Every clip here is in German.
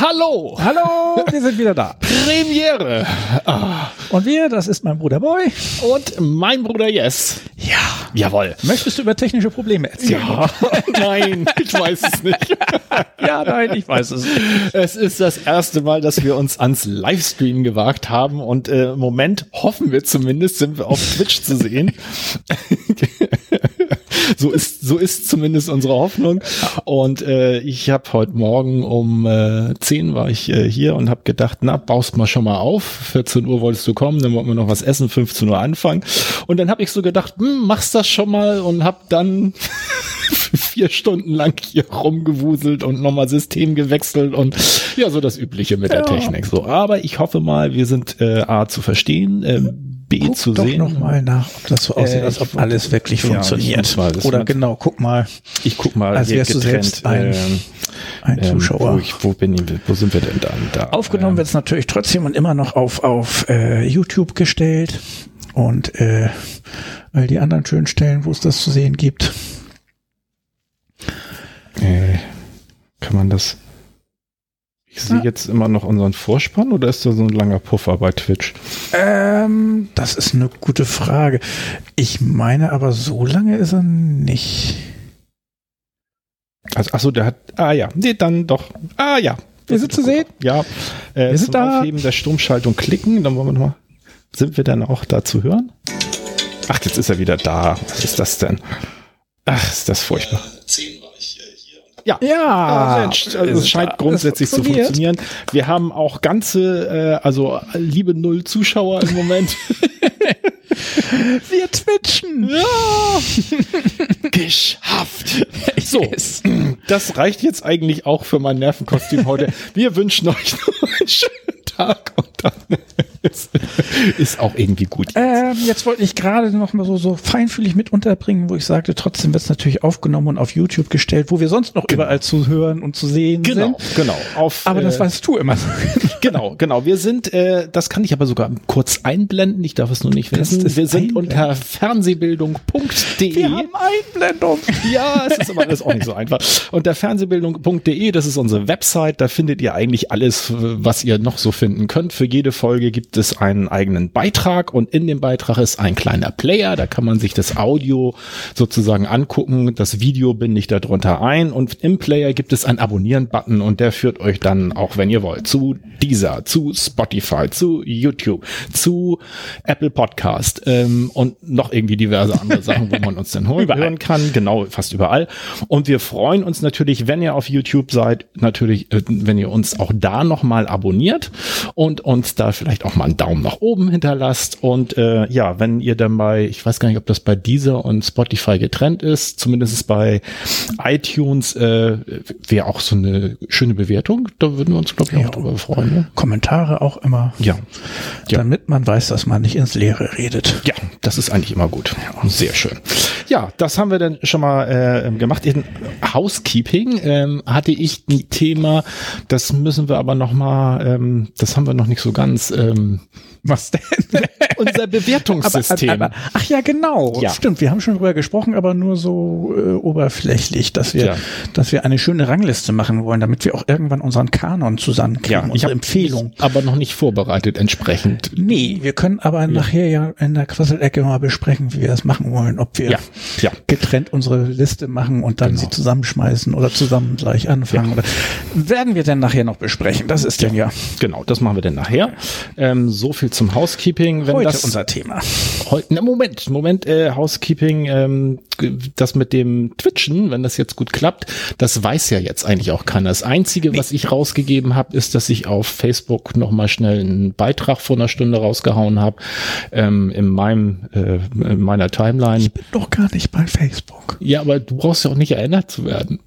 Hallo! Hallo, wir sind wieder da. Premiere! Ah. Und wir, das ist mein Bruder Boy. Und mein Bruder Yes. Ja. Jawohl. Möchtest du über technische Probleme erzählen? Ja. Nein, ich weiß es nicht. ja, nein, ich weiß es nicht. Es ist das erste Mal, dass wir uns ans Livestream gewagt haben und äh, im Moment hoffen wir zumindest, sind wir auf Twitch zu sehen. So ist so ist zumindest unsere Hoffnung. Und äh, ich habe heute Morgen um äh, 10 war ich äh, hier und habe gedacht, na baust mal schon mal auf. 14 Uhr wolltest du kommen, dann wollten wir noch was essen, 15 Uhr anfangen. Und dann habe ich so gedacht, hm, machst das schon mal und habe dann vier Stunden lang hier rumgewuselt und nochmal System gewechselt und ja, so das Übliche mit ja. der Technik. So, aber ich hoffe mal, wir sind äh, A zu verstehen. Äh, B guck zu doch sehen. noch mal nach, ob das so aussieht, äh, als ob alles wirklich ja, funktioniert. Mal, Oder genau, guck mal. Ich guck mal, als wärst du selbst ein, ähm, ein Zuschauer. Wo, ich, wo, bin ich, wo sind wir denn dann da? Aufgenommen ähm, wird es natürlich trotzdem und immer noch auf, auf äh, YouTube gestellt und äh, all die anderen schönen Stellen, wo es das zu sehen gibt. Äh, kann man das ich sehe jetzt immer noch unseren Vorspann oder ist da so ein langer Puffer bei Twitch? Ähm, das ist eine gute Frage. Ich meine aber, so lange ist er nicht. Also, achso, der hat. Ah ja, nee, dann doch. Ah ja. Wir sind zu sehen? Ja. Äh, wir sind da. Aufheben der Stromschaltung klicken, dann wollen wir nochmal. Sind wir dann auch da zu hören? Ach, jetzt ist er wieder da. Was ist das denn? Ach, ist das furchtbar. 10 ja, ja. Mensch, also es scheint grundsätzlich zu funktionieren. Wir haben auch ganze, äh, also liebe null Zuschauer im Moment. Wir twitchen. Ja. Geschafft. So, yes. das reicht jetzt eigentlich auch für mein Nervenkostüm heute. Wir wünschen euch noch einen schönen Tag und dann ist, ist auch irgendwie gut. Jetzt, ähm, jetzt wollte ich gerade noch mal so, so feinfühlig mit unterbringen, wo ich sagte, trotzdem wird es natürlich aufgenommen und auf YouTube gestellt, wo wir sonst noch genau. überall zu hören und zu sehen genau, sind. Genau, genau. Auf, aber das äh, weißt du immer. genau, genau. Wir sind, äh, das kann ich aber sogar kurz einblenden. Ich darf es nur nicht wissen. Wir sind unter fernsehbildung.de. Wir haben Einblendung. Ja, es ist aber alles auch nicht so einfach. Unter fernsehbildung.de, das ist unsere Website. Da findet ihr eigentlich alles, was ihr noch so finden könnt. Für jede Folge gibt es einen eigenen Beitrag und in dem Beitrag ist ein kleiner Player. Da kann man sich das Audio sozusagen angucken. Das Video binde ich da drunter ein und im Player gibt es einen Abonnieren-Button und der führt euch dann auch, wenn ihr wollt, zu dieser, zu Spotify, zu YouTube, zu Apple Podcast ähm, und noch irgendwie diverse andere Sachen, wo man uns dann hören kann. Genau, fast überall. Und wir freuen uns natürlich, wenn ihr auf YouTube seid, natürlich, äh, wenn ihr uns auch da nochmal abonniert und uns da vielleicht auch mal einen Daumen nach oben hinterlasst. Und äh, ja, wenn ihr dann bei, ich weiß gar nicht, ob das bei dieser und Spotify getrennt ist, zumindest bei iTunes äh, wäre auch so eine schöne Bewertung. Da würden wir uns, glaube ich, auch ja, drüber freuen. Ne? Kommentare auch immer. Ja. ja. Damit man weiß, dass man nicht ins Leere redet. Ja, das ist eigentlich immer gut. Ja. Sehr schön. Ja, das haben wir dann schon mal äh, gemacht. In Housekeeping ähm, hatte ich ein Thema, das müssen wir aber noch mal, ähm, das haben wir noch nicht so ganz ähm, was denn? Unser Bewertungssystem. Aber, aber, ach ja, genau. Ja. Stimmt, wir haben schon drüber gesprochen, aber nur so äh, oberflächlich, dass wir, ja. dass wir eine schöne Rangliste machen wollen, damit wir auch irgendwann unseren Kanon zusammenkriegen, ja, unsere Empfehlung. Aber noch nicht vorbereitet entsprechend. Nee, wir können aber ja. nachher ja in der Quasselecke mal besprechen, wie wir das machen wollen, ob wir ja. Getrennt unsere Liste machen und dann genau. sie zusammenschmeißen oder zusammen gleich anfangen. Oder werden wir denn nachher noch besprechen? Das ist denn ja. Genau, das machen wir denn nachher. Ähm, so viel zum Housekeeping. Wenn Heute das, unser Thema. Heute, na Moment, Moment, äh, Housekeeping, ähm, das mit dem Twitchen, wenn das jetzt gut klappt, das weiß ja jetzt eigentlich auch keiner. Das Einzige, nee. was ich rausgegeben habe, ist, dass ich auf Facebook nochmal schnell einen Beitrag vor einer Stunde rausgehauen habe, ähm, in meinem, äh, in meiner Timeline. Ich bin doch gar nicht bei Facebook. Ja, aber du brauchst ja auch nicht erinnert zu werden.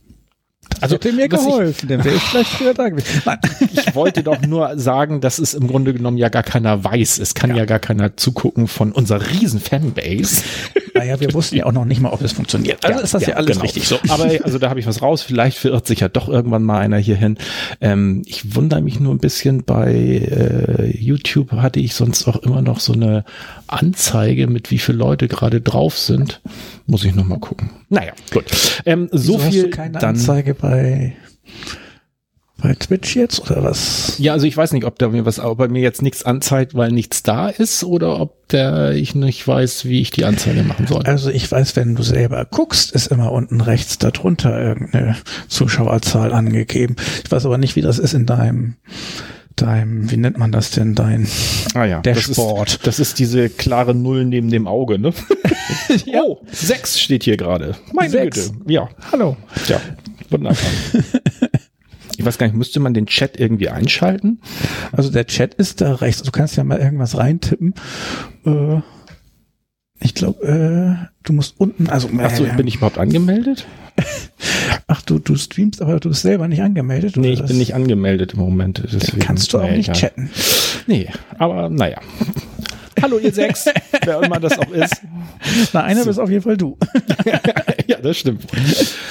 Also hätte mir geholfen, dann wäre ich vielleicht früher da gewesen. Ich wollte doch nur sagen, dass es im Grunde genommen ja gar keiner weiß. Es kann ja, ja gar keiner zugucken von unserer riesen Fanbase. Naja, wir wussten ja auch noch nicht mal, ob es funktioniert. Also ja, ist das ja, ja alles genau. richtig so. Aber also da habe ich was raus. Vielleicht verirrt sich ja doch irgendwann mal einer hierhin. Ähm, ich wundere mich nur ein bisschen bei äh, YouTube hatte ich sonst auch immer noch so eine Anzeige mit wie viele Leute gerade drauf sind. Muss ich noch mal gucken. Naja, gut. Ähm, so Wieso viel. Hast du keine dann, Anzeige bei bei Twitch jetzt oder was? Ja, also ich weiß nicht, ob da mir was, ob bei mir jetzt nichts anzeigt, weil nichts da ist oder ob der ich nicht weiß, wie ich die Anzeige machen soll. Also ich weiß, wenn du selber guckst, ist immer unten rechts darunter irgendeine Zuschauerzahl angegeben. Ich weiß aber nicht, wie das ist in deinem deinem, wie nennt man das denn, dein ah ja, Dashboard. Das ist, das ist diese klare Null neben dem Auge, ne? ja. Oh, sechs steht hier gerade. Meine sechs. Güte. Ja. Hallo. Ja, wunderbar. ich weiß gar nicht, müsste man den Chat irgendwie einschalten? Also der Chat ist da rechts. Du kannst ja mal irgendwas reintippen. Äh, ich glaube, äh, du musst unten, also. Achso, bin ich überhaupt angemeldet? Ach, du, du streamst, aber du bist selber nicht angemeldet? Nee, ich bin nicht angemeldet im Moment. Deswegen, kannst du auch nicht chatten. Nee, aber naja. Hallo ihr sechs, wer immer das auch ist. Na, einer so. bist auf jeden Fall du. ja, das stimmt.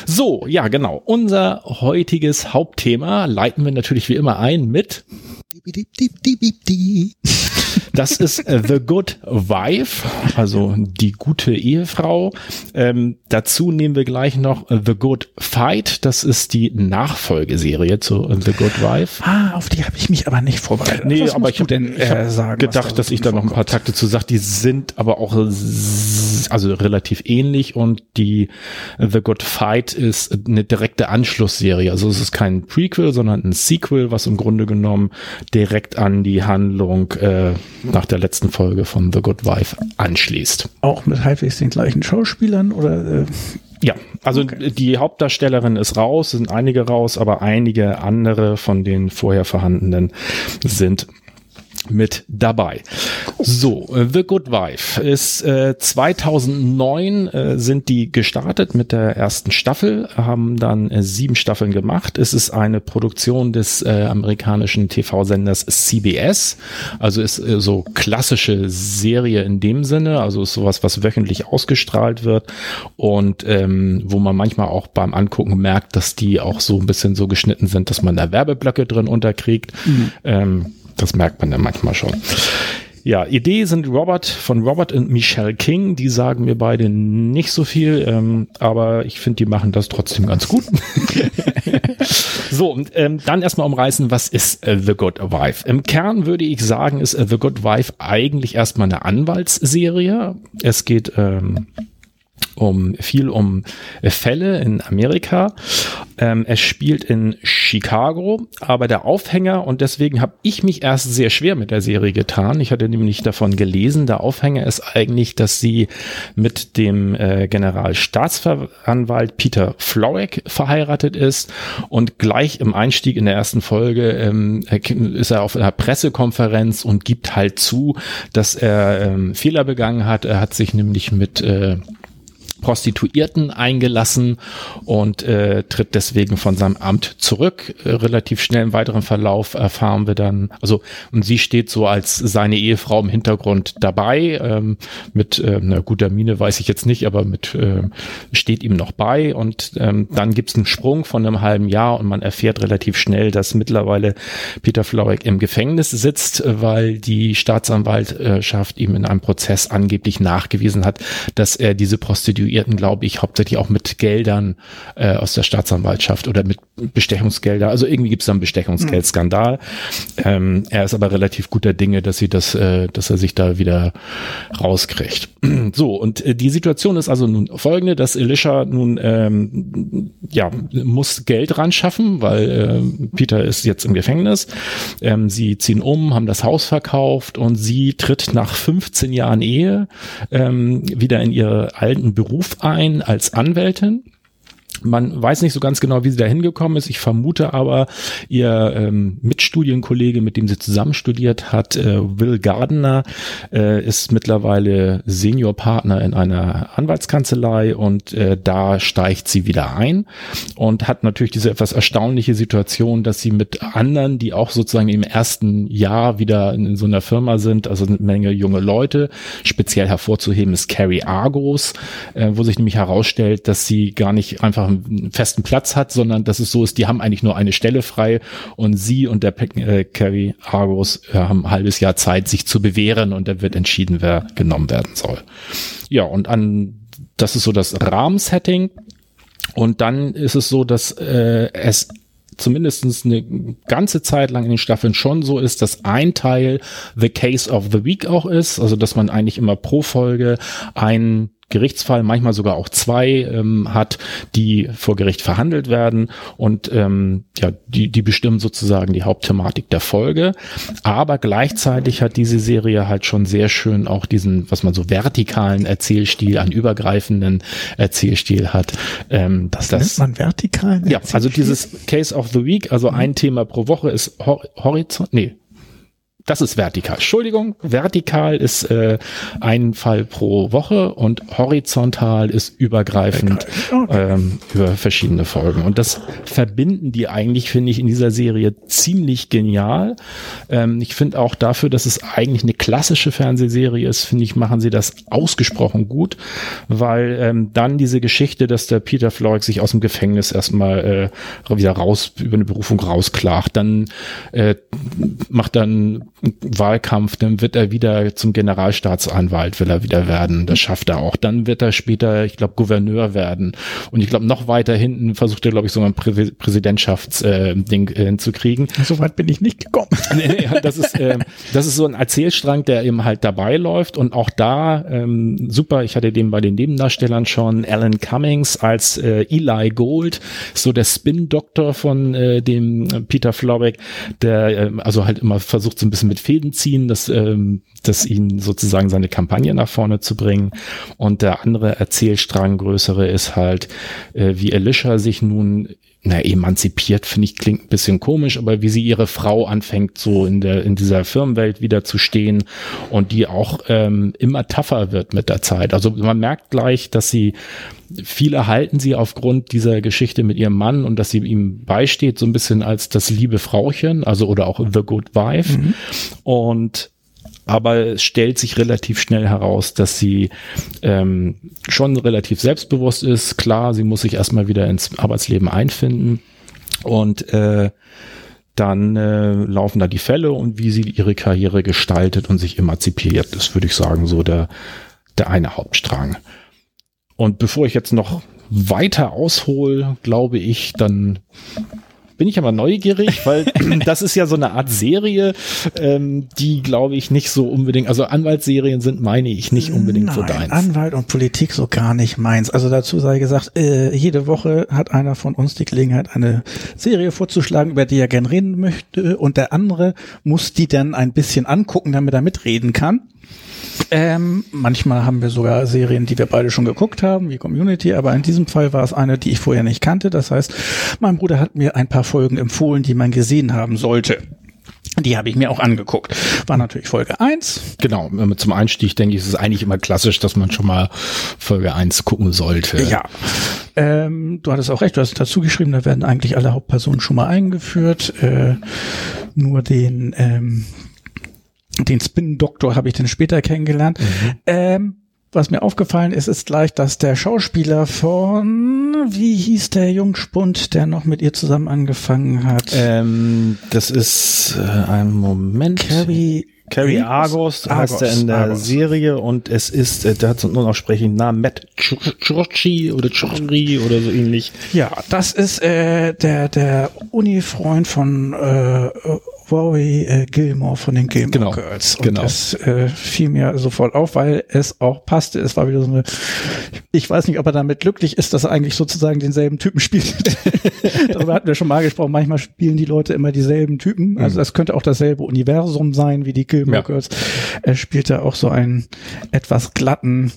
So, ja, genau. Unser heutiges Hauptthema leiten wir natürlich wie immer ein mit das ist äh, The Good Wife, also die gute Ehefrau. Ähm, dazu nehmen wir gleich noch The Good Fight. Das ist die Nachfolgeserie zu The Good Wife. Ah, auf die habe ich mich aber nicht vorbereitet. Nee, aber ich habe äh, hab gedacht, da dass ich da noch ein paar Takte zu sage. Die sind aber auch also relativ ähnlich und die The Good Fight ist eine direkte Anschlussserie. Also es ist kein Prequel, sondern ein Sequel, was im Grunde genommen direkt an die Handlung äh, nach der letzten Folge von The Good Wife anschließt. Auch mit halbwegs den gleichen Schauspielern oder? Äh ja, also okay. die Hauptdarstellerin ist raus, sind einige raus, aber einige andere von den vorher vorhandenen sind mit dabei. So, äh, The Good Wife ist äh, 2009 äh, sind die gestartet mit der ersten Staffel, haben dann äh, sieben Staffeln gemacht. Es ist eine Produktion des äh, amerikanischen TV-Senders CBS, also ist äh, so klassische Serie in dem Sinne, also ist sowas, was wöchentlich ausgestrahlt wird und ähm, wo man manchmal auch beim Angucken merkt, dass die auch so ein bisschen so geschnitten sind, dass man da Werbeblöcke drin unterkriegt. Mhm. Ähm, das merkt man ja manchmal schon. Ja, Idee sind Robert von Robert und Michelle King. Die sagen mir beide nicht so viel, ähm, aber ich finde, die machen das trotzdem ganz gut. so, und ähm, dann erstmal umreißen, was ist äh, The Good Wife? Im Kern würde ich sagen, ist äh, The Good Wife eigentlich erstmal eine Anwaltsserie. Es geht ähm, um viel um Fälle in Amerika. Ähm, es spielt in Chicago, aber der Aufhänger, und deswegen habe ich mich erst sehr schwer mit der Serie getan. Ich hatte nämlich davon gelesen, der Aufhänger ist eigentlich, dass sie mit dem äh, Generalstaatsanwalt Peter Florek verheiratet ist und gleich im Einstieg in der ersten Folge ähm, ist er auf einer Pressekonferenz und gibt halt zu, dass er ähm, Fehler begangen hat. Er hat sich nämlich mit äh, Prostituierten eingelassen und äh, tritt deswegen von seinem Amt zurück. Äh, relativ schnell im weiteren Verlauf erfahren wir dann, also und sie steht so als seine Ehefrau im Hintergrund dabei, ähm, mit äh, einer guter Miene weiß ich jetzt nicht, aber mit äh, steht ihm noch bei und ähm, dann gibt's einen Sprung von einem halben Jahr und man erfährt relativ schnell, dass mittlerweile Peter Florek im Gefängnis sitzt, weil die Staatsanwaltschaft ihm in einem Prozess angeblich nachgewiesen hat, dass er diese Prostituierten Prostituierten, glaube ich, hauptsächlich auch mit Geldern äh, aus der Staatsanwaltschaft oder mit Bestechungsgelder. Also irgendwie gibt es da einen Bestechungsgeldskandal. Ähm, er ist aber relativ guter Dinge, dass sie das, äh, dass er sich da wieder rauskriegt. so, und äh, die Situation ist also nun folgende, dass Elisha nun ähm, ja muss Geld ran schaffen, weil äh, Peter ist jetzt im Gefängnis. Ähm, sie ziehen um, haben das Haus verkauft und sie tritt nach 15 Jahren Ehe ähm, wieder in ihre alten Beruf Beruf ein als Anwältin Man weiß nicht so ganz genau, wie sie da hingekommen ist. Ich vermute aber, ihr ähm, Mitstudienkollege, mit dem sie zusammen studiert hat, äh, Will Gardner, äh, ist mittlerweile Seniorpartner in einer Anwaltskanzlei und äh, da steigt sie wieder ein und hat natürlich diese etwas erstaunliche Situation, dass sie mit anderen, die auch sozusagen im ersten Jahr wieder in, in so einer Firma sind, also eine Menge junge Leute, speziell hervorzuheben ist Carrie Argos, äh, wo sich nämlich herausstellt, dass sie gar nicht einfach einen festen Platz hat, sondern dass es so ist, die haben eigentlich nur eine Stelle frei und sie und der äh, Carrie Argos äh, haben ein halbes Jahr Zeit, sich zu bewähren und da wird entschieden, wer genommen werden soll. Ja, und an das ist so das Rahmensetting. Und dann ist es so, dass äh, es zumindest eine ganze Zeit lang in den Staffeln schon so ist, dass ein Teil The Case of the Week auch ist, also dass man eigentlich immer pro Folge einen Gerichtsfall, manchmal sogar auch zwei ähm, hat, die vor Gericht verhandelt werden und ähm, ja, die, die bestimmen sozusagen die Hauptthematik der Folge. Aber gleichzeitig hat diese Serie halt schon sehr schön auch diesen, was man so vertikalen Erzählstil, einen übergreifenden Erzählstil hat. Ähm, das, das nennt man vertikalen Ja, also dieses Case of the Week, also ein Thema pro Woche ist Hor Horizont, nee, das ist vertikal. Entschuldigung, vertikal ist äh, ein Fall pro Woche und horizontal ist übergreifend okay. ähm, über verschiedene Folgen. Und das verbinden die eigentlich, finde ich, in dieser Serie ziemlich genial. Ähm, ich finde auch dafür, dass es eigentlich eine klassische Fernsehserie ist, finde ich, machen sie das ausgesprochen gut, weil ähm, dann diese Geschichte, dass der Peter Floyd sich aus dem Gefängnis erstmal äh, wieder raus über eine Berufung rausklagt, dann äh, macht dann Wahlkampf, dann wird er wieder zum Generalstaatsanwalt, will er wieder werden. Das schafft er auch. Dann wird er später, ich glaube, Gouverneur werden. Und ich glaube, noch weiter hinten versucht er, glaube ich, so ein Prä Präsidentschaftsding äh, hinzukriegen. So weit bin ich nicht gekommen. nee, das ist, äh, das ist so ein Erzählstrang, der eben halt dabei läuft. Und auch da, ähm, super, ich hatte den bei den Nebendarstellern schon, Alan Cummings als äh, Eli Gold, so der Spin-Doktor von äh, dem Peter Florbeck, der äh, also halt immer versucht, so ein bisschen mit Fäden ziehen, dass, ähm, dass ihn sozusagen seine Kampagne nach vorne zu bringen. Und der andere Erzählstrang, größere, ist halt, äh, wie Alicia sich nun na, emanzipiert, finde ich, klingt ein bisschen komisch, aber wie sie ihre Frau anfängt, so in der, in dieser Firmenwelt wieder zu stehen und die auch ähm, immer tougher wird mit der Zeit. Also man merkt gleich, dass sie viele halten sie aufgrund dieser Geschichte mit ihrem Mann und dass sie ihm beisteht, so ein bisschen als das liebe Frauchen, also oder auch The Good Wife. Mhm. Und aber es stellt sich relativ schnell heraus, dass sie ähm, schon relativ selbstbewusst ist. Klar, sie muss sich erstmal wieder ins Arbeitsleben einfinden und äh, dann äh, laufen da die Fälle und wie sie ihre Karriere gestaltet und sich emanzipiert, das würde ich sagen, so der, der eine Hauptstrang. Und bevor ich jetzt noch weiter aushole, glaube ich, dann bin ich aber neugierig, weil das ist ja so eine Art Serie, ähm, die glaube ich nicht so unbedingt, also Anwaltsserien sind, meine ich, nicht unbedingt Nein, so deins. Anwalt und Politik so gar nicht meins. Also dazu sei gesagt, äh, jede Woche hat einer von uns die Gelegenheit, eine Serie vorzuschlagen, über die er gern reden möchte und der andere muss die dann ein bisschen angucken, damit er mitreden kann. Ähm, manchmal haben wir sogar Serien, die wir beide schon geguckt haben, wie Community, aber in diesem Fall war es eine, die ich vorher nicht kannte. Das heißt, mein Bruder hat mir ein paar Folgen empfohlen, die man gesehen haben sollte. Die habe ich mir auch angeguckt. War natürlich Folge eins. Genau, zum Einstieg denke ich, ist es eigentlich immer klassisch, dass man schon mal Folge eins gucken sollte. Ja. Ähm, du hattest auch recht, du hast dazu geschrieben, da werden eigentlich alle Hauptpersonen schon mal eingeführt. Äh, nur den ähm, den Spin-Doktor habe ich dann später kennengelernt. Mhm. Ähm, was mir aufgefallen ist, ist gleich, dass der Schauspieler von, wie hieß der Jungspund, der noch mit ihr zusammen angefangen hat? Ähm, das ist äh, ein Moment. Carrie Carrie Argos, Argos heißt er in der Argos. Serie und es ist, äh, der hat so nur noch sprechen Namen, Matt Churchi oder Churri oder so ähnlich. Ja, das ist äh, der der Uni-Freund von äh, Rory äh, Gilmore von den Gilmore Genau, Girls. Und genau. das äh, fiel mir sofort auf, weil es auch passte. Es war wieder so eine, ich weiß nicht, ob er damit glücklich ist, dass er eigentlich sozusagen denselben Typen spielt. Darüber hatten wir schon mal gesprochen. Manchmal spielen die Leute immer dieselben Typen. Also das könnte auch dasselbe Universum sein wie die Gilmore Ja. Girls. Er spielte auch so einen etwas glatten,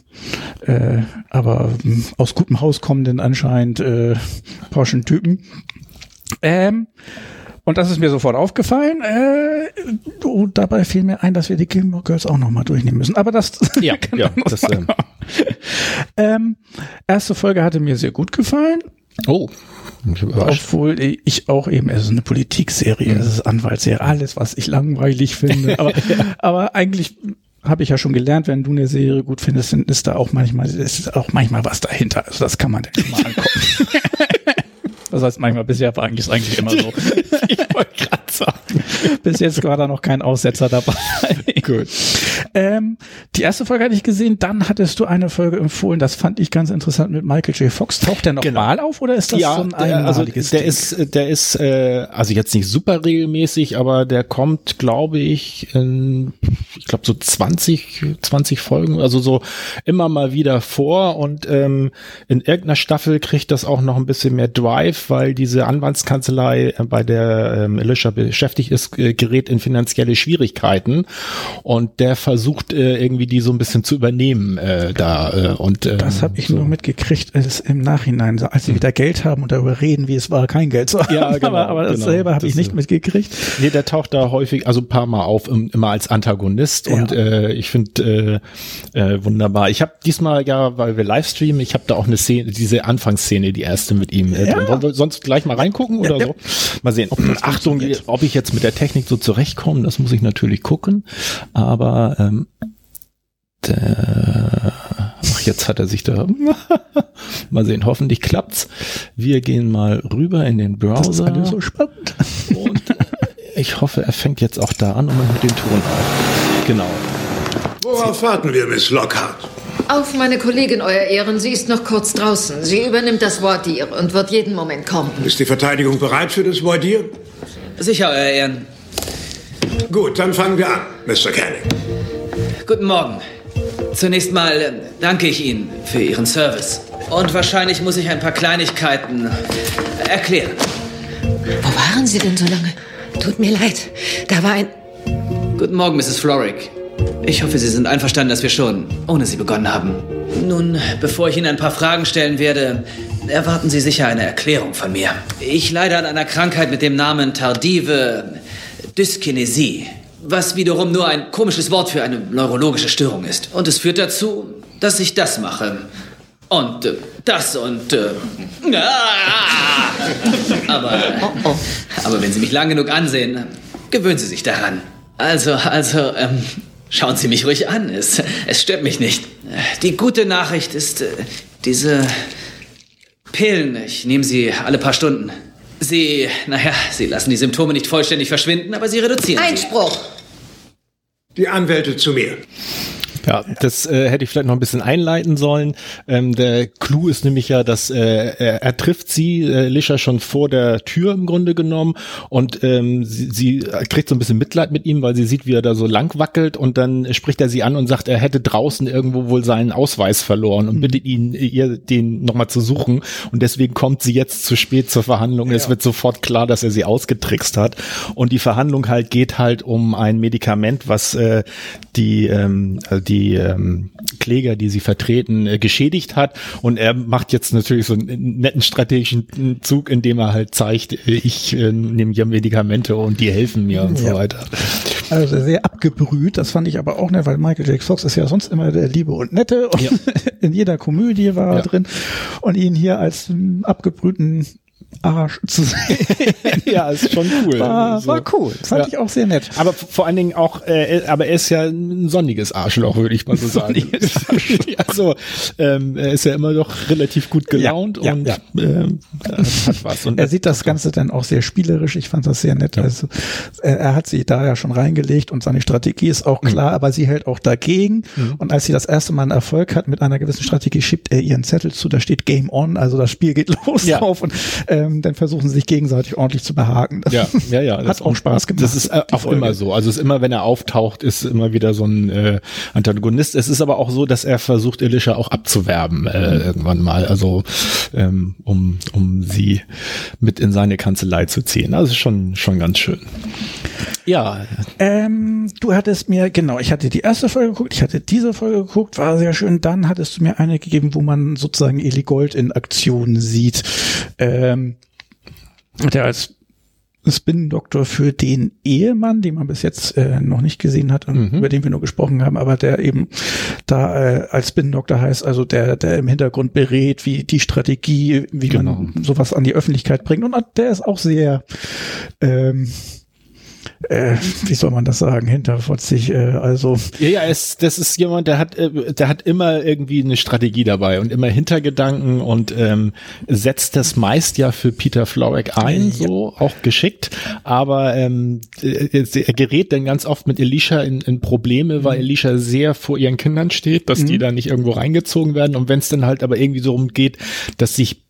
äh, aber ähm, aus gutem Haus kommenden anscheinend äh, Porschen Typen. Ähm, und das ist mir sofort aufgefallen. Äh, und dabei fiel mir ein, dass wir die Gilmore Girls auch nochmal durchnehmen müssen. Aber das Ja, ja, das, ähm, ähm, erste Folge hatte mir sehr gut gefallen, Oh, ich obwohl ich auch eben, es ist eine Politikserie, es ist Anwaltsserie, alles, was ich langweilig finde. Aber, aber eigentlich habe ich ja schon gelernt, wenn du eine Serie gut findest, dann ist da auch manchmal, ist auch manchmal was dahinter. Also das kann man dann schon mal angucken. Das heißt manchmal bisher war eigentlich ist eigentlich immer so. Ich wollte gerade sagen. Bis jetzt war da noch kein Aussetzer dabei. Gut. Ähm, die erste Folge hatte ich gesehen, dann hattest du eine Folge empfohlen, das fand ich ganz interessant mit Michael J. Fox. Taucht der noch Genau. mal auf oder ist das ja, so ein der, also der Ding? ist, der ist, äh, also jetzt nicht super regelmäßig, aber der kommt, glaube ich, in, ich glaube so 20, 20 Folgen, also so immer mal wieder vor und ähm, in irgendeiner Staffel kriegt das auch noch ein bisschen mehr Drive, weil diese Anwaltskanzlei, äh, bei der ähm, Alicia beschäftigt ist, äh, gerät in finanzielle Schwierigkeiten und der versucht äh, irgendwie die so ein bisschen zu übernehmen äh, da äh, und ähm, das habe ich so. nur mitgekriegt als im Nachhinein, als sie wieder Geld haben und darüber reden, wie es war, kein Geld zu haben. Ja, genau, aber, aber das genau. selber habe ich nicht äh, mitgekriegt. Nee, der taucht da häufig, also ein paar Mal auf, im- immer als Antagonist Ja. und äh, ich finde äh, äh, wunderbar. Ich habe diesmal ja, weil wir Livestreamen, ich habe da auch eine Szene, diese Anfangsszene, die erste mit ihm. Äh, Ja. Wollen wir sonst gleich mal reingucken oder ja. so? Mal sehen. Ob, Achtung, ob ich jetzt mit der Technik so zurechtkomme, das muss ich natürlich gucken. Aber ähm, der, ach, jetzt hat er sich da. mal sehen, hoffentlich klappt's. Wir gehen mal rüber in den Browser. Das ist so spannend. Und ich hoffe, er fängt jetzt auch da an und macht den Ton auf. Genau. Worauf warten wir, Miss Lockhart? Auf meine Kollegin, Euer Ehren. Sie ist noch kurz draußen. Sie übernimmt das Wort ihr und wird jeden Moment kommen. Ist die Verteidigung bereit für das Voir-dire? Sicher, Euer Ehren. Gut, dann fangen wir an, Mr. Canning. Guten Morgen. Zunächst mal äh, danke ich Ihnen für Ihren Service. Und wahrscheinlich muss ich ein paar Kleinigkeiten erklären. Wo waren Sie denn so lange? Tut mir leid. Da war ein... Guten Morgen, Mrs. Florrick. Ich hoffe, Sie sind einverstanden, dass wir schon ohne Sie begonnen haben. Nun, bevor ich Ihnen ein paar Fragen stellen werde, erwarten Sie sicher eine Erklärung von mir. Ich leide an einer Krankheit mit dem Namen tardive Dyskinesie, was wiederum nur ein komisches Wort für eine neurologische Störung ist. Und es führt dazu, dass ich das mache. Und äh, das und... Äh, aber, aber wenn Sie mich lang genug ansehen, gewöhnen Sie sich daran. Also, also, ähm, schauen Sie mich ruhig an. Es, es stört mich nicht. Die gute Nachricht ist, äh, diese Pillen, ich nehme sie alle paar Stunden. Sie, naja, sie lassen die Symptome nicht vollständig verschwinden, aber sie reduzieren sie. Einspruch! Die Anwälte zu mir. Ja, das äh, hätte ich vielleicht noch ein bisschen einleiten sollen. Ähm, der Clou ist nämlich ja, dass äh, er, er trifft sie, äh, Lisha, schon vor der Tür im Grunde genommen und ähm, sie, sie kriegt so ein bisschen Mitleid mit ihm, weil sie sieht, wie er da so lang wackelt und dann spricht er sie an und sagt, er hätte draußen irgendwo wohl seinen Ausweis verloren und bittet ihn, ihr den nochmal zu suchen und deswegen kommt sie jetzt zu spät zur Verhandlung. Es wird sofort klar, dass er sie ausgetrickst hat und die Verhandlung halt geht halt um ein Medikament, was äh, die, ähm, also die ähm, Kläger, die sie vertreten, äh, geschädigt hat. Und er macht jetzt natürlich so einen netten strategischen Zug, indem er halt zeigt, äh, ich äh, nehme ja Medikamente und die helfen mir und so Ja. weiter. Also sehr abgebrüht, das fand ich aber auch nett, weil Michael J. Fox ist ja sonst immer der Liebe und Nette und Ja. in jeder Komödie war er Ja. drin und ihn hier als ähm, abgebrühten Arsch zu sehen, ja, ist schon cool. war, So. war cool. Fand Ja. ich auch sehr nett. Aber vor allen Dingen auch, äh, er- aber er ist ja ein sonniges Arschloch, würde ich mal so sagen. also ähm, er ist ja immer doch relativ gut gelaunt Ja, und ja. Ähm, hat was. Und Er sieht das Ganze dann auch sehr spielerisch. Ich fand das sehr nett. Also er, er hat sich da ja schon reingelegt und seine Strategie ist auch klar, aber sie hält auch dagegen. Und als sie das erste Mal einen Erfolg hat mit einer gewissen Strategie, schiebt er ihren Zettel zu. Da steht Game On, also das Spiel geht los drauf. Und ähm, dann versuchen sie sich gegenseitig ordentlich zu behaken. Das Ja, ja, ja. Hat das- auch Spaß gemacht. Das ist äh, auch Folge. immer so. Also es ist immer, wenn er auftaucht, ist immer wieder so ein äh, Antagonist. Es ist aber auch so, dass er versucht, Elisha auch abzuwerben äh, irgendwann mal. Also ähm, um um sie mit in seine Kanzlei zu ziehen. Also schon schon ganz schön. Ja, Ähm, du hattest mir, genau, ich hatte die erste Folge geguckt, ich hatte diese Folge geguckt, war sehr schön. Dann hattest du mir eine gegeben, wo man sozusagen Eli Gold in Aktion sieht. Ähm, der als Spin-Doktor für den Ehemann, den man bis jetzt äh, noch nicht gesehen hat und über den wir nur gesprochen haben, aber der eben da äh, als Spin-Doktor heißt, also der, der im Hintergrund berät, wie die Strategie, wie Genau. man sowas an die Öffentlichkeit bringt. Und der ist auch sehr ähm, äh, wie soll man das sagen, hinterfotzig, äh, also. Ja, ja, es, das ist jemand, der hat, äh, der hat immer irgendwie eine Strategie dabei und immer Hintergedanken und ähm, setzt das meist ja für Peter Florek ein, so auch geschickt. Aber ähm, äh, er gerät dann ganz oft mit Elisha in, in Probleme, weil Elisha sehr vor ihren Kindern steht, dass die da nicht irgendwo reingezogen werden. Und wenn es dann halt aber irgendwie so rumgeht, dass sich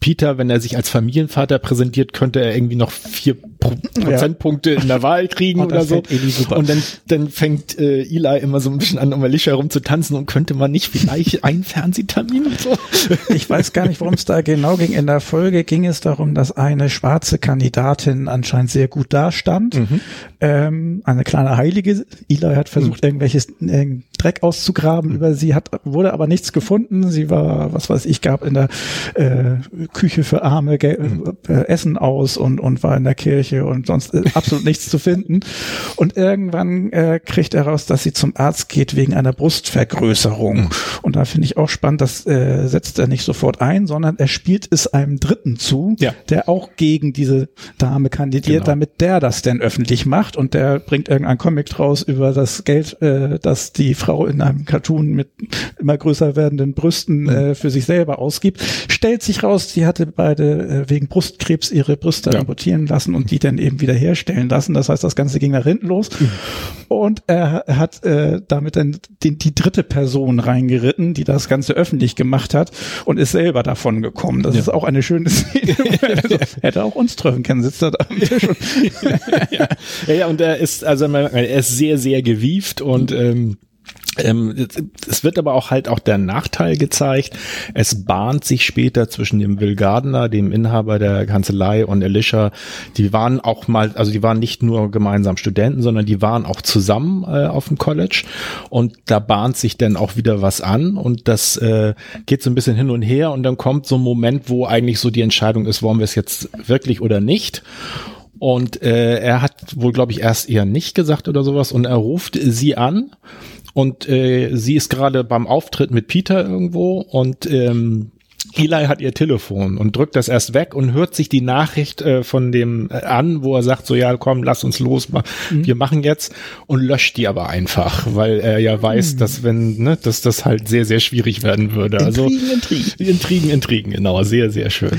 Peter, wenn er sich als Familienvater präsentiert, könnte er irgendwie noch vier Pro Prozentpunkte in der Wahl kriegen da oder so. super. Und dann, dann fängt äh, Eli immer so ein bisschen an, um Alicia herum zu tanzen und könnte man nicht vielleicht einen Fernsehtermin und so. ich weiß gar nicht, worum es da genau ging. In der Folge ging es darum, dass eine schwarze Kandidatin anscheinend sehr gut dastand. Ähm, eine kleine Heilige. Eli hat versucht, irgendwelches äh, Dreck auszugraben über sie, hat, wurde aber nichts gefunden. Sie war, was weiß ich, gab in der äh, Küche für Arme Gel äh, Essen aus und, und war in der Kirche und sonst äh, absolut nichts zu finden. Und irgendwann äh, kriegt er raus, dass sie zum Arzt geht wegen einer Brustvergrößerung. Und da finde ich auch spannend, das äh, setzt er nicht sofort ein, sondern er spielt es einem Dritten zu, Ja. der auch gegen diese Dame kandidiert, Genau. damit der das denn öffentlich macht und der bringt irgendein Comic draus über das Geld, äh, das die Frau in einem Cartoon mit immer größer werdenden Brüsten äh, für sich selber ausgibt. Stellt sich raus, sie hatte beide äh, wegen Brustkrebs ihre Brüste Ja. amputieren lassen und die dann eben wieder herstellen lassen. Das heißt, das Ganze ging nach hinten los. Und er hat äh, damit dann den, die dritte Person reingeritten, die das Ganze öffentlich gemacht hat und ist selber davon gekommen. Das ist auch eine schöne Szene. also, hätte auch uns treffen können, sitzt er da am Tisch ja. ja, ja, und er ist, also er ist sehr, sehr gewieft und ähm, ähm, es- wird aber auch halt auch der Nachteil gezeigt. Es bahnt sich später zwischen dem Will Gardner, dem Inhaber der Kanzlei und Elisha. Die waren auch mal, also die waren nicht nur gemeinsam Studenten, sondern die waren auch zusammen äh, auf dem College. Und da bahnt sich dann auch wieder was an und das äh, geht so ein bisschen hin und her und dann kommt so ein Moment, wo eigentlich so die Entscheidung ist, wollen wir es jetzt wirklich oder nicht. Und äh, er hat wohl, glaube ich, erst eher nicht gesagt oder sowas. Und er ruft sie an und äh, sie ist gerade beim Auftritt mit Peter irgendwo und ähm, Eli hat ihr Telefon und drückt das erst weg und hört sich die Nachricht äh, von dem äh, an, wo er sagt so, ja, komm, lass uns los, ma- wir machen jetzt und löscht die aber einfach, weil er ja weiß, dass wenn, ne, dass das halt sehr, sehr schwierig werden würde. Also Intrigen, Intrigen. Intrigen, Intrigen, genau, sehr, sehr schön.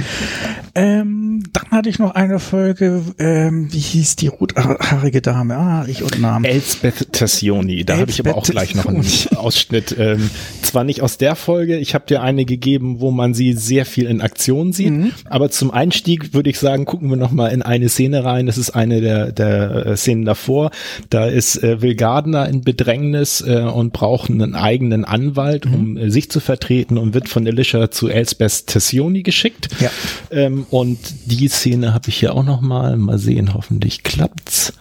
Ähm, dann hatte ich noch eine Folge, ähm, wie hieß die rothaarige Dame? Ah, ich und Namen. Elsbeth Tassioni, da habe ich aber auch gleich noch einen. Ausschnitt. Ähm, zwar nicht aus der Folge, ich habe dir eine gegeben, wo man sie sehr viel in Aktion sieht, Mhm. aber zum Einstieg würde ich sagen, gucken wir noch mal in eine Szene rein. Das ist eine der, der äh, Szenen davor. Da ist äh, Will Gardner in Bedrängnis äh, und braucht einen eigenen Anwalt, Mhm. um äh, sich zu vertreten und wird von Alicia zu Elsbeth Tassioni geschickt. Ja. Ähm, und die Szene habe ich hier auch noch mal. Mal sehen, hoffentlich klappt's.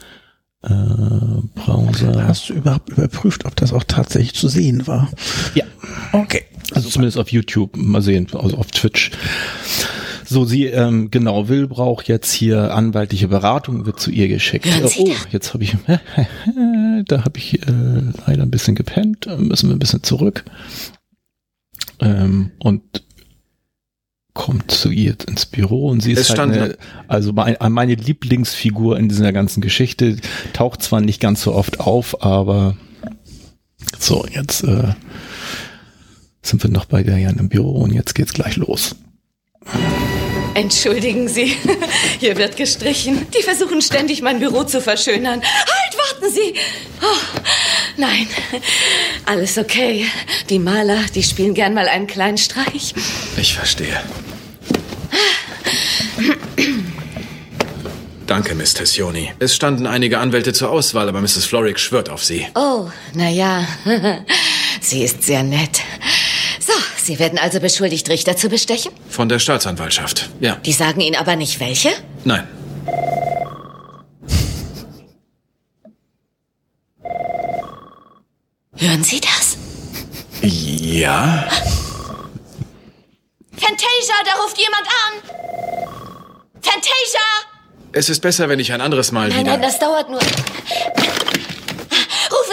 Äh, Browser. Hast du überhaupt überprüft, ob das auch tatsächlich zu sehen war? Ja, Okay. also zumindest auf YouTube. Mal sehen, also auf Twitch. So, sie, ähm, genau, Will braucht jetzt hier anwaltliche Beratung, wird zu ihr geschickt. Oh, jetzt habe ich, da habe ich äh, leider ein bisschen gepennt, äh, müssen wir ein bisschen zurück. Ähm, und kommt zu ihr ins Büro und sie ist Es halt eine, also mein, meine Lieblingsfigur in dieser ganzen Geschichte, taucht zwar nicht ganz so oft auf, aber so, jetzt äh, sind wir noch bei der Jan im Büro und jetzt geht's gleich los. Entschuldigen Sie, hier wird gestrichen. Die versuchen ständig, mein Büro zu verschönern. Halt, warten Sie! Oh, nein, alles okay. Die Maler, die spielen gern mal einen kleinen Streich. Ich verstehe. Danke, Miss Tessioni. Es standen einige Anwälte zur Auswahl, aber Mrs. Florrick schwört auf Sie. Oh, na ja. Sie ist sehr nett. So, Sie werden also beschuldigt, Richter zu bestechen? Von der Staatsanwaltschaft. Ja. Die sagen Ihnen aber nicht welche? Nein. Hören Sie das? Ja? Fantasia, da ruft jemand an! Fantasia! Es ist besser, wenn ich ein anderes Mal Nein, wieder... nein, das dauert nur. Rufen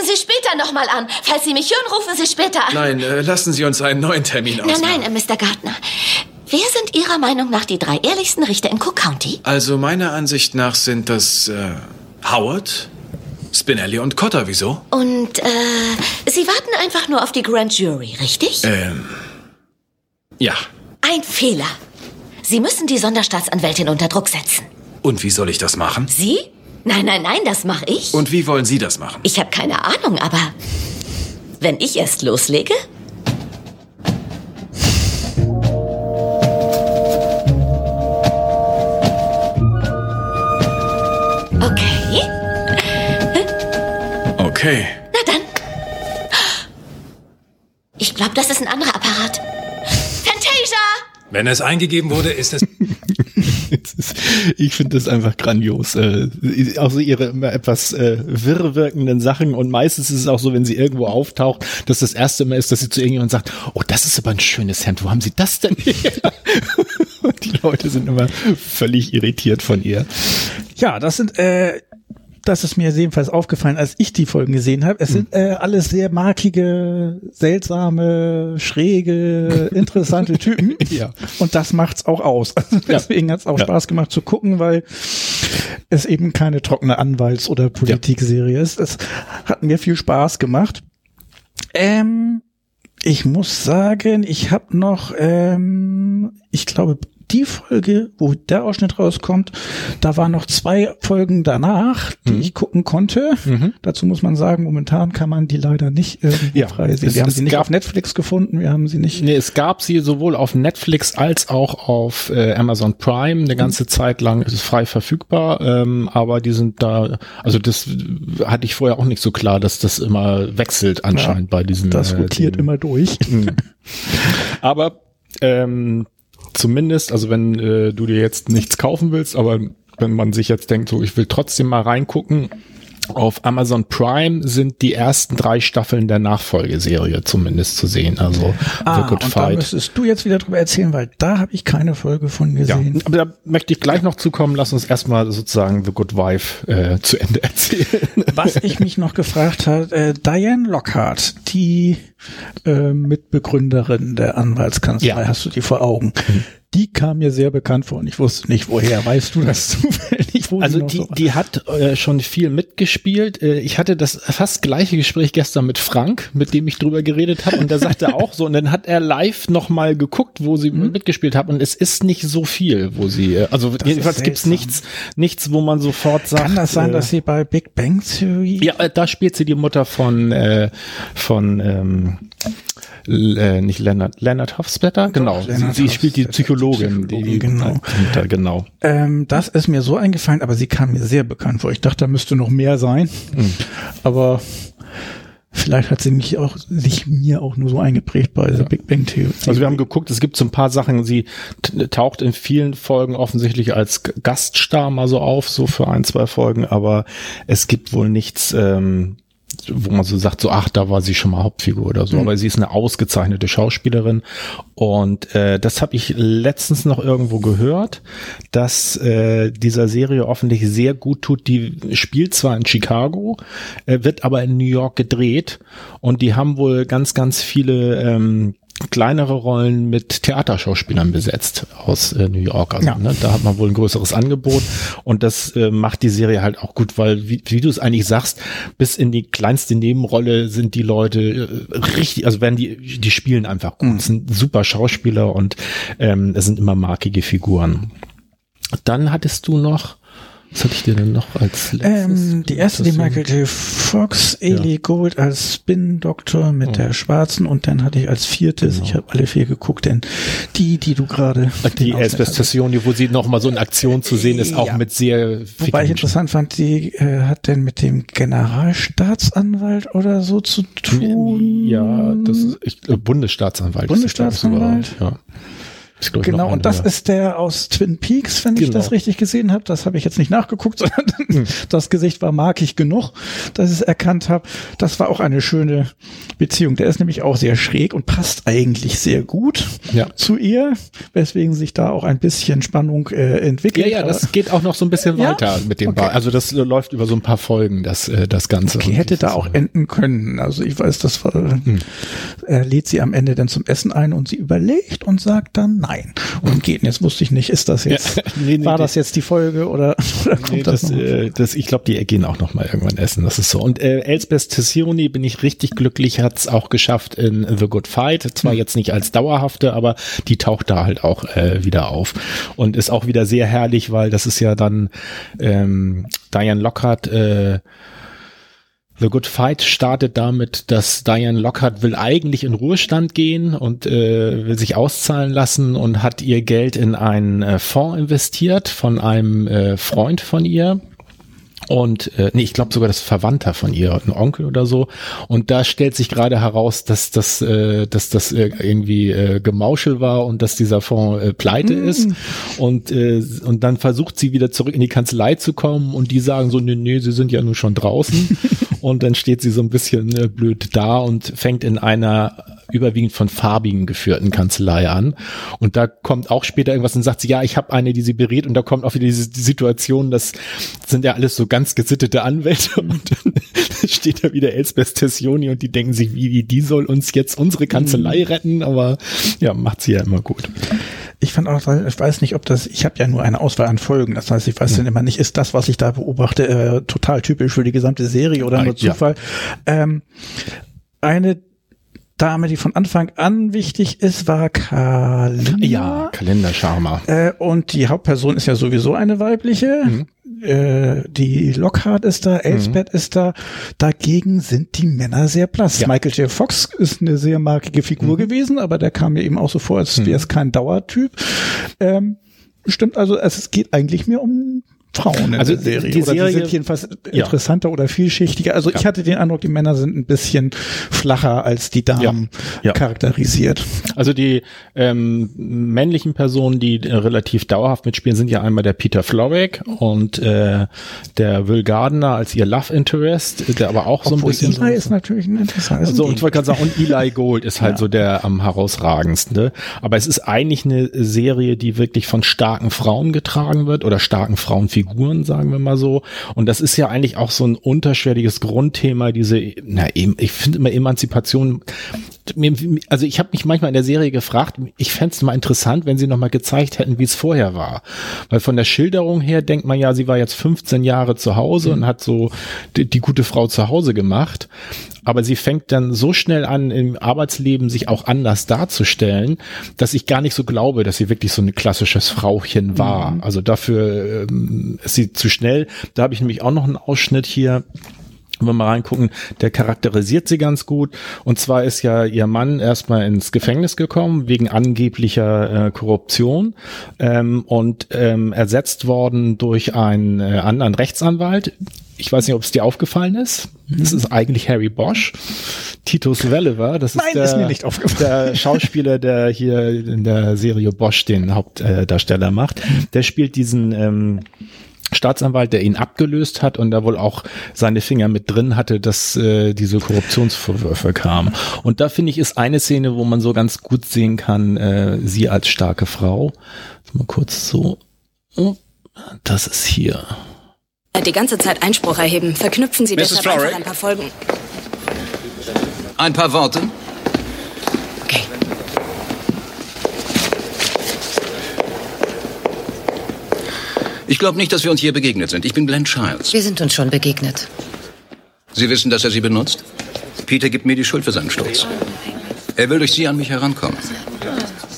Sie später nochmal an. Falls Sie mich hören, rufen Sie später an. Nein, äh, lassen Sie uns einen neuen Termin Nein, ausmachen. nein, äh, Mr. Gardner. Wer sind Ihrer Meinung nach die drei ehrlichsten Richter in Cook County? Also meiner Ansicht nach sind das äh, Howard, Spinelli und Cotter. Wieso? Und, äh, Sie warten einfach nur auf die Grand Jury, richtig? Ähm, ja. Ein Fehler. Sie müssen die Sonderstaatsanwältin unter Druck setzen. Und wie soll ich das machen? Sie? Nein, nein, nein, das mache ich. Und wie wollen Sie das machen? Ich habe keine Ahnung, aber wenn ich erst loslege? Okay, Okay. na dann. Ich glaube, das ist ein anderer Apparat. Fantasia! Wenn es eingegeben wurde, ist es. Ich finde das einfach grandios. Äh, auch so ihre immer etwas äh, wirr wirkenden Sachen und meistens ist es auch so, wenn sie irgendwo auftaucht, dass das erste Mal ist, dass sie zu irgendjemandem sagt, oh, das ist aber ein schönes Hemd, wo haben sie das denn her? die Leute sind immer völlig irritiert von ihr. Ja, das sind, äh, das ist mir jedenfalls aufgefallen, als ich die Folgen gesehen habe. Es sind äh, alles sehr markige, seltsame, schräge, interessante Typen. Ja. Und das macht's auch aus. Also deswegen hat's auch Ja. Spaß gemacht zu gucken, weil es eben keine trockene Anwalts- oder Politikserie ist. Es hat mir viel Spaß gemacht. Ähm, ich muss sagen, ich habe noch, ähm, ich glaube, die Folge, wo der Ausschnitt rauskommt, da waren noch zwei Folgen danach, die Mhm. ich gucken konnte. Dazu muss man sagen, momentan kann man die leider nicht irgendwie Ja, frei sehen. Wir haben sie nicht gab- auf Netflix gefunden, wir haben sie nicht. Nee, es gab sie sowohl auf Netflix als auch auf äh, Amazon Prime eine ganze Zeit lang ist es frei verfügbar, ähm, aber die sind da, also das hatte ich vorher auch nicht so klar, dass das immer wechselt anscheinend bei diesen. Das äh, rotiert den- immer durch. Aber ähm, zumindest, also wenn äh, du dir jetzt nichts kaufen willst, aber wenn man sich jetzt denkt, so ich will trotzdem mal reingucken, auf Amazon Prime sind die ersten drei Staffeln der Nachfolgeserie zumindest zu sehen. Also Ah, The Good und da Fight. müsstest du jetzt wieder drüber erzählen, weil da habe ich keine Folge von Ja, gesehen. aber da möchte ich gleich noch zukommen. Lass uns erstmal sozusagen The Good Wife äh, zu Ende erzählen. Was ich mich noch gefragt habe, äh, Diane Lockhart, die äh, Mitbegründerin der Anwaltskanzlei, Ja. Mhm. hast du die vor Augen? Die kam mir sehr bekannt vor und ich wusste nicht woher. Weißt du das zufällig? Wo Also die, so- die hat äh, schon viel mitgespielt. Äh, ich hatte das fast gleiche Gespräch gestern mit Frank, mit dem ich drüber geredet habe. Und der sagte auch so. Und dann hat er live nochmal geguckt, wo sie Mhm. mitgespielt hat. Und es ist nicht so viel, wo sie, äh, also jedenfalls gibt's nichts, nichts, wo man sofort sagt. Kann das sein, äh, dass sie bei Big Bang Theory? ja, äh, da spielt sie die Mutter von, äh, von ähm, äh, nicht Leonard, Leonard Hofstadter? Genau. Leonard sie, sie spielt die Psychologin. die die, genau. Mutter, genau. Ähm, das ist mir so eingefallen, aber sie kam mir sehr bekannt vor. Ich dachte, da müsste noch mehr sein. Hm. Aber vielleicht hat sie mich auch, sich mir auch nur so eingeprägt bei der Big Bang Theory. Also wir haben geguckt, es gibt so ein paar Sachen, sie taucht in vielen Folgen offensichtlich als Gaststar mal so auf, so für ein, zwei Folgen, aber es gibt wohl nichts, ähm, wo man so sagt, so ach, da war sie schon mal Hauptfigur oder so. Aber sie ist eine ausgezeichnete Schauspielerin und äh, das habe ich letztens noch irgendwo gehört, dass äh, dieser Serie offensichtlich sehr gut tut. Die spielt zwar in Chicago, äh, wird aber in New York gedreht und die haben wohl ganz, ganz viele ähm, kleinere Rollen mit Theaterschauspielern besetzt aus äh, New York. Also, Ja. ne, da hat man wohl ein größeres Angebot und das äh, macht die Serie halt auch gut, weil wie, wie du es eigentlich sagst, bis in die kleinste Nebenrolle sind die Leute äh, richtig, also werden die, die spielen einfach gut, Es sind super Schauspieler und ähm, es sind immer markige Figuren. Dann hattest du noch Was hatte ich dir denn noch als letztes? Ähm, die erste, die Michael J. Fox, Ellie ja. Gold als Spin-Doktor mit oh. der schwarzen und dann hatte ich als viertes, genau. ich habe alle vier geguckt, denn die, die du gerade... Die Station, wo sie noch mal so in Aktion zu sehen ist, auch ja. mit sehr... Wobei ich interessant fand, die äh, hat denn mit dem Generalstaatsanwalt oder so zu tun? Ja, das ist ich, äh, Bundesstaatsanwalt. Bundesstaatsanwalt? Ja. Genau, und das ist der aus Twin Peaks, wenn genau. ich das richtig gesehen habe. Das habe ich jetzt nicht nachgeguckt, sondern hm. das Gesicht war markig genug, dass ich es erkannt habe. Das war auch eine schöne Beziehung. Der ist nämlich auch sehr schräg und passt eigentlich sehr gut ja. zu ihr, weswegen sich da auch ein bisschen Spannung äh, entwickelt. Ja, ja, das geht auch noch so ein bisschen ja? weiter mit dem okay. Also das läuft über so ein paar Folgen, das, äh, das Ganze. Okay, hätte da auch enden können. Also ich weiß, das war, hm. er lädt sie am Ende dann zum Essen ein und sie überlegt und sagt dann nein und geht. Jetzt wusste ich nicht, ist das jetzt, ja, nee, nee, war das jetzt die Folge oder, oder kommt nee, das, das, äh, das Ich glaube, die gehen auch noch mal irgendwann essen. Das ist so. Und äh, Elsbeth Tessioni bin ich richtig glücklich, hat es auch geschafft in The Good Fight. Zwar hm. jetzt nicht als dauerhafte, aber die taucht da halt auch äh, wieder auf und ist auch wieder sehr herrlich, weil das ist ja dann ähm, Diane Lockhart. Äh, The Good Fight startet damit, dass Diane Lockhart will eigentlich in Ruhestand gehen und äh, will sich auszahlen lassen und hat ihr Geld in einen äh, Fonds investiert von einem äh, Freund von ihr, und äh, nee, ich glaube sogar das Verwandter von ihr, ein Onkel oder so. Und da stellt sich gerade heraus, dass das, äh, dass das äh, irgendwie äh, Gemauschel war und dass dieser Fonds äh, pleite mm. ist. Und äh, und dann versucht sie wieder zurück in die Kanzlei zu kommen und die sagen so, nee, nee, sie sind ja nur schon draußen. und dann steht sie so ein bisschen äh, blöd da und fängt in einer überwiegend von farbigen geführten Kanzlei an. Und da kommt auch später irgendwas und sagt sie, ja, ich habe eine, die sie berät. Und da kommt auch wieder diese die Situation, das sind ja alles so ganz gesittete Anwälte. Und dann steht da wieder Elsbeth Tessioni und die denken sich, wie, die soll uns jetzt unsere Kanzlei mhm. retten. Aber ja, macht sie ja immer gut. Ich fand auch, ich weiß nicht, ob das, ich habe ja nur eine Auswahl an Folgen, das heißt, ich weiß ja. dann immer nicht, ist das, was ich da beobachte, äh, total typisch für die gesamte Serie oder nur Zufall. Ja. Ähm, eine Dame, die von Anfang an wichtig ist, war Kalender. Ja, Kalender Sharma. Äh, und die Hauptperson ist ja sowieso eine weibliche. Mhm. Äh, die Lockhart ist da, Elsbeth mhm. ist da. Dagegen sind die Männer sehr blass. Ja. Michael J. Fox ist eine sehr markige Figur mhm. gewesen, aber der kam mir eben auch so vor, als wäre es mhm. kein Dauertyp. Ähm, stimmt also, es geht eigentlich mehr um Frauen in also der Serie. Die, Serie, oder die sind jedenfalls ja. interessanter oder vielschichtiger. Also ja. ich hatte den Eindruck, die Männer sind ein bisschen flacher als die Damen ja. charakterisiert. Also die ähm, männlichen Personen, die relativ dauerhaft mitspielen, sind ja einmal der Peter Florrick und äh, der Will Gardner als ihr Love Interest, der aber auch Obwohl so ein bisschen. Eli so ist natürlich ein interessanter. So, und ich wollte gerade sagen, und Eli Gold ist halt so der am herausragendste. Aber es ist eigentlich eine Serie, die wirklich von starken Frauen getragen wird oder starken Frauenfiguren Figuren, sagen wir mal so. Und das ist ja eigentlich auch so ein unterschwelliges Grundthema, diese, na, ich finde immer Emanzipation. Also ich habe mich manchmal in der Serie gefragt, ich fände es mal interessant, wenn sie nochmal gezeigt hätten, wie es vorher war. Weil von der Schilderung her denkt man ja, sie war jetzt 15 Jahre zu Hause mhm. und hat so die, die gute Frau zu Hause gemacht aber sie fängt dann so schnell an, im Arbeitsleben sich auch anders darzustellen, dass ich gar nicht so glaube, dass sie wirklich so ein klassisches Frauchen war. Mhm. Also dafür ähm, ist sie zu schnell. Da habe ich nämlich auch noch einen Ausschnitt hier wenn wir mal reingucken, der charakterisiert sie ganz gut. Und zwar ist ja ihr Mann erstmal ins Gefängnis gekommen wegen angeblicher äh, Korruption ähm, und ähm, ersetzt worden durch einen äh, anderen Rechtsanwalt ich weiß nicht, ob es dir aufgefallen ist. Das ist eigentlich Harry Bosch. Titus Welliver, das ist, Nein, der, ist mir nicht aufgefallen. der Schauspieler, der hier in der Serie Bosch den Hauptdarsteller macht. Der spielt diesen ähm, Staatsanwalt, der ihn abgelöst hat und da wohl auch seine Finger mit drin hatte, dass äh, diese Korruptionsvorwürfe kamen. Und da finde ich, ist eine Szene, wo man so ganz gut sehen kann, äh, sie als starke Frau. Mal kurz so. Oh, das ist hier die ganze Zeit Einspruch erheben. Verknüpfen Sie Mrs. deshalb einfach ein paar Folgen. Ein paar Worte? Okay. Ich glaube nicht, dass wir uns hier begegnet sind. Ich bin Glenn Childs. Wir sind uns schon begegnet. Sie wissen, dass er Sie benutzt? Peter gibt mir die Schuld für seinen Sturz. Er will durch Sie an mich herankommen.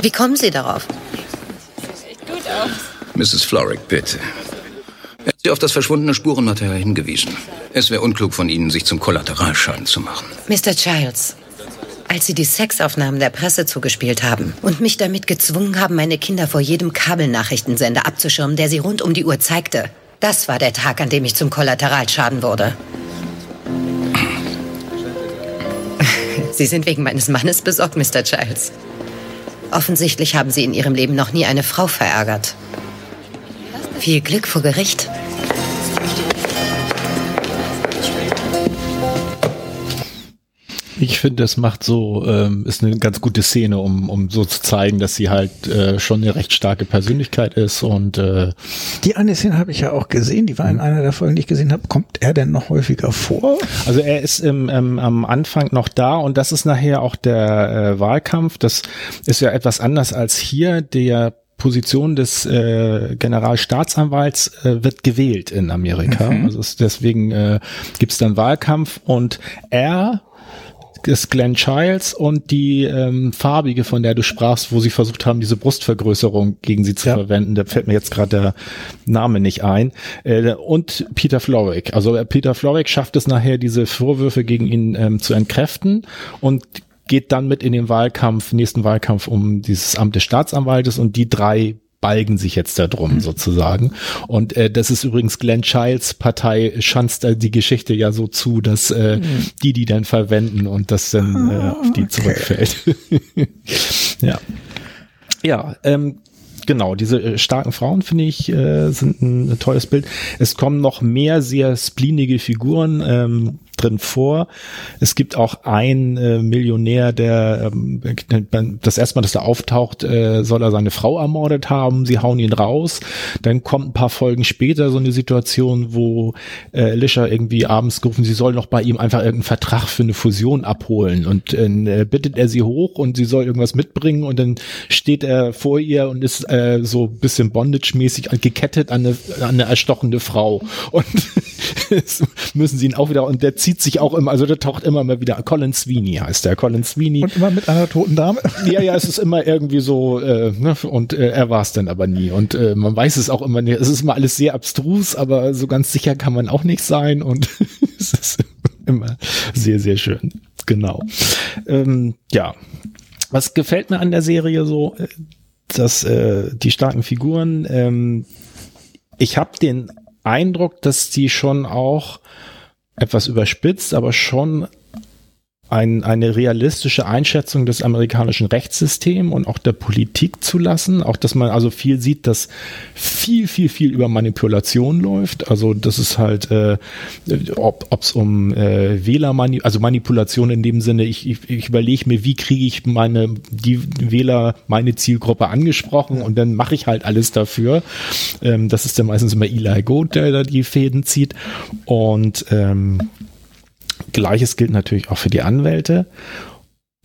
Wie kommen Sie darauf? Sieht gut aus. Mrs. Florrick, bitte. Dir auf das verschwundene Spurenmaterial hingewiesen. Es wäre unklug von Ihnen, sich zum Kollateralschaden zu machen. Mr. Childs, als Sie die Sexaufnahmen der Presse zugespielt haben und mich damit gezwungen haben, meine Kinder vor jedem Kabelnachrichtensender abzuschirmen, der sie rund um die Uhr zeigte, das war der Tag, an dem ich zum Kollateralschaden wurde. Sie sind wegen meines Mannes besorgt, Mr. Childs. Offensichtlich haben Sie in Ihrem Leben noch nie eine Frau verärgert. Viel Glück vor Gericht. Ich finde, es macht so, ähm, ist eine ganz gute Szene, um, um so zu zeigen, dass sie halt äh, schon eine recht starke Persönlichkeit ist und äh, Die eine Szene habe ich ja auch gesehen, die war in einer der Folgen, die ich gesehen habe. Kommt er denn noch häufiger vor? Also er ist im, ähm, am Anfang noch da und das ist nachher auch der äh, Wahlkampf. Das ist ja etwas anders als hier. Der Position des äh, Generalstaatsanwalts äh, wird gewählt in Amerika. Mhm. Also es, deswegen äh, gibt es dann Wahlkampf und er ist Glenn Childs und die ähm, farbige, von der du sprachst, wo sie versucht haben, diese Brustvergrößerung gegen sie zu verwenden. Da fällt mir jetzt gerade der Name nicht ein. Äh, und Peter Florrick. Also äh, Peter Florrick schafft es nachher, diese Vorwürfe gegen ihn ähm, zu entkräften und geht dann mit in den Wahlkampf, nächsten Wahlkampf um dieses Amt des Staatsanwaltes und die drei balgen sich jetzt da drum sozusagen. Und äh, das ist übrigens Glenn Childs Partei schanzt äh, die Geschichte ja so zu, dass äh, Mhm. die die dann verwenden und das dann äh, auf die zurückfällt. ja. Ja, ähm, genau, diese äh, starken Frauen, finde ich, äh, sind ein, tolles Bild. Es kommen noch mehr sehr spleenige Figuren ähm, drin vor. Es gibt auch einen äh, Millionär, der ähm, das erste Mal, dass er auftaucht, äh, soll er seine Frau ermordet haben. Sie hauen ihn raus. Dann kommt ein paar Folgen später so eine Situation, wo äh, Alicia irgendwie abends gerufen, sie soll noch bei ihm einfach irgendeinen Vertrag für eine Fusion abholen und äh, bittet er sie hoch und sie soll irgendwas mitbringen und dann steht er vor ihr und ist äh, so bisschen Bondage-mäßig gekettet an eine, an eine erstochene Frau und müssen sie ihn auch wieder und der zieht sich auch immer, also der taucht immer mal wieder, Colin Sweeney heißt der, Colin Sweeney. Und immer mit einer toten Dame? Ja, ja, es ist immer irgendwie so, äh, ne, und äh, er war es dann aber nie. Und äh, man weiß es auch immer nicht. Es ist immer alles sehr abstrus, aber so ganz sicher kann man auch nicht sein. Und es ist immer sehr, sehr schön. Genau. Ähm, ja. Was gefällt mir an der Serie so, äh, dass äh, die starken Figuren, ähm, ich habe den Eindruck, dass die schon auch etwas überspitzt, aber schon ein, eine realistische Einschätzung des amerikanischen Rechtssystems und auch der Politik zu lassen. Auch, dass man also viel sieht, dass viel, viel, viel über Manipulation läuft. Also, das ist halt, äh, ob es um äh, Wählermani also Manipulation in dem Sinne, ich, ich, ich überlege mir, wie kriege ich meine, die Wähler, meine Zielgruppe angesprochen und dann mache ich halt alles dafür. Ähm, das ist dann meistens immer Eli Gold, der da die Fäden zieht. Und ähm, Gleiches gilt natürlich auch für die Anwälte.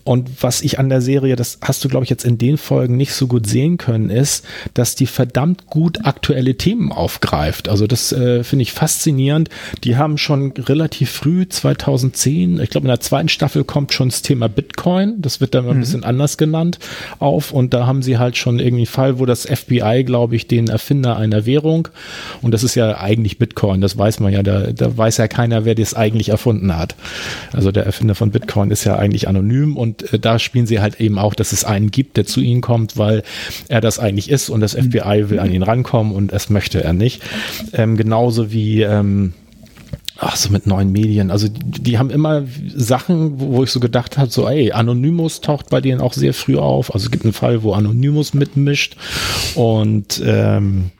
Und was ich an der Serie, das hast du, glaube ich, jetzt in den Folgen nicht so gut sehen können, ist, dass die verdammt gut aktuelle Themen aufgreift. Also das äh, finde ich faszinierend. Die haben schon relativ früh, 2010, ich glaube in der zweiten Staffel kommt schon das Thema Bitcoin. Das wird dann mal ein bisschen anders genannt auf. Und da haben sie halt schon irgendwie einen Fall, wo das FBI, glaube ich, den Erfinder einer Währung, und das ist ja eigentlich Bitcoin, das weiß man ja, da, da weiß ja keiner, wer das eigentlich erfunden hat. Also der Erfinder von Bitcoin ist ja eigentlich anonym und und äh, da spielen sie halt eben auch, dass es einen gibt, der zu ihnen kommt, weil er das eigentlich ist und das FBI will an ihn rankommen und es möchte er nicht. Ähm, genauso wie ähm, Ach, so mit neuen Medien. Also die, die haben immer Sachen, wo, wo ich so gedacht habe, so, ey, Anonymous taucht bei denen auch sehr früh auf. Also es gibt einen Fall, wo Anonymous mitmischt. Und ähm,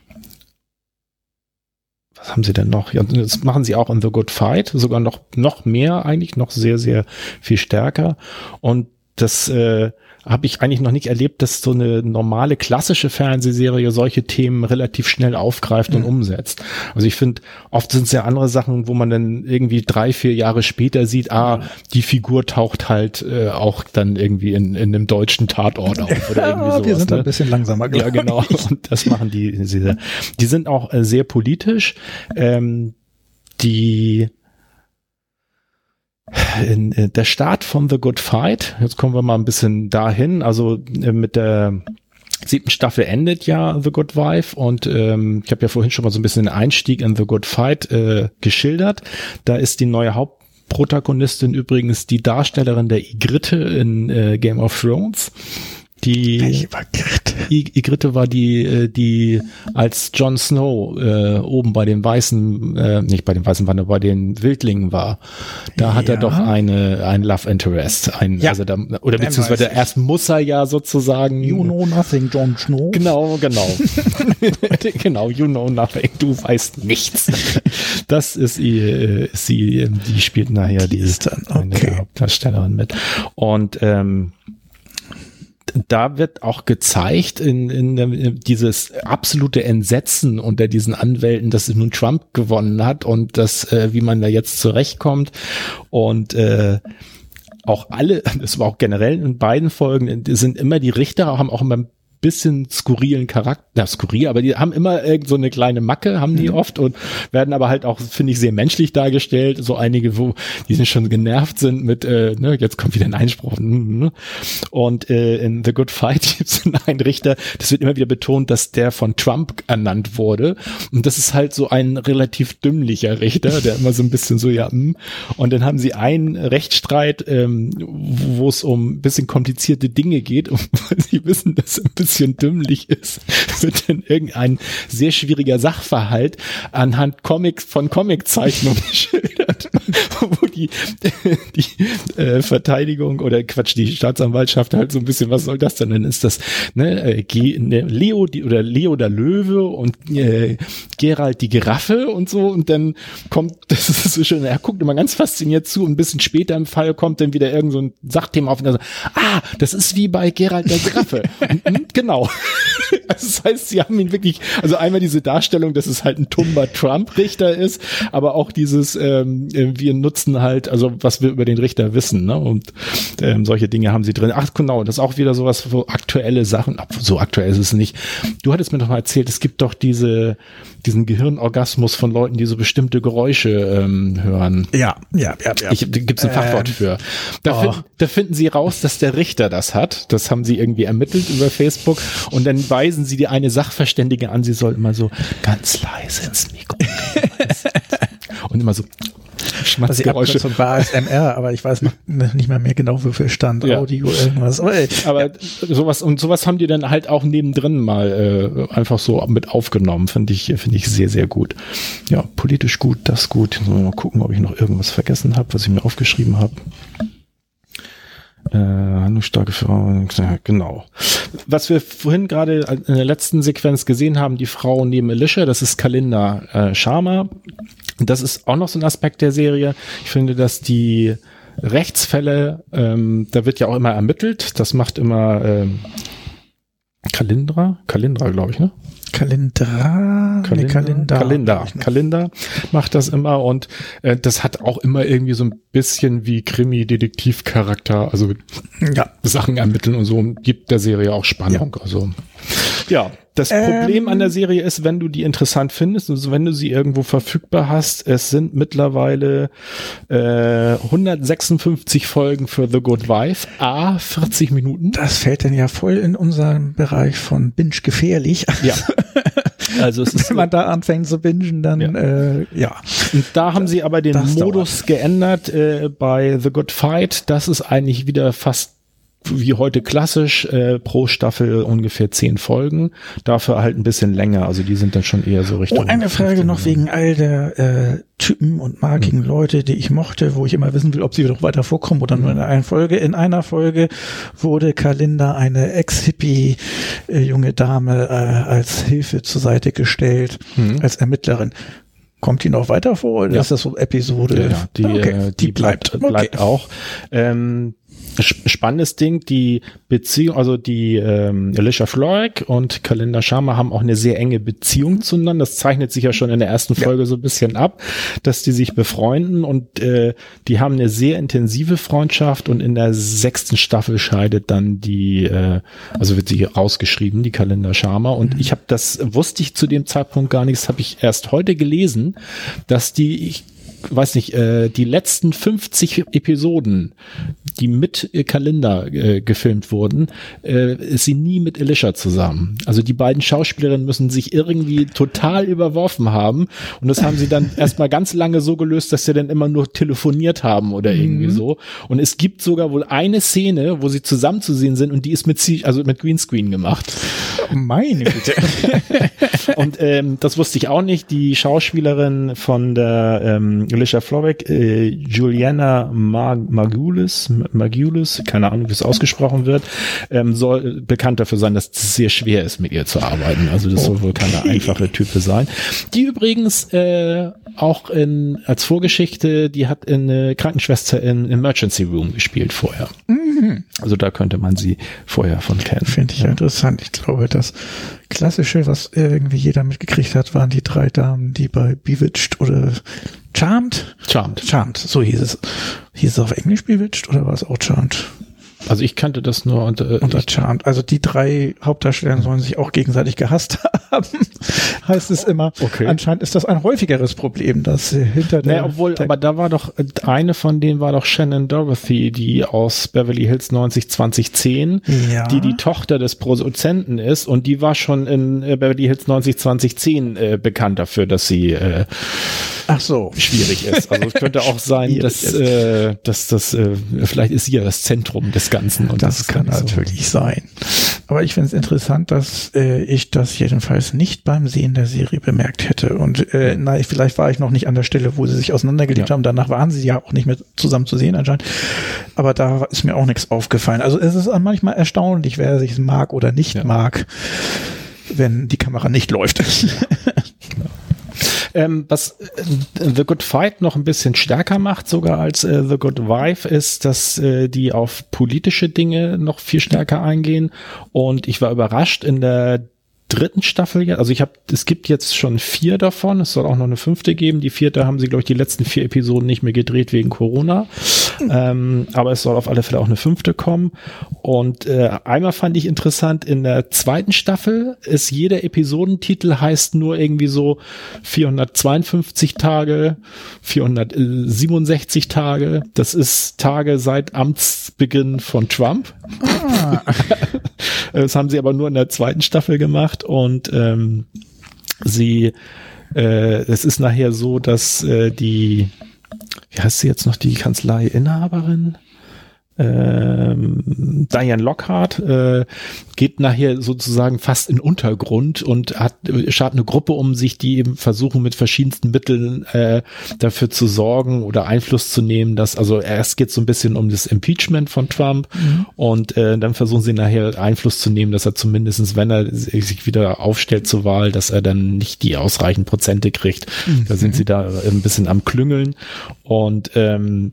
was haben sie denn noch? Ja, das machen sie auch in The Good Fight, sogar noch, noch mehr eigentlich, noch sehr, sehr viel stärker. Und das äh, habe ich eigentlich noch nicht erlebt, dass so eine normale klassische Fernsehserie solche Themen relativ schnell aufgreift und umsetzt. Also ich finde, oft sind es ja andere Sachen, wo man dann irgendwie drei, vier Jahre später sieht, ah, die Figur taucht halt äh, auch dann irgendwie in, in einem deutschen Tatort auf oder irgendwie sowas. wir sind ne? ein bisschen langsamer, Ja, glaub genau. ich. Und das machen die. Die, die sind auch äh, sehr politisch. Ähm, die in, äh, der Start von The Good Fight, jetzt kommen wir mal ein bisschen dahin, also äh, mit der siebten Staffel endet ja The Good Wife und ähm, ich habe ja vorhin schon mal so ein bisschen den Einstieg in The Good Fight äh, geschildert. Da ist die neue Hauptprotagonistin übrigens die Darstellerin der Igritte in äh, Game of Thrones. Die Igritte war die, äh, die als Jon Snow äh, oben bei den Weißen, äh, nicht bei den Weißen Wander, bei den Wildlingen war. Da hat er Ja. doch eine ein Love Interest, ein, Ja. also da, oder Den beziehungsweise erst muss er ja sozusagen. You know nothing, Jon Snow. Genau, genau. genau, you know nothing, du weißt nichts. Das ist, ihr, ist sie, die spielt nachher die ist dann, eine okay. der Hauptdarstellerin mit. Und ähm, da wird auch gezeigt in, in, in dieses absolute Entsetzen unter diesen Anwälten, dass nun Trump gewonnen hat und das, äh, wie man da jetzt zurechtkommt. Und äh, auch alle, das war auch generell in beiden Folgen, sind immer die Richter, haben auch immer bisschen skurrilen Charakter, na, skurril, aber die haben immer irgend so eine kleine Macke, haben die oft und werden aber halt auch, finde ich, sehr menschlich dargestellt. So einige, wo die sind schon genervt sind mit, äh, ne, jetzt kommt wieder ein Einspruch. ne? Und äh, in The Good Fight gibt es einen Richter, das wird immer wieder betont, dass der von Trump ernannt wurde. Und das ist halt so ein relativ dümmlicher Richter, der immer so ein bisschen so, ja, hm. und dann haben sie einen Rechtsstreit, ähm, wo es um ein bisschen komplizierte Dinge geht und sie wissen, dass ein bisschen dümmlich ist, wird dann irgendein sehr schwieriger Sachverhalt anhand Comics von Comiczeichnungen geschildert, die, die äh, Verteidigung oder Quatsch, die Staatsanwaltschaft halt so ein bisschen, was soll das denn? Dann ist das ne, äh, ne, Leo die, oder Leo der Löwe und äh, Gerald die Giraffe und so und dann kommt, das ist so schön, er guckt immer ganz fasziniert zu und ein bisschen später im Fall kommt dann wieder irgend so ein Sachthema auf und er sagt, ah, das ist wie bei Gerald der Giraffe. und, hm, genau. Also das heißt, sie haben ihn wirklich, also einmal diese Darstellung, dass es halt ein tumber Trump-Richter ist, aber auch dieses, ähm, äh, wir nutzen halt, also was wir über den Richter wissen, ne? Und ähm, solche Dinge haben sie drin. Ach genau, das ist auch wieder sowas, wo aktuelle Sachen, so aktuell ist es nicht. Du hattest mir doch mal erzählt, es gibt doch diese, diesen Gehirnorgasmus von Leuten, die so bestimmte Geräusche ähm, hören. Ja, ja, ja, ja. Ich, gibt es ein Fachwort Ähm, für. Da, oh. finden, da finden sie raus, dass der Richter das hat. Das haben sie irgendwie ermittelt über Facebook. Und dann weisen sie die eine Sachverständige an, sie soll immer so ganz leise ins Mikro. Und immer so Also Schmatzgeräusche. Abkürzung war ASMR, aber ich weiß noch nicht mehr mehr genau, wofür stand. Ja. Audio, irgendwas. Oh, ey. Aber sowas und sowas haben die dann halt auch nebendrin mal äh, einfach so mit aufgenommen. Finde ich, finde ich sehr, sehr gut. Ja, politisch gut, das gut. Mal gucken, ob ich noch irgendwas vergessen habe, was ich mir aufgeschrieben habe. Äh, handlungsstarke Frau, genau. Was wir vorhin gerade in der letzten Sequenz gesehen haben, die Frau neben Alicia, das ist Kalinda äh, Sharma. Das ist auch noch so ein Aspekt der Serie. Ich finde, dass die Rechtsfälle, ähm, da wird ja auch immer ermittelt. Das macht immer ähm, Kalindra, Kalindra, glaube ich, ne? Kalendra, nee, Kalender. Kalender, Kalender macht das immer und äh, das hat auch immer irgendwie so ein bisschen wie Krimi-Detektiv-Charakter, also Ja. Sachen ermitteln und so und gibt der Serie auch Spannung. Also ja, das Ähm. Problem an der Serie ist, wenn du die interessant findest, also wenn du sie irgendwo verfügbar hast, es sind mittlerweile äh, 156 Folgen für The Good Wife, a 40 Minuten. Das fällt dann ja voll in unseren Bereich von Binge gefährlich. Ja. Also es ist Wenn man da anfängt zu bingen, dann ja. Äh, ja. Und da haben sie aber den Modus geändert äh, bei The Good Fight. Das ist eigentlich wieder fast wie heute klassisch, äh, pro Staffel ungefähr zehn Folgen. Dafür halt ein bisschen länger. Also die sind dann schon eher so Richtung. Oh, eine Frage noch wegen all der äh, Typen und markigen Hm. Leute, die ich mochte, wo ich immer wissen will, ob sie noch weiter vorkommen oder nur in einer Folge. In einer Folge wurde Kalinda eine Ex-Hippie äh, junge Dame äh, als Hilfe zur Seite gestellt, Mhm. als Ermittlerin. Kommt die noch weiter vor oder Ja. ist das so Episode? Ja, ja, die, Okay, äh, die bleibt, bleibt auch. Ähm, spannendes Ding, die Beziehung, also die ähm, Alicia Florrick und Kalenda Sharma haben auch eine sehr enge Beziehung zueinander. Das zeichnet sich ja schon in der ersten Folge so ein bisschen ab, dass die sich befreunden und äh, die haben eine sehr intensive Freundschaft und in der sechsten Staffel scheidet dann die, äh, also wird sie rausgeschrieben, die Kalender Sharma. Und ich habe das wusste ich zu dem Zeitpunkt gar nicht, das habe ich erst heute gelesen, dass die ich weiß nicht, äh, die letzten 50 Episoden, die mit äh, Kalender äh, gefilmt wurden, äh, ist sie nie mit Alicia zusammen. Also die beiden Schauspielerinnen müssen sich irgendwie total überworfen haben und das haben sie dann erstmal ganz lange so gelöst, dass sie dann immer nur telefoniert haben oder irgendwie mhm. so. Und es gibt sogar wohl eine Szene, wo sie zusammen zu sehen sind und die ist mit also mit Greenscreen gemacht. Meine Güte. und ähm, das wusste ich auch nicht. Die Schauspielerin von der ähm, Alicia Florrick, äh, Juliana Mag Magulis, Magulis, keine Ahnung, wie es ausgesprochen wird, ähm, soll bekannt dafür sein, dass es sehr schwer ist, mit ihr zu arbeiten. Also das soll wohl keine einfache Type sein. Die übrigens äh, auch in, als Vorgeschichte, die hat eine Krankenschwester in Emergency Room gespielt vorher. Mhm. Also da könnte man sie vorher von kennen. Finde ich ja. interessant. Ich glaube, das Klassische, was irgendwie jeder mitgekriegt hat, waren die drei Damen, die bei Bewitched oder Charmed? Charmed. Charmed, so hieß es. Hieß es auf Englisch Bewitched oder war es auch Charmed? Also ich kannte das nur unter, äh, unter Charmed. Also die drei Hauptdarsteller sollen sich auch gegenseitig gehasst haben, heißt es immer. Okay. Anscheinend ist das ein häufigeres Problem, dass hinter der... Naja, obwohl, der aber da war doch, eine von denen war doch Shannon Dorothy, die aus Beverly Hills 90 2010, ja. die die Tochter des Produzenten ist und die war schon in äh, Beverly Hills 90 2010 äh, bekannt dafür, dass sie äh, Ach so. schwierig ist. Also es könnte auch sein, dass, äh, dass das äh, vielleicht ist sie ja das Zentrum des Ganzen. Und das, das kann natürlich so. sein. Aber ich finde es interessant, dass äh, ich das jedenfalls nicht beim Sehen der Serie bemerkt hätte. Und äh, na, vielleicht war ich noch nicht an der Stelle, wo sie sich auseinandergelebt ja. haben. Danach waren sie ja auch nicht mehr zusammen zu sehen anscheinend. Aber da ist mir auch nichts aufgefallen. Also es ist manchmal erstaunlich, wer sich mag oder nicht ja. mag, wenn die Kamera nicht läuft. Ähm, was äh, The Good Fight noch ein bisschen stärker macht, sogar als äh, The Good Wife, ist, dass äh, die auf politische Dinge noch viel stärker eingehen. Und ich war überrascht in der dritten Staffel jetzt. Also ich habe, es gibt jetzt schon vier davon. Es soll auch noch eine fünfte geben. Die vierte haben sie, glaube ich, die letzten vier Episoden nicht mehr gedreht wegen Corona. Ähm, aber es soll auf alle Fälle auch eine fünfte kommen. Und äh, einmal fand ich interessant, in der zweiten Staffel ist jeder Episodentitel heißt nur irgendwie so 452 Tage, 467 Tage. Das ist Tage seit Amtsbeginn von Trump. Ah. das haben sie aber nur in der zweiten Staffel und ähm, sie äh, es ist nachher so, dass äh, die wie heißt sie jetzt noch, die Kanzlei-Inhaberin? Ähm, Diane Lockhart äh, geht nachher sozusagen fast in Untergrund und hat schart eine Gruppe um sich, die eben versuchen mit verschiedensten Mitteln äh, dafür zu sorgen oder Einfluss zu nehmen, dass also erst geht so ein bisschen um das Impeachment von Trump mhm. und äh, dann versuchen sie nachher Einfluss zu nehmen, dass er zumindestens, wenn er sich wieder aufstellt zur Wahl, dass er dann nicht die ausreichend Prozente kriegt. Mhm. Da sind sie da ein bisschen am Klüngeln und ähm,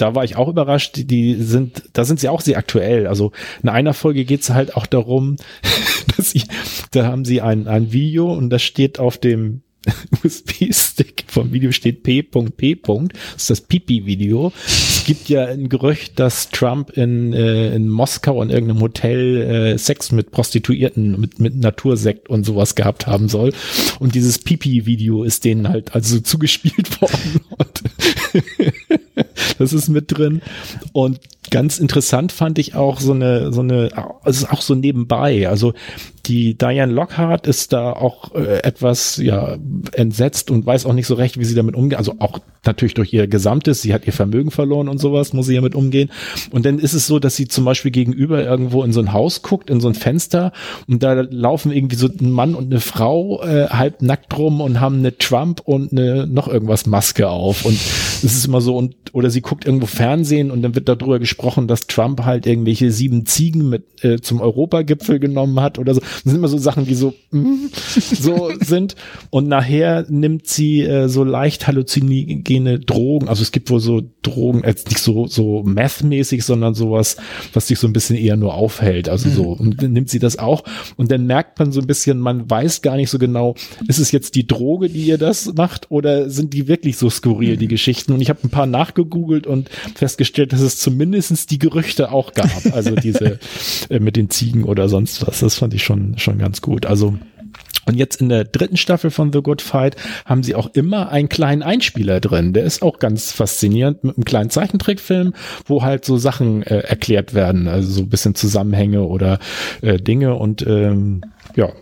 da war ich auch überrascht, die, die sind, da sind sie auch sehr aktuell. Also in einer Folge geht es halt auch darum, dass sie, da haben sie ein, ein Video und das steht auf dem USB-Stick vom Video steht P.P. Das ist das Pipi-Video. Es gibt ja ein Gerücht, dass Trump in, äh, in Moskau in irgendeinem Hotel äh, Sex mit Prostituierten, mit, mit Natursekt und sowas gehabt haben soll. Und dieses Pipi-Video ist denen halt also zugespielt worden. Das ist mit drin. Und ganz interessant fand ich auch so eine, so eine, es ist auch so nebenbei. Also die Diane Lockhart ist da auch äh, etwas ja entsetzt und weiß auch nicht so recht, wie sie damit umgeht. Also auch natürlich durch ihr Gesamtes, sie hat ihr Vermögen verloren und sowas, muss sie damit umgehen. Und dann ist es so, dass sie zum Beispiel gegenüber irgendwo in so ein Haus guckt, in so ein Fenster und da laufen irgendwie so ein Mann und eine Frau äh, halb nackt rum und haben eine Trump und eine noch irgendwas Maske auf. Und es ist immer so, und oder sie guckt irgendwo Fernsehen und dann wird darüber gesprochen, dass Trump halt irgendwelche sieben Ziegen mit äh, zum Europagipfel genommen hat oder so. Das sind immer so Sachen, die so mm, so sind. Und nachher nimmt sie äh, so leicht halluzinogene Drogen. Also es gibt wohl so Drogen, jetzt nicht so so Meth-mäßig, sondern sowas, was sich so ein bisschen eher nur aufhält. Also mhm. so und dann nimmt sie das auch. Und dann merkt man so ein bisschen, man weiß gar nicht so genau, ist es jetzt die Droge, die ihr das macht, oder sind die wirklich so skurril, die mhm. Geschichten? Und ich habe ein paar nachgegoogelt und festgestellt, dass es zumindestens die Gerüchte auch gab. Also diese äh, mit den Ziegen oder sonst was. Das fand ich schon, schon ganz gut. Also Und jetzt in der dritten Staffel von The Good Fight haben sie auch immer einen kleinen Einspieler drin. Der ist auch ganz faszinierend mit einem kleinen Zeichentrickfilm, wo halt so Sachen äh, erklärt werden, also so ein bisschen Zusammenhänge oder äh, Dinge und ähm, ja,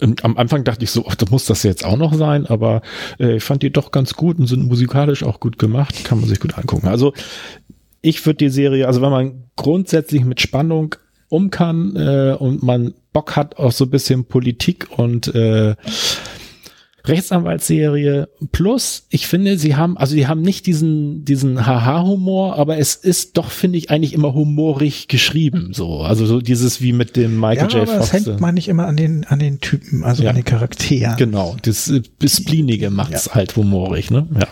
am Anfang dachte ich so, ach, muss das jetzt auch noch sein, aber äh, ich fand die doch ganz gut und sind musikalisch auch gut gemacht, kann man sich gut angucken. Also ich würde die Serie, also wenn man grundsätzlich mit Spannung um kann äh, und man Bock hat auf so ein bisschen Politik und äh, Rechtsanwaltsserie. Plus, ich finde, sie haben, also sie haben nicht diesen, diesen Haha-Humor, aber es ist doch, finde ich, eigentlich immer humorig geschrieben, so. Also so dieses wie mit dem Michael ja, J. aber Fox. das hängt man nicht immer an den, an den Typen, also Ja. an den Charakteren. Genau, das äh, Splinige macht's halt humorig, ne? Ja.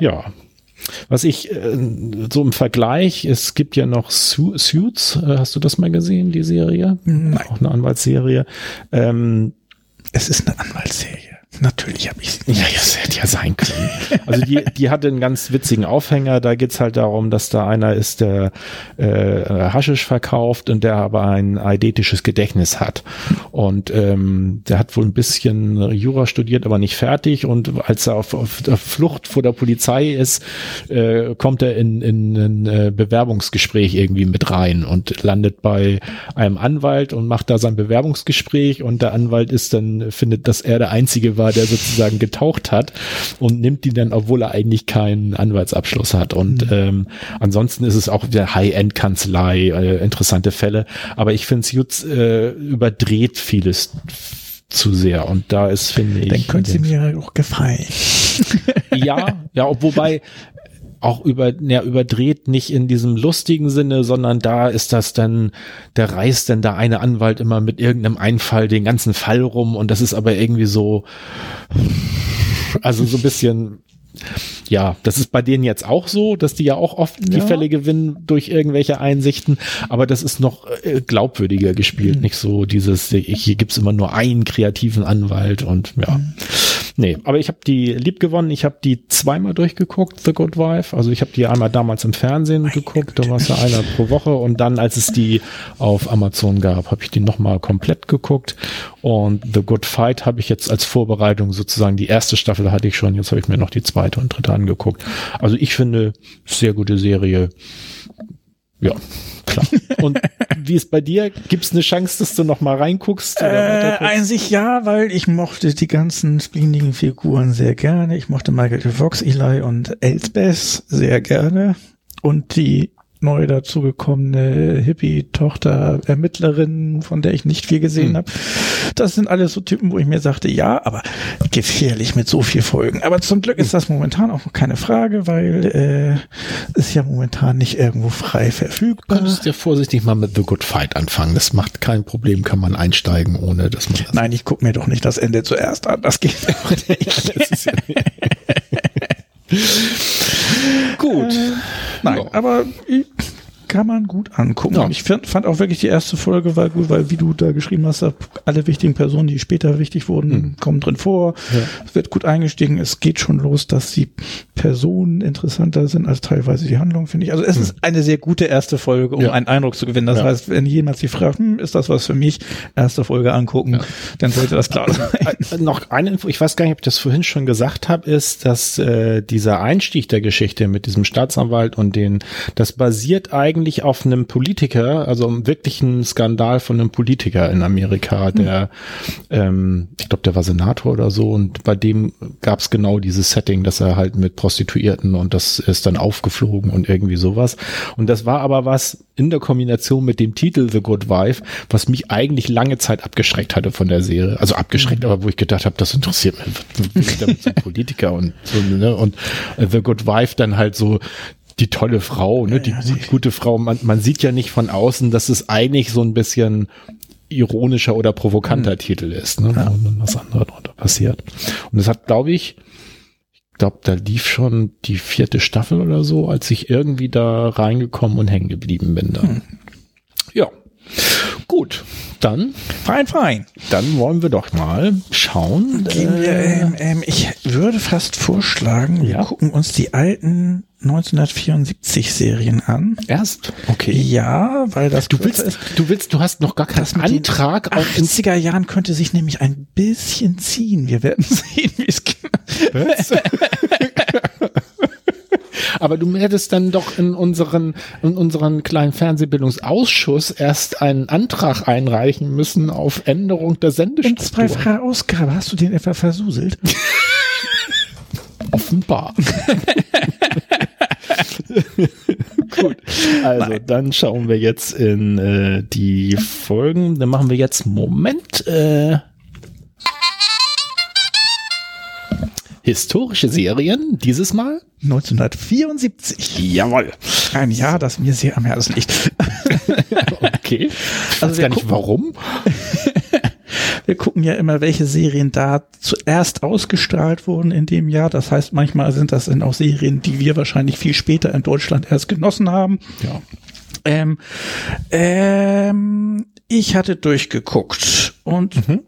Ja. Was ich äh, so im Vergleich, es gibt ja noch Su Suits, äh, hast du das mal gesehen, die Serie? Nein. Auch eine Anwaltsserie. Ähm, Es ist eine Anwaltsserie. Natürlich habe ich. Ja, das hätte ja sein können. Also die, die hatte einen ganz witzigen Aufhänger. Da geht's halt darum, dass da einer ist, der äh, Haschisch verkauft und der aber ein eidetisches Gedächtnis hat. Und ähm, der hat wohl ein bisschen Jura studiert, aber nicht fertig. Und als er auf, auf der Flucht vor der Polizei ist, äh, kommt er in, in ein äh, Bewerbungsgespräch irgendwie mit rein und landet bei einem Anwalt und macht da sein Bewerbungsgespräch und der Anwalt ist dann, findet, dass er der Einzige war, der sozusagen getaucht hat und nimmt ihn dann, obwohl er eigentlich keinen Anwaltsabschluss hat. Und ähm, ansonsten ist es auch wieder High-End-Kanzlei, äh, interessante Fälle. Aber ich finde, Suits äh, überdreht vieles zu sehr und da ist, finde ich. Dann könnte sie mir auch gefallen. ja, ja, ob- wobei auch über, ja, überdreht nicht in diesem lustigen Sinne, sondern da ist das dann, der reißt dann da eine Anwalt immer mit irgendeinem Einfall den ganzen Fall rum und das ist aber irgendwie so, also so ein bisschen, ja, das ist bei denen jetzt auch so, dass die ja auch oft die Ja. Fälle gewinnen durch irgendwelche Einsichten, aber das ist noch äh, glaubwürdiger gespielt, nicht so dieses, hier gibt's immer nur einen kreativen Anwalt und ja. Nee, aber ich habe die lieb gewonnen. Ich habe die zweimal durchgeguckt, The Good Wife. Also ich habe die einmal damals im Fernsehen geguckt, da war es ja einer pro Woche und dann, als es die auf Amazon gab, habe ich die nochmal komplett geguckt. Und The Good Fight habe ich jetzt als Vorbereitung sozusagen die erste Staffel hatte ich schon, jetzt habe ich mir noch die zweite und dritte angeguckt. Also ich finde, sehr gute Serie. Ja, klar. Und wie ist bei dir? Gibt es eine Chance, dass du noch mal reinguckst? oder Äh, einzig ja, weil ich mochte die ganzen splinigen Figuren sehr gerne. Ich mochte Michael J. Fox, Eli und Elsbeth sehr gerne. Und die neu dazugekommene Hippie-Tochter Ermittlerin, von der ich nicht viel gesehen Hm. habe. Das sind alles so Typen, wo ich mir sagte, ja, aber gefährlich mit so viel Folgen. Aber zum Glück ist das momentan auch noch keine Frage, weil äh, ist ja momentan nicht irgendwo frei verfügbar. könntest ja vorsichtig mal mit The Good Fight anfangen. Das macht kein Problem, kann man einsteigen, ohne dass man das. Nein, ich gucke mir doch nicht das Ende zuerst an. Das geht auch nicht. das Gut. Nein, Ja. aber ich- kann man gut angucken. Ja. Ich find, fand auch wirklich die erste Folge war gut, weil wie du da geschrieben hast, alle wichtigen Personen, die später wichtig wurden, Mhm. kommen drin vor. Es wird gut eingestiegen. Es geht schon los, dass die Personen interessanter sind als teilweise die Handlung, finde ich. Also es ist eine sehr gute erste Folge, um Mhm. Ja. einen Eindruck zu gewinnen. Das Ja. heißt, wenn jemand sich fragt, hm, ist das was für mich, erste Folge angucken, dann sollte das klar sein. Äh, Noch eine Info, ich weiß gar nicht, ob ich das vorhin schon gesagt habe, ist, dass äh, dieser Einstieg der Geschichte mit diesem Staatsanwalt und den, das basiert eigentlich auf einem Politiker, also einem wirklichen Skandal von einem Politiker in Amerika, der, ähm, ich glaube, der war Senator oder so und bei dem gab es genau dieses Setting, dass er halt mit Prostituierten und das ist dann aufgeflogen und irgendwie sowas. Und das war aber was in der Kombination mit dem Titel The Good Wife, was mich eigentlich lange Zeit abgeschreckt hatte von der Serie. Also abgeschreckt, aber wo ich gedacht habe, das interessiert mich. Politiker und so, ne? Und The Good Wife dann halt so die tolle Frau, ne? Die gut, gute Frau. Man, man sieht ja nicht von außen, dass es eigentlich so ein bisschen ironischer oder provokanter Titel ist, ne? Und dann was anderes drunter passiert. Und das hat, glaube ich, ich glaube, da lief schon die vierte Staffel oder so, als ich irgendwie da reingekommen und hängen geblieben bin. Dann. Ja. Gut, dann. Fein, fein. Dann wollen wir doch mal schauen. Gehen wir, ähm, ähm, ich würde fast vorschlagen, wir Ja. gucken uns die alten 1974 Serien an. Erst? Okay. Ja, weil das du willst, ist. du willst, du hast noch gar keinen Antrag auf 80er Jahren könnte sich nämlich ein bisschen ziehen. Wir werden sehen, wie es geht. Aber du hättest dann doch in unseren, in unseren kleinen Fernsehbildungsausschuss erst einen Antrag einreichen müssen auf Änderung der Sendestruktur. In zweifacher Ausgabe hast du den etwa versuselt? Offenbar. Gut, also Nein. dann schauen wir jetzt in äh, die Folgen. Dann machen wir jetzt Moment. Äh, historische Serien, dieses Mal 1974. Jawohl. Ein Jahr, das mir sehr am Herzen liegt. okay. Ich also weiß gar nicht warum. wir gucken ja immer, welche Serien da zuerst ausgestrahlt wurden in dem Jahr. Das heißt, manchmal sind das dann auch Serien, die wir wahrscheinlich viel später in Deutschland erst genossen haben. Ja. Ähm, ähm, ich hatte durchgeguckt und mhm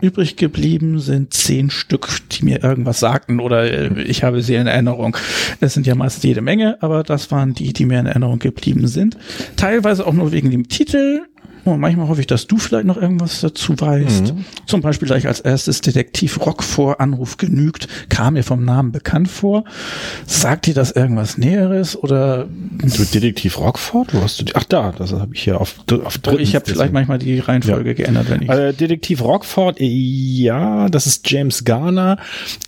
übrig geblieben sind zehn Stück, die mir irgendwas sagten oder äh, ich habe sie in Erinnerung. Es sind ja meist jede Menge, aber das waren die, die mir in Erinnerung geblieben sind. Teilweise auch nur wegen dem Titel, Oh, manchmal hoffe ich, dass du vielleicht noch irgendwas dazu weißt. Mhm. Zum Beispiel gleich als erstes Detektiv Rock vor Anruf genügt, kam mir vom Namen bekannt vor. Sagt dir das irgendwas Näheres oder? Du Detektiv Rockford? Wo hast du die? Ach da, das habe ich hier auf, auf oh, Ich habe vielleicht manchmal die Reihenfolge ja. geändert, wenn ich. Also Detektiv Rockford, ja, das ist James Garner.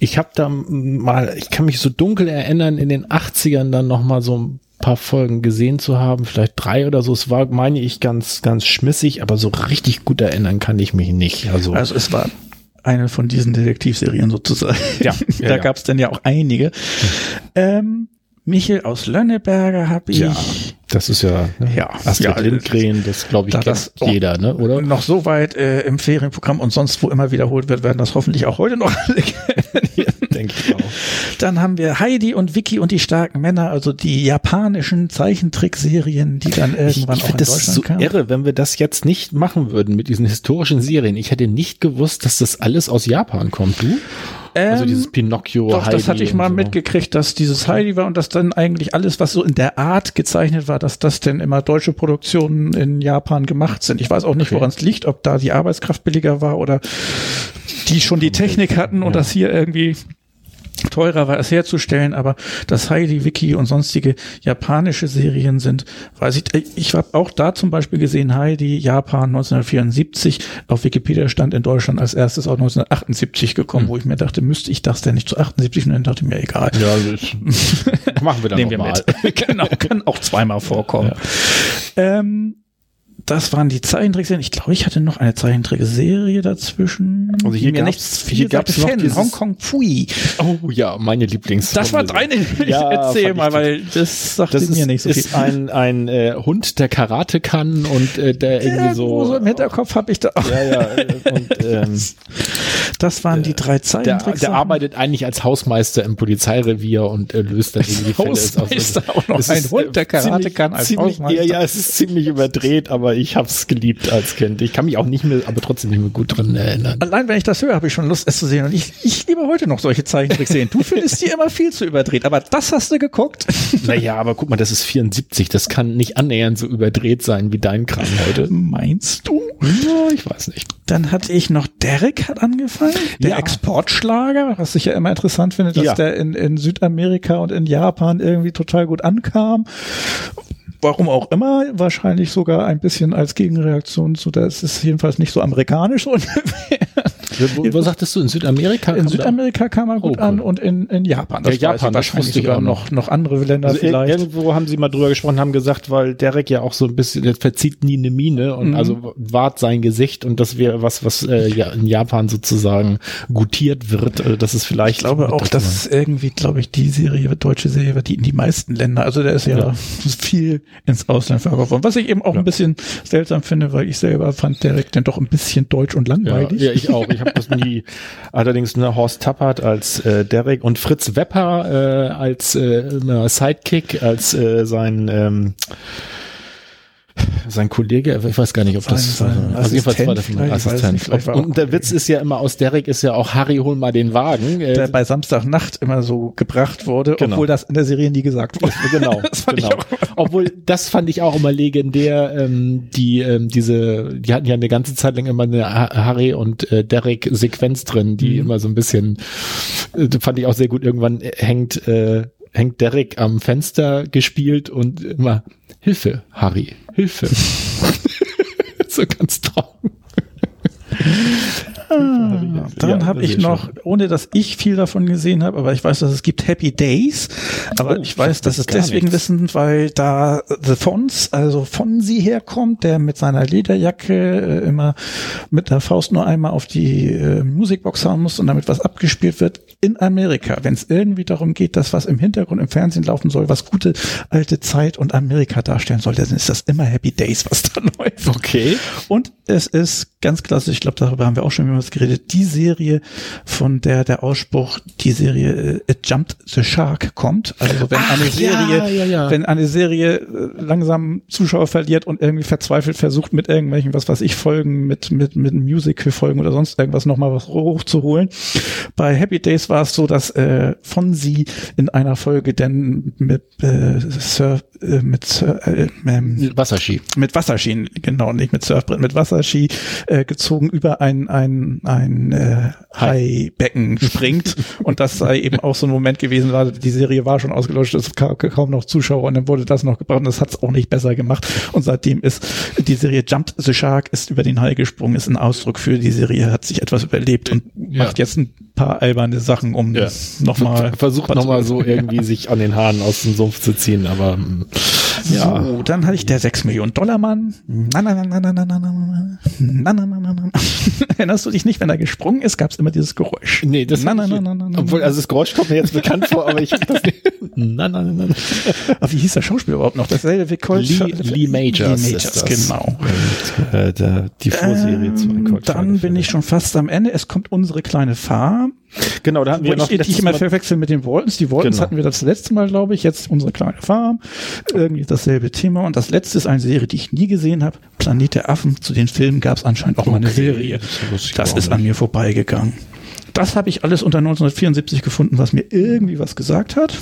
Ich habe da mal, ich kann mich so dunkel erinnern, in den 80ern dann noch mal so ein paar Folgen gesehen zu haben, vielleicht drei oder so. Es war, meine ich, ganz, ganz schmissig, aber so richtig gut erinnern kann ich mich nicht. Also, also es war eine von diesen Detektivserien sozusagen. Ja, ja da ja. gab es dann ja auch einige. Ähm, Michel aus Lönneberger habe ich. Ja, das ist ja, ne? ja Astrid ja, Lindgren, das glaube ich da kennt jeder, ne? oder? Noch so weit äh, im Ferienprogramm und sonst wo immer wiederholt wird, werden das hoffentlich auch heute noch alle kennen. Denke ich auch. Dann haben wir Heidi und Vicky und die starken Männer, also die japanischen Zeichentrickserien, die dann irgendwann ich, ich auch in das Deutschland so kamen. irre, wenn wir das jetzt nicht machen würden mit diesen historischen Serien. Ich hätte nicht gewusst, dass das alles aus Japan kommt. Du? Also ähm, dieses Pinocchio. Doch, Heidi das hatte ich mal so. mitgekriegt, dass dieses Heidi war und dass dann eigentlich alles, was so in der Art gezeichnet war, dass das denn immer deutsche Produktionen in Japan gemacht sind. Ich weiß auch nicht, okay. woran es liegt, ob da die Arbeitskraft billiger war oder die schon die Technik hatten und ja. das hier irgendwie teurer war es herzustellen, aber dass Heidi, Wiki und sonstige japanische Serien sind, weiß ich, ich habe auch da zum Beispiel gesehen, Heidi, Japan 1974, auf Wikipedia stand in Deutschland als erstes auch 1978 gekommen, hm. wo ich mir dachte, müsste ich das denn nicht zu 78 und dann dachte ich mir, egal. Ja, das machen wir dann Nehmen wir mal. mit. genau, kann auch zweimal vorkommen. Ja. Ähm, das waren die Zeichentrickserien. Ich glaube, ich hatte noch eine Zeichentrickserie dazwischen. Also hier gab es hier gab's noch dieses Hong Kong Pui. Oh ja, meine Lieblings. Das war deine. Ja, erzähl mal, weil das sagt das mir ist, nicht so viel. Ist ein ein äh, Hund, der Karate kann und äh, der irgendwie so. so im Hinterkopf habe ich da. Auch. Ja ja. Und, ähm, das waren die drei Zeichentrickserien. Der, der arbeitet eigentlich als Hausmeister im Polizeirevier und äh, löst dann irgendwie Fälle. Hausmeister auch noch ein Hund, der Karate ziemlich, kann als ziemlich, Hausmeister. Ja ja, es ist ziemlich überdreht, aber ich habe es geliebt als Kind. Ich kann mich auch nicht mehr, aber trotzdem nicht mehr gut dran erinnern. Allein wenn ich das höre, habe ich schon Lust, es zu sehen. Und ich, ich liebe heute noch solche Zeichentricks sehen. Du findest die immer viel zu überdreht, aber das hast du geguckt. Naja, aber guck mal, das ist 74. Das kann nicht annähernd so überdreht sein wie dein Kram heute. Meinst du? Ja, ich weiß nicht. Dann hatte ich noch Derek hat angefangen, der ja. Exportschlager, was ich ja immer interessant finde, dass ja. der in, in Südamerika und in Japan irgendwie total gut ankam warum auch immer, wahrscheinlich sogar ein bisschen als Gegenreaktion zu, das ist jedenfalls nicht so amerikanisch ungefähr. Wo, wo sagtest du, in Südamerika? In Südamerika kam er gut oh, an und in, in Japan. Das ja, Japan, wahrscheinlich sogar noch, noch andere Länder also vielleicht. Irgendwo haben sie mal drüber gesprochen, haben gesagt, weil Derek ja auch so ein bisschen, der verzieht nie eine Miene und mhm. also wahrt sein Gesicht und das wäre was, was äh, ja, in Japan sozusagen gutiert wird. Also das ist vielleicht. Ich glaube auch, dass es irgendwie, glaube ich, die Serie, deutsche Serie, die in die meisten Länder, also der ist ja, ja. viel ins Ausland verkauft worden. Was ich eben auch ja. ein bisschen seltsam finde, weil ich selber fand Derek dann doch ein bisschen deutsch und langweilig. Ja, ja ich auch. Ich habe das nie. Allerdings ne, Horst Tappert als äh, Derek und Fritz Wepper äh, als äh, Sidekick, als äh, sein ähm, sein Kollege, ich weiß gar nicht, ob das Sein- sein also jedenfalls war Assistent das ein Assistent. nicht, auch und der Witz ist ja immer aus Derek ist ja auch Harry, hol mal den Wagen. Äh, Der bei Samstagnacht immer so gebracht wurde, Genau. obwohl das in der Serie nie gesagt wurde. Genau, Das fand ich genau. Obwohl, das fand ich auch immer legendär. Ähm, die, ähm, diese, die hatten ja eine ganze Zeit lang immer eine Ha- Harry und äh, Derek Sequenz drin, die immer so ein bisschen, äh, fand ich auch sehr gut. Irgendwann äh, hängt, äh, hängt Derek am Fenster gespielt und immer Hilfe, Harry, Hilfe. so ganz trocken. Ah, dann Ja, habe ich noch, ohne dass ich viel davon gesehen habe, aber ich weiß, dass es gibt Happy Days. Aber Oh, ich weiß, das dass es deswegen nichts. wissen, weil da The Fons, also von sie herkommt, der mit seiner Lederjacke äh, immer mit der Faust nur einmal auf die äh, Musikbox hauen muss und damit was abgespielt wird. In Amerika, wenn es irgendwie darum geht, dass was im Hintergrund im Fernsehen laufen soll, was gute alte Zeit und Amerika darstellen soll, dann ist das immer Happy Days, was da läuft. Okay. Und es ist ganz klassisch, ich glaube, darüber haben wir auch schon mehrmals geredet, die Serie, von der der Ausspruch, die Serie äh, It Jumped the Shark kommt. Also wenn Ach, eine ja, Serie, ja, ja. wenn eine Serie äh, langsam Zuschauer verliert und irgendwie verzweifelt versucht, mit irgendwelchen, was weiß ich, Folgen, mit, mit, mit Musical-Folgen oder sonst irgendwas nochmal was hochzuholen. Bei Happy Days war es so, dass äh, von sie in einer Folge denn mit äh, Surf, äh, mit Sur äh, ähm, Wasserski. mit Wasserski, genau, nicht mit Surfbrett, mit Wasserski äh, gezogen über ein, ein, ein äh, Haibecken springt. und das sei eben auch so ein Moment gewesen, war, die Serie war schon ausgelöscht, es gab kaum noch Zuschauer und dann wurde das noch gebracht und das hat es auch nicht besser gemacht. Und seitdem ist die Serie Jumped the Shark, ist über den Hai gesprungen, ist ein Ausdruck für die Serie, hat sich etwas überlebt und Ja. macht jetzt ein paar alberne Sachen, um Ja. nochmal Versucht nochmal so irgendwie sich an den Haaren aus dem Sumpf zu ziehen, aber mm, ja. So, dann hatte ich der 6 Millionen Dollar Mann. Na, na, na, na, na, na, na, na, na, na, na, na, na. Erinnerst du dich nicht, wenn er gesprungen ist, gab es immer dieses Geräusch. Nee, das na, na, na, na, na, na. Obwohl, also das Geräusch kommt mir jetzt bekannt vor, aber ich hab das nicht. Na, na, na, na. Aber wie hieß der Schauspieler überhaupt noch? Dasselbe wie Colt Lee, Lee Majors. Lee Majors, genau. Und, äh, die Vorserie zu Ähm, Colt dann bin ich schon fast am Ende. Es kommt unsere kleine Farm. Genau, da hatten Wo wir noch ich, ich immer verwechseln mit den Waltons. Die Waltons Genau. hatten wir das letzte Mal, glaube ich. Jetzt unsere kleine Farm. Irgendwie dasselbe Thema. Und das letzte ist eine Serie, die ich nie gesehen habe. Planet der Affen. Zu den Filmen gab es anscheinend auch mal eine Okay, Serie. das Das ist an mir vorbeigegangen. Das habe ich alles unter 1974 gefunden, was mir irgendwie was gesagt hat.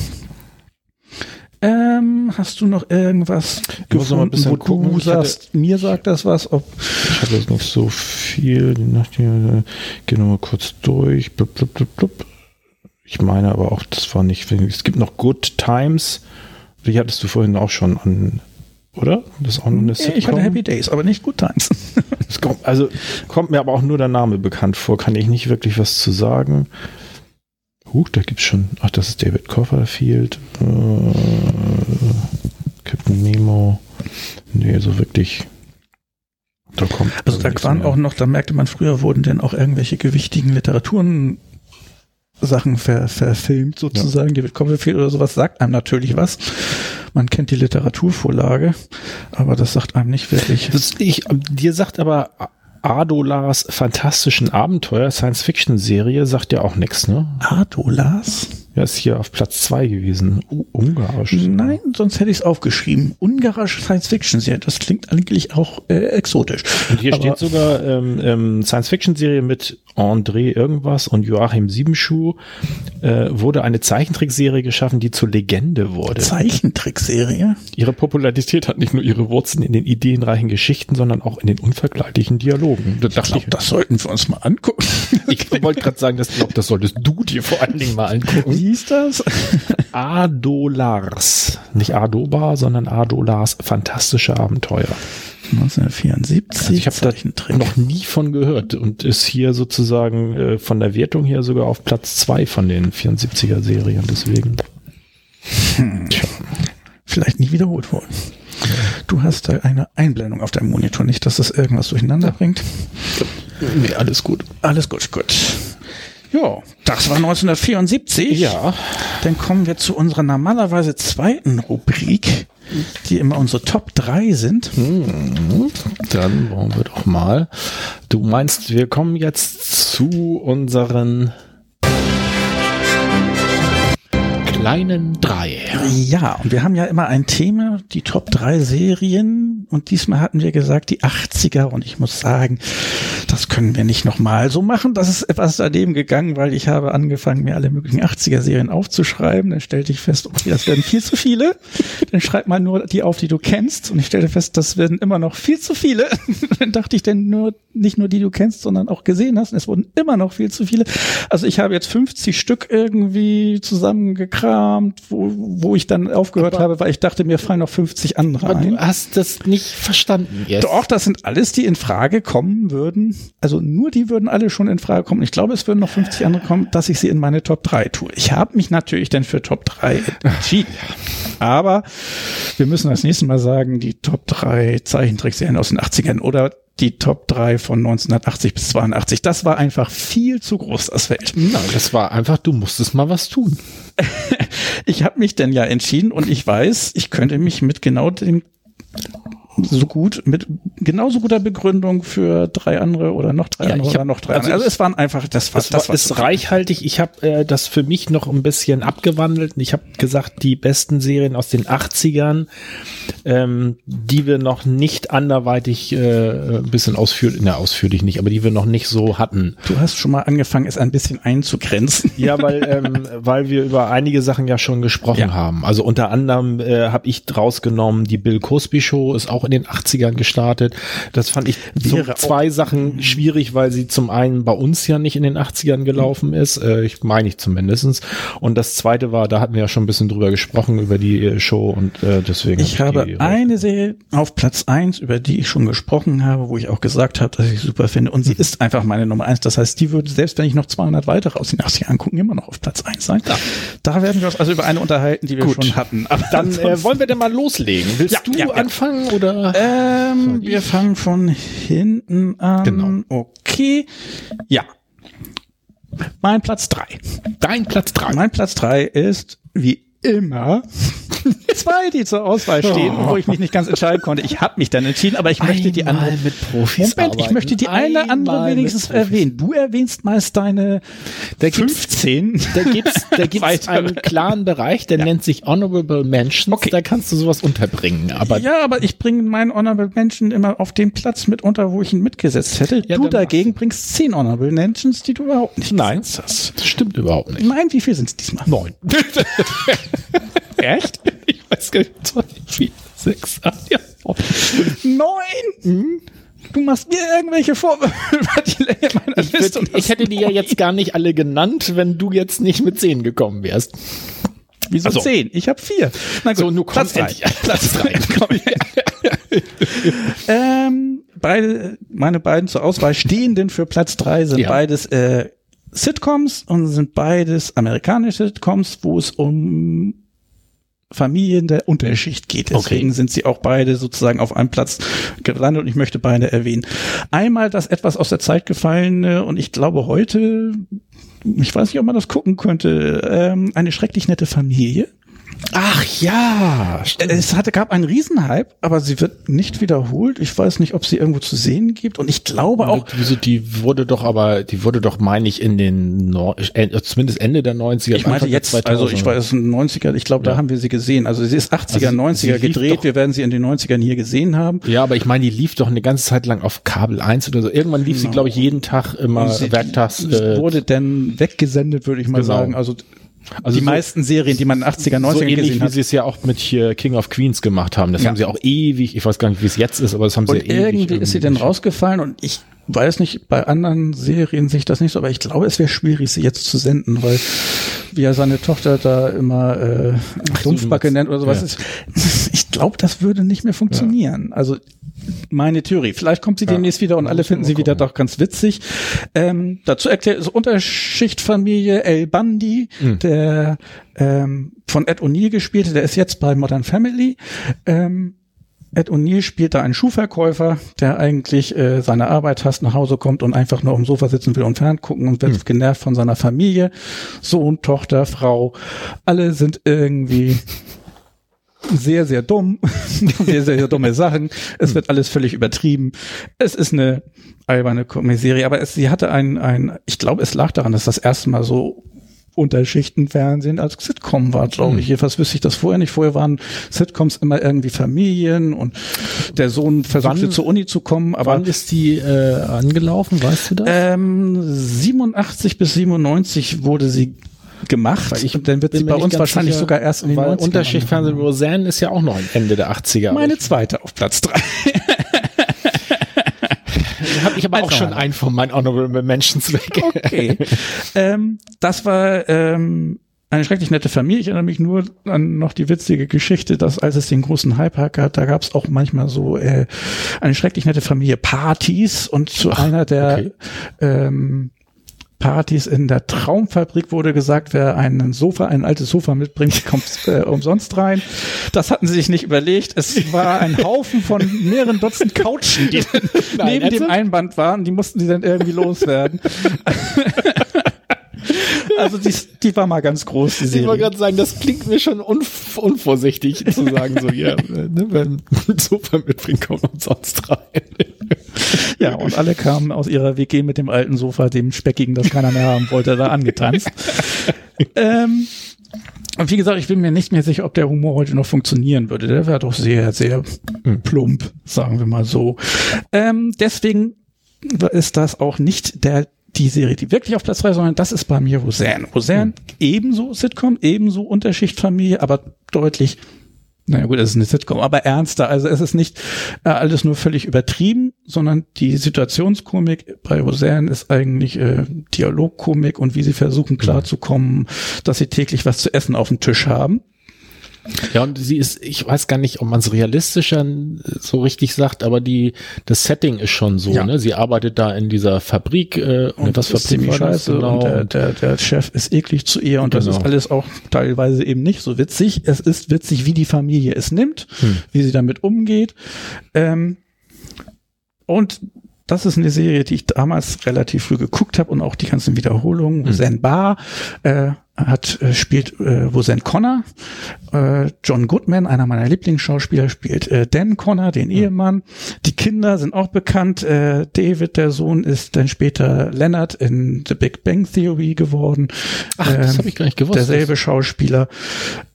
Ähm, hast du noch irgendwas Ich muss noch mal ein bisschen wo gucken. du Ich hatte- sagst, mir sagt das was, ob Ich hatte jetzt nicht so viel. Die Nacht hier, geh noch mal kurz durch. Blub, blub, blub, blub. Ich meine aber auch, das war nicht. Es gibt noch Good Times. Die hattest du vorhin auch schon an, oder? Das ist auch noch eine Sitcom. ich hatte Happy Days, aber nicht Good Times. Es kommt, also kommt mir aber auch nur der Name bekannt vor. Kann ich nicht wirklich was zu sagen. Huch, da gibt's schon. Ach, das ist David Copperfield. Äh, Captain Nemo. Nee, so wirklich. Da kommt. Also da waren mehr. auch noch, da merkte man früher, wurden denn auch irgendwelche gewichtigen Literaturen Sachen ver, verfilmt sozusagen. David Copperfield oder sowas sagt einem natürlich was. Man kennt die Literaturvorlage, aber das sagt einem nicht wirklich. Das, ich, dir sagt aber Adolas fantastischen Abenteuer, Science-Fiction-Serie, sagt ja auch nichts, ne? Adolas? Ja, ist hier auf Platz zwei gewesen. U Ungarisch. Nein, sonst hätte ich es aufgeschrieben. Ungarische Science-Fiction-Serie. Das klingt eigentlich auch äh, exotisch. Und hier Aber- steht sogar ähm, ähm, Science-Fiction-Serie mit André irgendwas und Joachim Siebenschuh. Äh, wurde eine Zeichentrickserie geschaffen, die zur Legende wurde. Zeichentrickserie? Ihre Popularität hat nicht nur ihre Wurzeln in den ideenreichen Geschichten, sondern auch in den unvergleichlichen Dialogen. Da dachte ich, Das sollten wir uns mal angucken. ich wollte gerade sagen, das, glaub, das solltest du dir vor allen Dingen mal angucken. Wie hieß das? Adolars. Nicht Adobar, sondern Adolars fantastische Abenteuer. 1974. Also ich habe da noch nie von gehört und ist hier sozusagen äh, von der Wertung her sogar auf Platz zwei von den 74er Serien. Deswegen. Hm. Vielleicht nie wiederholt worden. Du hast da eine Einblendung auf deinem Monitor, nicht, dass das irgendwas durcheinander bringt. Nee, alles gut. Alles gut, gut. Ja, das war 1974. Ja. Dann kommen wir zu unserer normalerweise zweiten Rubrik, die immer unsere Top 3 sind. Mhm. Dann wollen wir doch mal. Du meinst, wir kommen jetzt zu unseren kleinen drei. Ja, und wir haben ja immer ein Thema, die Top 3 Serien. Und diesmal hatten wir gesagt, die 80er. Und ich muss sagen, das können wir nicht nochmal so machen. Das ist etwas daneben gegangen, weil ich habe angefangen, mir alle möglichen 80er Serien aufzuschreiben. Dann stellte ich fest, okay, das werden viel zu viele. Dann schreib mal nur die auf, die du kennst. Und ich stellte fest, das werden immer noch viel zu viele. Dann dachte ich denn nur, nicht nur die du kennst, sondern auch gesehen hast. Und es wurden immer noch viel zu viele. Also ich habe jetzt 50 Stück irgendwie zusammengekramt, wo, wo ich dann aufgehört aber, habe, weil ich dachte, mir fallen noch 50 andere ein. Du hast das nicht verstanden jetzt. Doch, das sind alles, die in Frage kommen würden. Also nur die würden alle schon in Frage kommen. Ich glaube, es würden noch 50 andere kommen, dass ich sie in meine Top 3 tue. Ich habe mich natürlich dann für Top 3 entschieden. Aber wir müssen das nächste Mal sagen, die Top 3 Zeichentrickserien aus den 80ern oder die Top 3 von 1980 bis 82. Das war einfach viel zu groß, das Feld. Na, das war einfach, du musstest mal was tun. ich habe mich denn ja entschieden und ich weiß, ich könnte mich mit genau dem so gut, mit genauso guter Begründung für drei andere oder noch drei ja, andere hab, oder noch drei also andere. Also es waren einfach, das war, das, das war, ist reichhaltig. Ich habe äh, das für mich noch ein bisschen abgewandelt. Ich habe gesagt, die besten Serien aus den 80ern, ähm, die wir noch nicht anderweitig äh, ein bisschen ausführlich, ne, ausführlich nicht, aber die wir noch nicht so hatten. Du hast schon mal angefangen, es ein bisschen einzugrenzen. Ja, weil, ähm, weil wir über einige Sachen ja schon gesprochen ja. haben. Also unter anderem äh, habe ich draus genommen, die Bill Cosby Show ist auch in den 80ern gestartet. Das fand ich so zwei Sachen schwierig, weil sie zum einen bei uns ja nicht in den 80ern gelaufen ist, äh, ich meine ich zumindestens. Und das zweite war, da hatten wir ja schon ein bisschen drüber gesprochen, über die äh, Show und äh, deswegen. Ich hab habe eine Serie auf Platz eins, über die ich schon gesprochen habe, wo ich auch gesagt habe, dass ich super finde. Und sie mhm. ist einfach meine Nummer eins. Das heißt, die würde, selbst wenn ich noch 200 weitere aus den 80ern angucken, immer noch auf Platz eins sein. Ja. Da werden wir uns also über eine unterhalten, die wir Gut. schon hatten. Aber dann äh, wollen wir denn mal loslegen. Willst ja, du ja, anfangen oder? Ähm, wir fangen von hinten an. Genau. Okay. Ja. Mein Platz drei. Dein Platz drei. Mein Platz drei ist wie immer zwei, die zur Auswahl stehen, oh. wo ich mich nicht ganz entscheiden konnte. Ich habe mich dann entschieden, aber ich Einmal möchte die andere mit Profis Moment, ich möchte die Einmal eine andere wenigstens erwähnen. Du erwähnst meist deine da 15. Da gibt's, da gibt's einen klaren Bereich, der ja. nennt sich Honorable Mentions. Okay. Da kannst du sowas unterbringen. Aber ja, aber ich bringe meinen Honorable Mention immer auf den Platz mit unter, wo ich ihn mitgesetzt hätte. Ja, du dagegen bringst zehn Honorable Mentions, die du überhaupt nicht Nein, das stimmt überhaupt nicht. Nein, wie viel sind es diesmal? Neun. Echt? Ich weiß gar nicht. Zwei, vier, sechs, acht, ja. Neun! Mhm. Du machst mir irgendwelche Vorwürfe über die Länge meiner ich Liste. Würd, ich hätte die ja jetzt gar nicht alle genannt, wenn du jetzt nicht mit zehn gekommen wärst. Wieso also, zehn? Ich habe vier. Na gut, so, nur Platz drei. Platz drei. ähm, beide, meine beiden zur Auswahl stehenden für Platz drei sind ja. beides äh, Sitcoms und sind beides amerikanische Sitcoms, wo es um Familien der Unterschicht geht. Deswegen okay. sind sie auch beide sozusagen auf einem Platz gelandet und ich möchte beide erwähnen. Einmal das etwas aus der Zeit gefallene und ich glaube heute, ich weiß nicht, ob man das gucken könnte, ähm, eine schrecklich nette Familie Ach ja, stimmt. es hatte gab einen Riesenhype, aber sie wird nicht wiederholt. Ich weiß nicht, ob sie irgendwo zu sehen gibt und ich glaube auch. Wieso die wurde doch aber, die wurde doch meine ich in den äh, zumindest Ende der 90er. Ich meinte jetzt, 2000. also ich weiß 90er, ich glaube, ja. da haben wir sie gesehen. Also sie ist 80er, also 90er gedreht. Wir werden sie in den 90ern hier gesehen haben. Ja, aber ich meine, die lief doch eine ganze Zeit lang auf Kabel 1 oder so. Irgendwann lief genau. sie, glaube ich, jeden Tag immer sie, werktags. Äh, wurde denn weggesendet, würde ich mal genau. sagen. Also also die so, meisten Serien, die man in den 80er, 90er so ähnlich, gesehen hat. wie sie es ja auch mit hier King of Queens gemacht haben. Das ja. haben sie auch ewig, ich weiß gar nicht, wie es jetzt ist, aber das haben und sie irgendwie ewig. Irgendwie ist sie denn rausgefallen und ich weiß nicht, bei anderen Serien sich das nicht so, aber ich glaube, es wäre schwierig, sie jetzt zu senden, weil wie er seine Tochter da immer äh, Dumpfbacke nennt oder sowas. Ja. Ich glaube, das würde nicht mehr funktionieren. Ja. Also meine Theorie. Vielleicht kommt sie ja. demnächst wieder und alle finden sie wieder doch ganz witzig. Ähm, dazu erklärt es Unterschichtfamilie El Bundy, mhm. der ähm, von Ed O'Neill gespielte, der ist jetzt bei Modern Family. Ähm, Ed O'Neill spielt da einen Schuhverkäufer, der eigentlich äh, seine Arbeit hasst, nach Hause kommt und einfach nur am Sofa sitzen will und ferngucken und wird mhm. genervt von seiner Familie. Sohn, Tochter, Frau, alle sind irgendwie sehr, sehr dumm, sehr, sehr, sehr dumme Sachen. Es hm. wird alles völlig übertrieben. Es ist eine alberne Serie, aber es, sie hatte ein, ein, ich glaube, es lag daran, dass das erste Mal so Unterschichtenfernsehen als Sitcom war, glaube ich. Jedenfalls wüsste ich das vorher nicht. Vorher waren Sitcoms immer irgendwie Familien und der Sohn versuchte Wann- zur Uni zu kommen. Aber Wann ist die äh, angelaufen, weißt du das? ähm, 87 bis 97 wurde sie gemacht. Ich und dann wird sie bei uns wahrscheinlich sicher, sogar erst in den weil 90ern Unterschichtfernsehen Roseanne ist ja auch noch Ende der 80er. Meine zweite auf Platz drei. habe ich aber auch Einfach schon einen von meinen Honorable Mentions weg. Okay. ähm, das war ähm, eine schrecklich nette Familie. Ich erinnere mich nur an noch die witzige Geschichte, dass als es den großen Hype gab, da gab es auch manchmal so äh, eine schrecklich nette Familie Partys und zu einer der okay. ähm, Partys in der Traumfabrik wurde gesagt, wer einen Sofa, ein altes Sofa mitbringt, kommt äh, umsonst rein. Das hatten sie sich nicht überlegt. Es war ein Haufen von mehreren Dutzend Couchen, die Nein, neben dem? Einband waren. Die mussten sie dann irgendwie loswerden. also die, die war mal ganz groß, die Ich wollte Serie. gerade sagen, das klingt mir schon unv unvorsichtig zu sagen, so, ja, ne, wenn Sofa mitbringt, kommt umsonst rein. Ja, und alle kamen aus ihrer WG mit dem alten Sofa, dem speckigen, das keiner mehr haben wollte, da angetanzt. ähm, und wie gesagt, ich bin mir nicht mehr sicher, ob der Humor heute noch funktionieren würde. Der wäre doch sehr, sehr plump, sagen wir mal so. Ähm, deswegen ist das auch nicht der die Serie, die wirklich auf Platz 3, sondern das ist bei mir Roseanne. Roseanne ebenso Sitcom, ebenso Unterschichtfamilie, aber deutlich naja gut, es ist eine Sitcom, aber ernster. Also es ist nicht äh, alles nur völlig übertrieben, sondern die Situationskomik bei Roseanne ist eigentlich äh, Dialogkomik und wie sie versuchen klarzukommen, dass sie täglich was zu essen auf dem Tisch haben. Ja, und sie ist, ich weiß gar nicht, ob man es realistischer so richtig sagt, aber die, das Setting ist schon so, Ja. ne? Sie arbeitet da in dieser Fabrik, äh, Und was das ist ziemlich das? scheiße Genau. und der, der, der Chef ist eklig zu ihr und das Genau. ist alles auch teilweise eben nicht so witzig. Es ist witzig, wie die Familie es nimmt, Hm. wie sie damit umgeht. Ähm, und das ist eine Serie, die ich damals relativ früh geguckt habe und auch die ganzen Wiederholungen. Hm. Zen Bar äh, hat äh, spielt äh, Roseanne Connor. Äh, John Goodman, einer meiner Lieblingsschauspieler, spielt äh, Dan Connor, den Ehemann. Die Kinder sind auch bekannt. Äh, David, der Sohn, ist dann später Leonard in The Big Bang Theory geworden. Ach, das Ähm, habe ich gar nicht gewusst. Derselbe Schauspieler.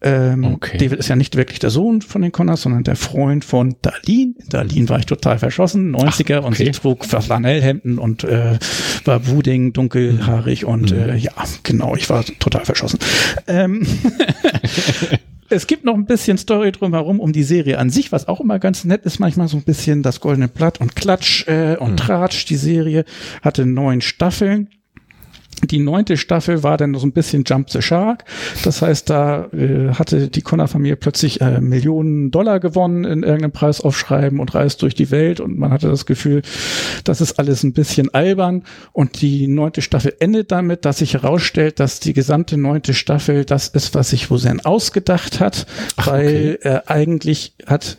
Ähm, Okay. David ist ja nicht wirklich der Sohn von den Connors, sondern der Freund von Darlene. In Darlene war ich total verschossen, 90er, und sie trug Flanellhemden und äh, war Wuding, dunkelhaarig und Mhm. äh, ja, genau, ich war total verschossen. Ähm, Es gibt noch ein bisschen Story drumherum um die Serie an sich, was auch immer ganz nett ist. Manchmal so ein bisschen das goldene Blatt und Klatsch äh, und Tratsch. Die Serie hatte neun Staffeln. Die neunte Staffel war dann so ein bisschen Jump the Shark. Das heißt, da äh, hatte die Connor-Familie plötzlich äh, Millionen Dollar gewonnen in irgendeinem Preisaufschreiben und reist durch die Welt und man hatte das Gefühl, das ist alles ein bisschen albern. Und die neunte Staffel endet damit, dass sich herausstellt, dass die gesamte neunte Staffel das ist, was sich Roseanne ausgedacht hat, weil äh, eigentlich hat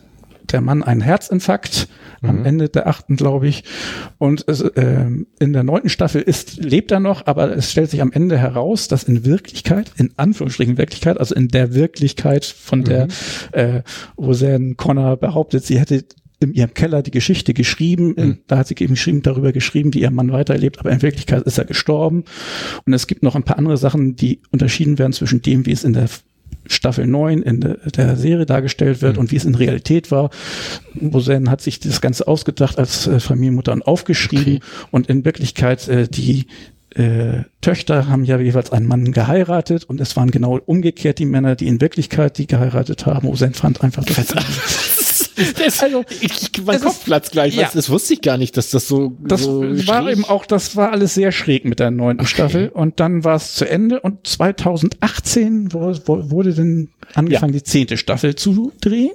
der Mann einen Herzinfarkt am Ende der achten, glaube ich. Und es, ähm, in der neunten Staffel ist, lebt er noch, aber es stellt sich am Ende heraus, dass in Wirklichkeit, in Anführungsstrichen Wirklichkeit, also in der Wirklichkeit, von der äh, Roseanne Connor behauptet, sie hätte in ihrem Keller die Geschichte geschrieben. In, da hat sie eben geschrieben, darüber geschrieben, wie ihr Mann weiterlebt, aber in Wirklichkeit ist er gestorben. Und es gibt noch ein paar andere Sachen, die unterschieden werden zwischen dem, wie es in der Staffel 9 in der, Serie dargestellt wird und wie es in Realität war. Roseanne hat sich das Ganze ausgedacht als äh, Familienmutter und aufgeschrieben und in Wirklichkeit äh, die äh, Töchter haben ja jeweils einen Mann geheiratet und es waren genau umgekehrt die Männer, die in Wirklichkeit die geheiratet haben. Roseanne fand einfach das. Das, also, ich, mein es Kopf ist- platzt gleich. ja. Das, wusste ich gar nicht, dass das so. Das so war schräg- eben auch, das war alles sehr schräg mit der neunten Staffel und dann war es zu Ende und 2018 wo, wo, wurde dann angefangen, die zehnte Staffel zu drehen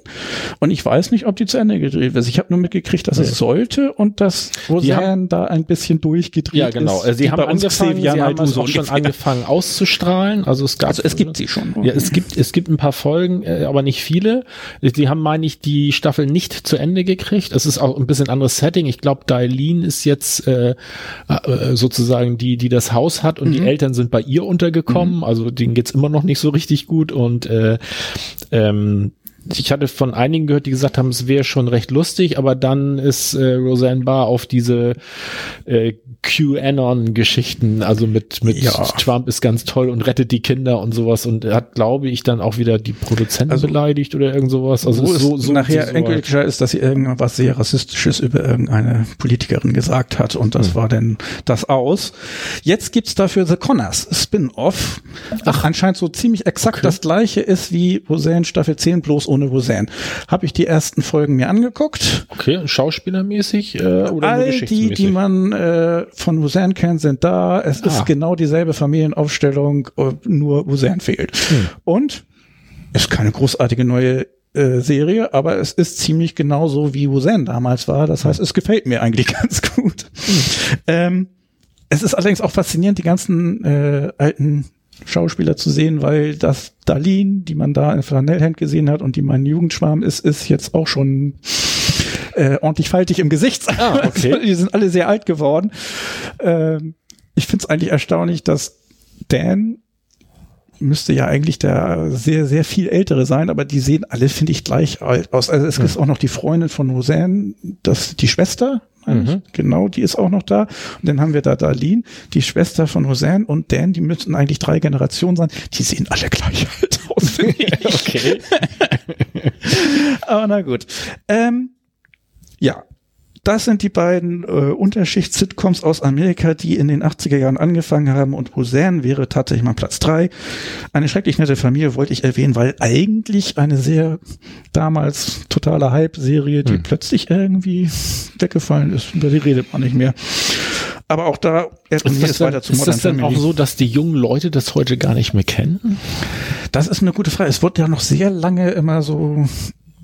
und ich weiß nicht, ob die zu Ende gedreht wird. Ich habe nur mitgekriegt, dass es sollte und dass Roseanne da ein bisschen durchgedreht Ja, genau. ist. Also sie haben bei uns angefangen, sie haben also so auch schon angefangen auszustrahlen. Also es gab, Also es gibt sie schon. Ja, es gibt, es gibt ein paar Folgen, äh, aber nicht viele. Sie haben, meine ich, die Staffel nicht zu Ende gekriegt. Es ist auch ein bisschen anderes Setting. Ich glaube, Dailin ist jetzt äh, äh, sozusagen die, die das Haus hat und die Mhm. Eltern sind bei ihr untergekommen. Also denen geht's immer noch nicht so richtig gut und äh, ähm, ich hatte von einigen gehört, die gesagt haben, es wäre schon recht lustig, aber dann ist äh, Roseanne Barr auf diese äh, QAnon-Geschichten, also mit, mit ja. Trump ist ganz toll und rettet die Kinder und sowas und hat, glaube ich, dann auch wieder die Produzenten also, beleidigt oder irgend sowas. Also so, so nachher so endgültiger ist, dass sie irgendwas sehr Rassistisches über irgendeine Politikerin gesagt hat und das hm. war dann das aus. Jetzt gibt's dafür The Connors Spin-Off, das anscheinend so ziemlich exakt okay. das gleiche ist wie Roseanne Staffel 10, bloß ohne Roseanne. Habe ich die ersten Folgen mir angeguckt. Okay, schauspielermäßig äh, oder All die, die man äh, von Roseanne kennt, sind da. Es ah. ist genau dieselbe Familienaufstellung, äh, nur Roseanne fehlt. Hm. Und ist keine großartige neue äh, Serie, aber es ist ziemlich genauso wie Roseanne damals war. Das heißt, es gefällt mir eigentlich ganz gut. Hm. Ähm, es ist allerdings auch faszinierend, die ganzen äh, alten Schauspieler zu sehen, weil das Darlene, die man da in Flanellhemd gesehen hat und die mein Jugendschwarm ist, ist jetzt auch schon äh, ordentlich faltig im Gesicht. Ah, okay. die sind alle sehr alt geworden. Ähm, ich finde es eigentlich erstaunlich, dass Dan müsste ja eigentlich der sehr, sehr viel ältere sein, aber die sehen alle, finde ich, gleich alt aus. Also es mhm. ist auch noch die Freundin von Roseanne, das, die Schwester, Mhm. Genau, die ist auch noch da. Und dann haben wir da Darlene, die Schwester von Roseanne und Dan, die müssten eigentlich drei Generationen sein. Die sehen alle gleich alt aus. okay. Aber na gut. Ähm, ja, das sind die beiden äh, Unterschicht-Sitcoms aus Amerika, die in den 80er Jahren angefangen haben und Roseanne wäre tatsächlich mal Platz drei. Eine schrecklich nette Familie wollte ich erwähnen, weil eigentlich eine sehr damals totale Hype-Serie, die hm. plötzlich irgendwie weggefallen ist, über die redet man nicht mehr. Aber auch da ist das, weiter zu ist das dann auch so, dass die jungen Leute das heute gar nicht mehr kennen? Das ist eine gute Frage. Es wurde ja noch sehr lange immer so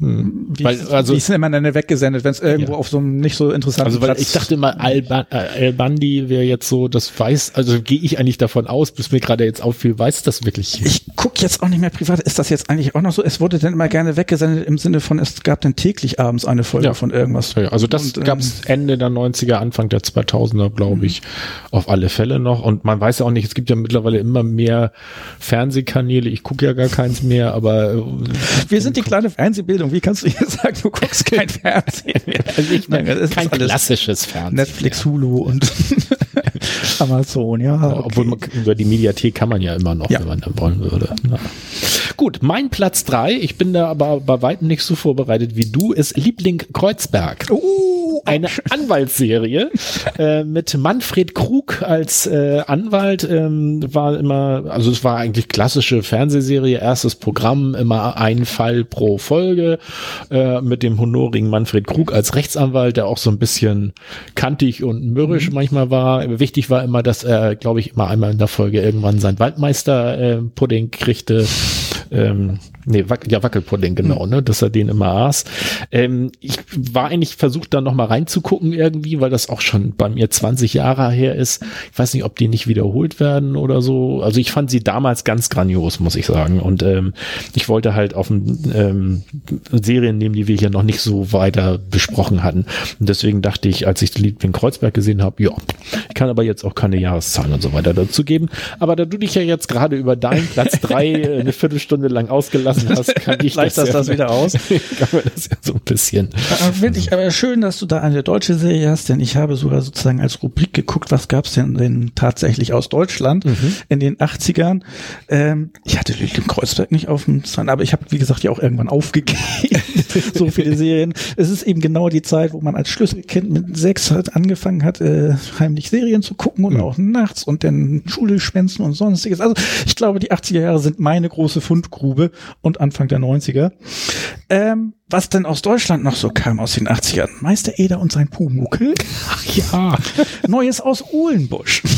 hm. Wie, weil, also, wie ist denn immer dann weggesendet, wenn es irgendwo ja. auf so einem nicht so interessanten Also weil Platz ich dachte immer, Al, ba äh, Al Bundy wäre jetzt so, das weiß, also gehe ich eigentlich davon aus, bis mir gerade jetzt auffiel, weiß das wirklich. Ich guck jetzt auch nicht mehr privat, ist das jetzt eigentlich auch noch so? Es wurde dann immer gerne weggesendet im Sinne von, es gab dann täglich abends eine Folge ja. von irgendwas. Ja, also das gab es ähm, Ende der 90er, Anfang der 2000er, glaube ich, auf alle Fälle noch. Und man weiß ja auch nicht, es gibt ja mittlerweile immer mehr Fernsehkanäle. Ich gucke ja gar keins mehr, aber äh, wir sind die kleine Fernsehbildung wie kannst du hier sagen, du guckst kein Fernsehen mehr? Also ich meine, das kein klassisches Fernsehen. Netflix, Hulu und Amazon, ja. Okay. Obwohl man, über die Mediathek kann man ja immer noch, ja. wenn man da wollen würde. Ja. Gut, mein Platz drei, ich bin da aber bei weitem nicht so vorbereitet wie du, ist Liebling Kreuzberg. Uh, Eine Anwaltsserie äh, mit Manfred Krug als äh, Anwalt. Ähm, war immer, also es war eigentlich klassische Fernsehserie, erstes Programm, immer ein Fall pro Folge äh, mit dem honorigen Manfred Krug als Rechtsanwalt, der auch so ein bisschen kantig und mürrisch mhm. manchmal war. Wichtig war immer, dass er, glaube ich, immer einmal in der Folge irgendwann sein Waldmeister-Pudding äh, kriegte ähm, nee, Wac ja, Wackelpudding, genau, mhm. ne, dass er den immer aß. Ähm, ich war eigentlich versucht, da noch mal reinzugucken irgendwie, weil das auch schon bei mir 20 Jahre her ist. Ich weiß nicht, ob die nicht wiederholt werden oder so. Also ich fand sie damals ganz grandios, muss ich sagen. Und ähm, ich wollte halt auf ähm, Serien nehmen, die wir hier noch nicht so weiter besprochen hatten. Und deswegen dachte ich, als ich die Liebling Kreuzberg gesehen habe, ja, ich kann aber jetzt auch keine Jahreszahlen und so weiter dazu geben. Aber da du dich ja jetzt gerade über deinen Platz drei äh, eine Viertelstunde lang ausgelassen hast, kann ich das, das, ja, das wieder aus. kann man das ja so ein bisschen. Finde ich aber schön, dass du da eine deutsche Serie hast, denn ich habe sogar sozusagen als Rubrik geguckt, was gab es denn, denn tatsächlich aus Deutschland mhm. in den 80ern. Ähm, ich hatte Lügen Kreuzberg nicht auf dem Zahn, aber ich habe, wie gesagt, ja auch irgendwann aufgegeben. so viele Serien. Es ist eben genau die Zeit, wo man als Schlüsselkind mit sechs halt angefangen hat, äh, heimlich Serien zu gucken und mhm. auch nachts und dann Schule schwänzen und sonstiges. Also ich glaube, die 80er Jahre sind meine große Fundgrube und Anfang der 90er. Ähm, was denn aus Deutschland noch so kam aus den 80ern? Meister Eder und sein Pumuckel. Ach ja. Neues aus Uhlenbusch.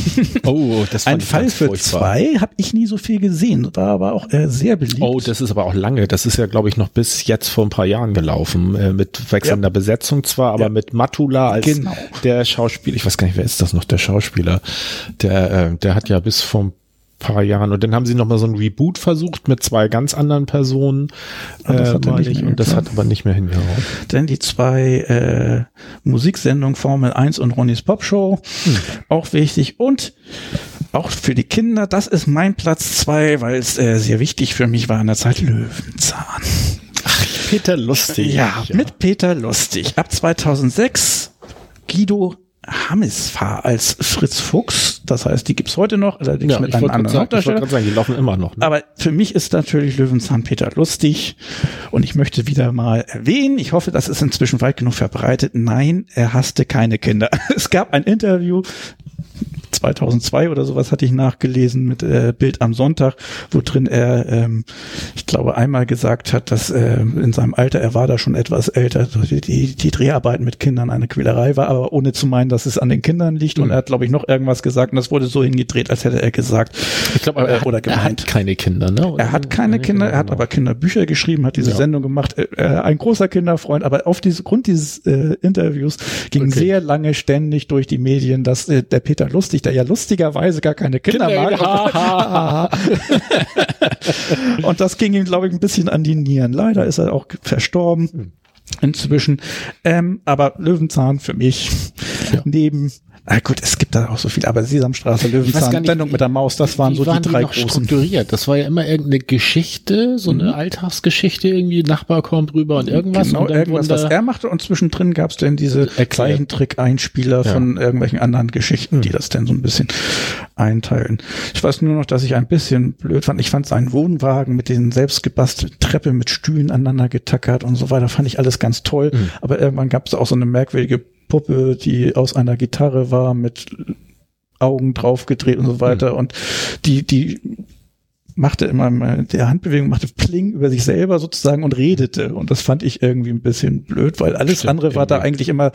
Oh, das Ein Fall für furchtbar. zwei habe ich nie so viel gesehen, war aber auch äh, sehr beliebt. Oh, das ist aber auch lange. Das ist ja, glaube ich, noch bis jetzt vor ein paar Jahren gelaufen. Äh, mit wechselnder ja. Besetzung zwar, aber ja. mit Matula als genau. der Schauspieler. Ich weiß gar nicht, wer ist das noch, der Schauspieler? Der, äh, der hat ja bis vor paar Jahren. Und dann haben sie nochmal so ein Reboot versucht mit zwei ganz anderen Personen. Und das, äh, hat, ich, und das hat aber nicht mehr hingehauen. Denn die zwei äh, Musiksendungen Formel 1 und Ronnys Pop Show, hm. auch wichtig. Und auch für die Kinder, das ist mein Platz zwei, weil es äh, sehr wichtig für mich war in der Zeit Löwenzahn. Ach Peter Lustig. Ja, ja, mit Peter Lustig. Ab 2006 Guido Hammisfahr als Fritz Fuchs. Das heißt, die gibt's heute noch, allerdings ja, mit einem anderen sagen, Hauptdarsteller. Ich sagen, die laufen immer noch. Ne? Aber für mich ist natürlich Löwenzahn Peter lustig. Und ich möchte wieder mal erwähnen, ich hoffe, das ist inzwischen weit genug verbreitet. Nein, er hasste keine Kinder. Es gab ein Interview 2002 oder sowas hatte ich nachgelesen mit äh, Bild am Sonntag, wo drin er, ähm, ich glaube, einmal gesagt hat, dass äh, in seinem Alter, er war da schon etwas älter, die, die, Dreharbeiten mit Kindern eine Quälerei war, aber ohne zu meinen, dass es an den Kindern liegt. Mhm. Und er hat, glaube ich, noch irgendwas gesagt und das wurde so hingedreht, als hätte er gesagt, ich glaube, äh, oder gemeint. Er hat keine Kinder, ne? Oder er hat keine Kinder, er hat aber Kinderbücher geschrieben, hat diese ja. Sendung gemacht, äh, äh, ein großer Kinderfreund, aber auf diese Grund dieses äh, Interviews ging okay. sehr lange ständig durch die Medien, dass äh, der Peter Lustig, der ja lustigerweise gar keine Kinder, Kinder mag. Ha, ha, ha. und das ging ihm, glaube ich, ein bisschen an die Nieren. Leider ist er auch verstorben. Hm. Inzwischen. Ähm, aber Löwenzahn für mich ja. neben na gut, es gibt da auch so viel, aber Sesamstraße, Löwenzahn, Sendung mit der Maus, das waren so die drei die großen. strukturiert? Das war ja immer irgendeine Geschichte, so eine mhm. Alltagsgeschichte irgendwie, Nachbar kommt rüber und irgendwas. Genau, und irgendwas, was er machte und zwischendrin gab es dann diese Zeichentrick-Einspieler ja. von irgendwelchen anderen Geschichten, die das dann so ein bisschen einteilen. Ich weiß nur noch, dass ich ein bisschen blöd fand. Ich fand seinen Wohnwagen mit den selbstgebastelten Treppe mit Stühlen aneinander getackert und so weiter, fand ich alles ganz toll. Mhm. Aber irgendwann gab es auch so eine merkwürdige Puppe, die aus einer Gitarre war, mit Augen draufgedreht und so weiter. Mhm. Und die, die machte immer der Handbewegung, machte Pling über sich selber sozusagen und redete. Und das fand ich irgendwie ein bisschen blöd, weil alles Stimmt, andere war irgendwie. da eigentlich immer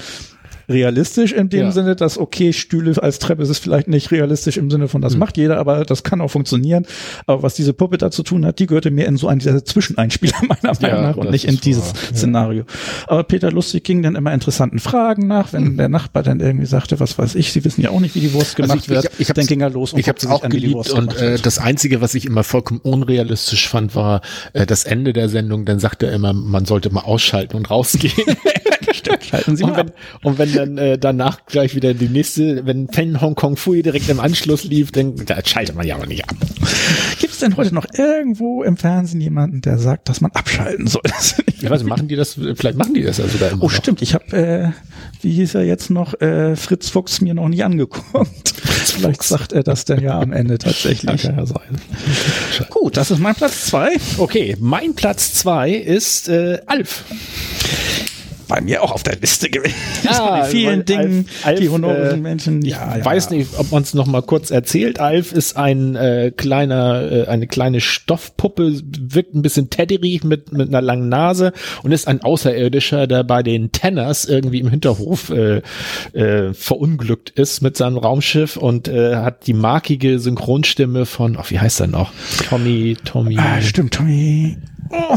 realistisch in dem ja. Sinne, dass okay, Stühle als Treppe ist es vielleicht nicht realistisch im Sinne von, das mhm. macht jeder, aber das kann auch funktionieren. Aber was diese Puppe da zu tun hat, die gehörte mehr in so einen dieser Zwischeneinspieler meiner ja, Meinung nach und nicht in dieses wahr. Szenario. Aber Peter Lustig ging dann immer interessanten Fragen nach, wenn mhm. der Nachbar dann irgendwie sagte, was weiß ich, sie wissen ja auch nicht, wie die Wurst also gemacht also ich, wird, ich, ich dann ging er los und ich habe auch an, geliebt und äh, das einzige, was ich immer vollkommen unrealistisch fand, war äh, das Ende der Sendung. Dann sagte er immer, man sollte mal ausschalten und rausgehen. Stimmt, schalten Sie und wenn, und wenn dann äh, danach gleich wieder die nächste, wenn Fan Hong Kong Fui direkt im Anschluss lief, dann da schaltet man ja aber nicht ab. Gibt es denn heute noch irgendwo im Fernsehen jemanden, der sagt, dass man abschalten soll? ich weiß, machen die das, vielleicht machen die das ja sogar immer Oh, noch. stimmt, ich habe, äh, wie hieß er jetzt noch, äh, Fritz Fuchs mir noch nie angeguckt. vielleicht sagt er das denn ja am Ende tatsächlich. Kann ja sein. Gut, das ist mein Platz zwei. Okay, mein Platz zwei ist äh, Alf bei mir auch auf der Liste gewesen. Ja, vielen Dingen, Alf, die honorischen äh, Menschen. Ja, ich ja. weiß nicht, ob man es noch mal kurz erzählt. Alf ist ein äh, kleiner, äh, eine kleine Stoffpuppe, wirkt ein bisschen tedderig mit mit einer langen Nase und ist ein Außerirdischer, der bei den Tenners irgendwie im Hinterhof äh, äh, verunglückt ist mit seinem Raumschiff und äh, hat die markige Synchronstimme von, ach, wie heißt er noch? Tommy, Tommy. Ah, stimmt, Tommy. Oh.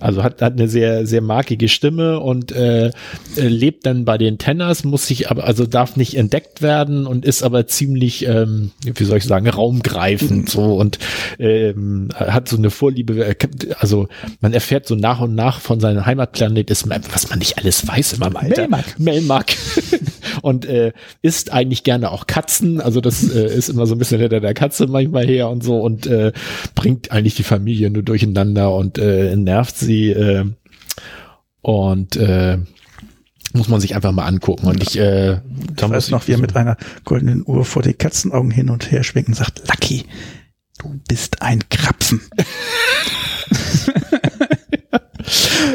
Also hat, hat eine sehr, sehr markige Stimme und äh, äh, lebt dann bei den Tenners, muss sich aber, also darf nicht entdeckt werden und ist aber ziemlich, ähm, wie soll ich sagen, raumgreifend so und ähm, hat so eine Vorliebe, also man erfährt so nach und nach von seinem Heimatplanet, ist, was man nicht alles weiß immer im Alter. Melmark. Melmark. und äh, isst eigentlich gerne auch Katzen, also das äh, ist immer so ein bisschen hinter der Katze manchmal her und so und äh, bringt eigentlich die Familie nur durcheinander und äh, nervt sie sie äh, und äh, muss man sich einfach mal angucken. Und ich, äh, da ich weiß noch, wie er mit einer goldenen Uhr vor die Katzenaugen hin und her schwenkt und sagt, Lucky, du bist ein Krapfen.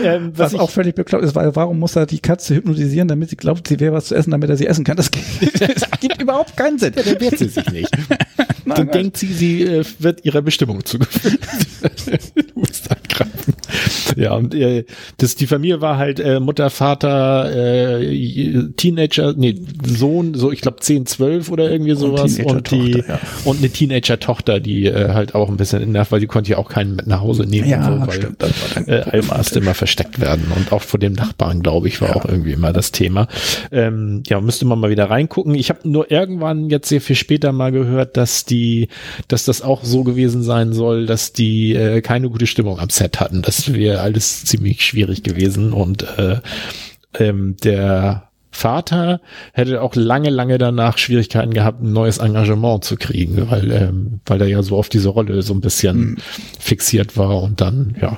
ähm, was, was auch völlig bekloppt ist, weil warum muss er die Katze hypnotisieren, damit sie glaubt, sie wäre was zu essen, damit er sie essen kann? Das, das gibt überhaupt keinen Sinn. Ja, dann wehrt sie sich nicht. Nein, dann denkt sie, sie äh, wird ihrer Bestimmung zugeführt. du bist ein Krapfen. Ja, und äh, das, die Familie war halt äh, Mutter, Vater, äh, Teenager, nee, Sohn, so ich glaube 10, 12 oder irgendwie sowas und, und die ja. und eine Teenager-Tochter, die äh, halt auch ein bisschen nervt, weil die konnte ja auch keinen mit nach Hause nehmen, ja, so, weil stimmt, äh, Alf musste immer versteckt werden und auch vor dem Nachbarn, glaube ich, war ja. auch irgendwie immer das Thema. Ähm, ja, müsste man mal wieder reingucken. Ich habe nur irgendwann jetzt sehr viel später mal gehört, dass die, dass das auch so gewesen sein soll, dass die äh, keine gute Stimmung am Set hatten, dass wir alles ziemlich schwierig gewesen und äh, ähm, der Vater hätte auch lange, lange danach Schwierigkeiten gehabt, ein neues Engagement zu kriegen, weil, ähm, weil er ja so auf diese Rolle so ein bisschen mhm. fixiert war und dann, ja.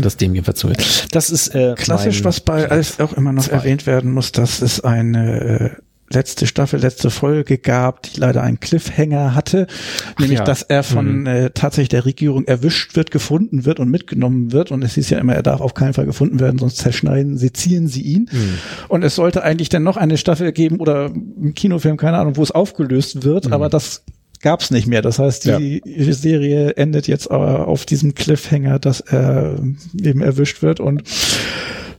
Das dem jedenfalls so Das ist äh, klassisch, was bei alles auch immer noch zwei. erwähnt werden muss, dass es eine äh, letzte Staffel, letzte Folge gab, die leider einen Cliffhanger hatte, Ach nämlich ja. dass er von mhm. äh, tatsächlich der Regierung erwischt wird, gefunden wird und mitgenommen wird. Und es hieß ja immer, er darf auf keinen Fall gefunden werden, sonst zerschneiden sie, ziehen sie ihn. Mhm. Und es sollte eigentlich dann noch eine Staffel geben oder ein Kinofilm, keine Ahnung, wo es aufgelöst wird, mhm. aber das gab's nicht mehr. Das heißt, die ja. Serie endet jetzt aber auf diesem Cliffhanger, dass er eben erwischt wird und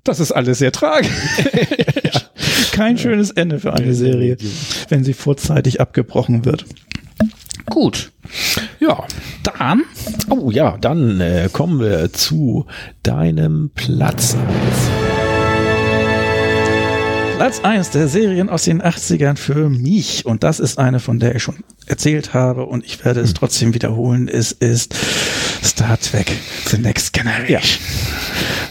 das ist alles sehr tragisch. ja. Kein schönes Ende für eine Serie, wenn sie vorzeitig abgebrochen wird. Gut. Ja, dann. Oh ja, dann äh, kommen wir zu deinem Platz. Platz 1 der Serien aus den 80ern für mich, und das ist eine, von der ich schon erzählt habe, und ich werde es hm. trotzdem wiederholen, es ist Star Trek The Next Generation. Ja.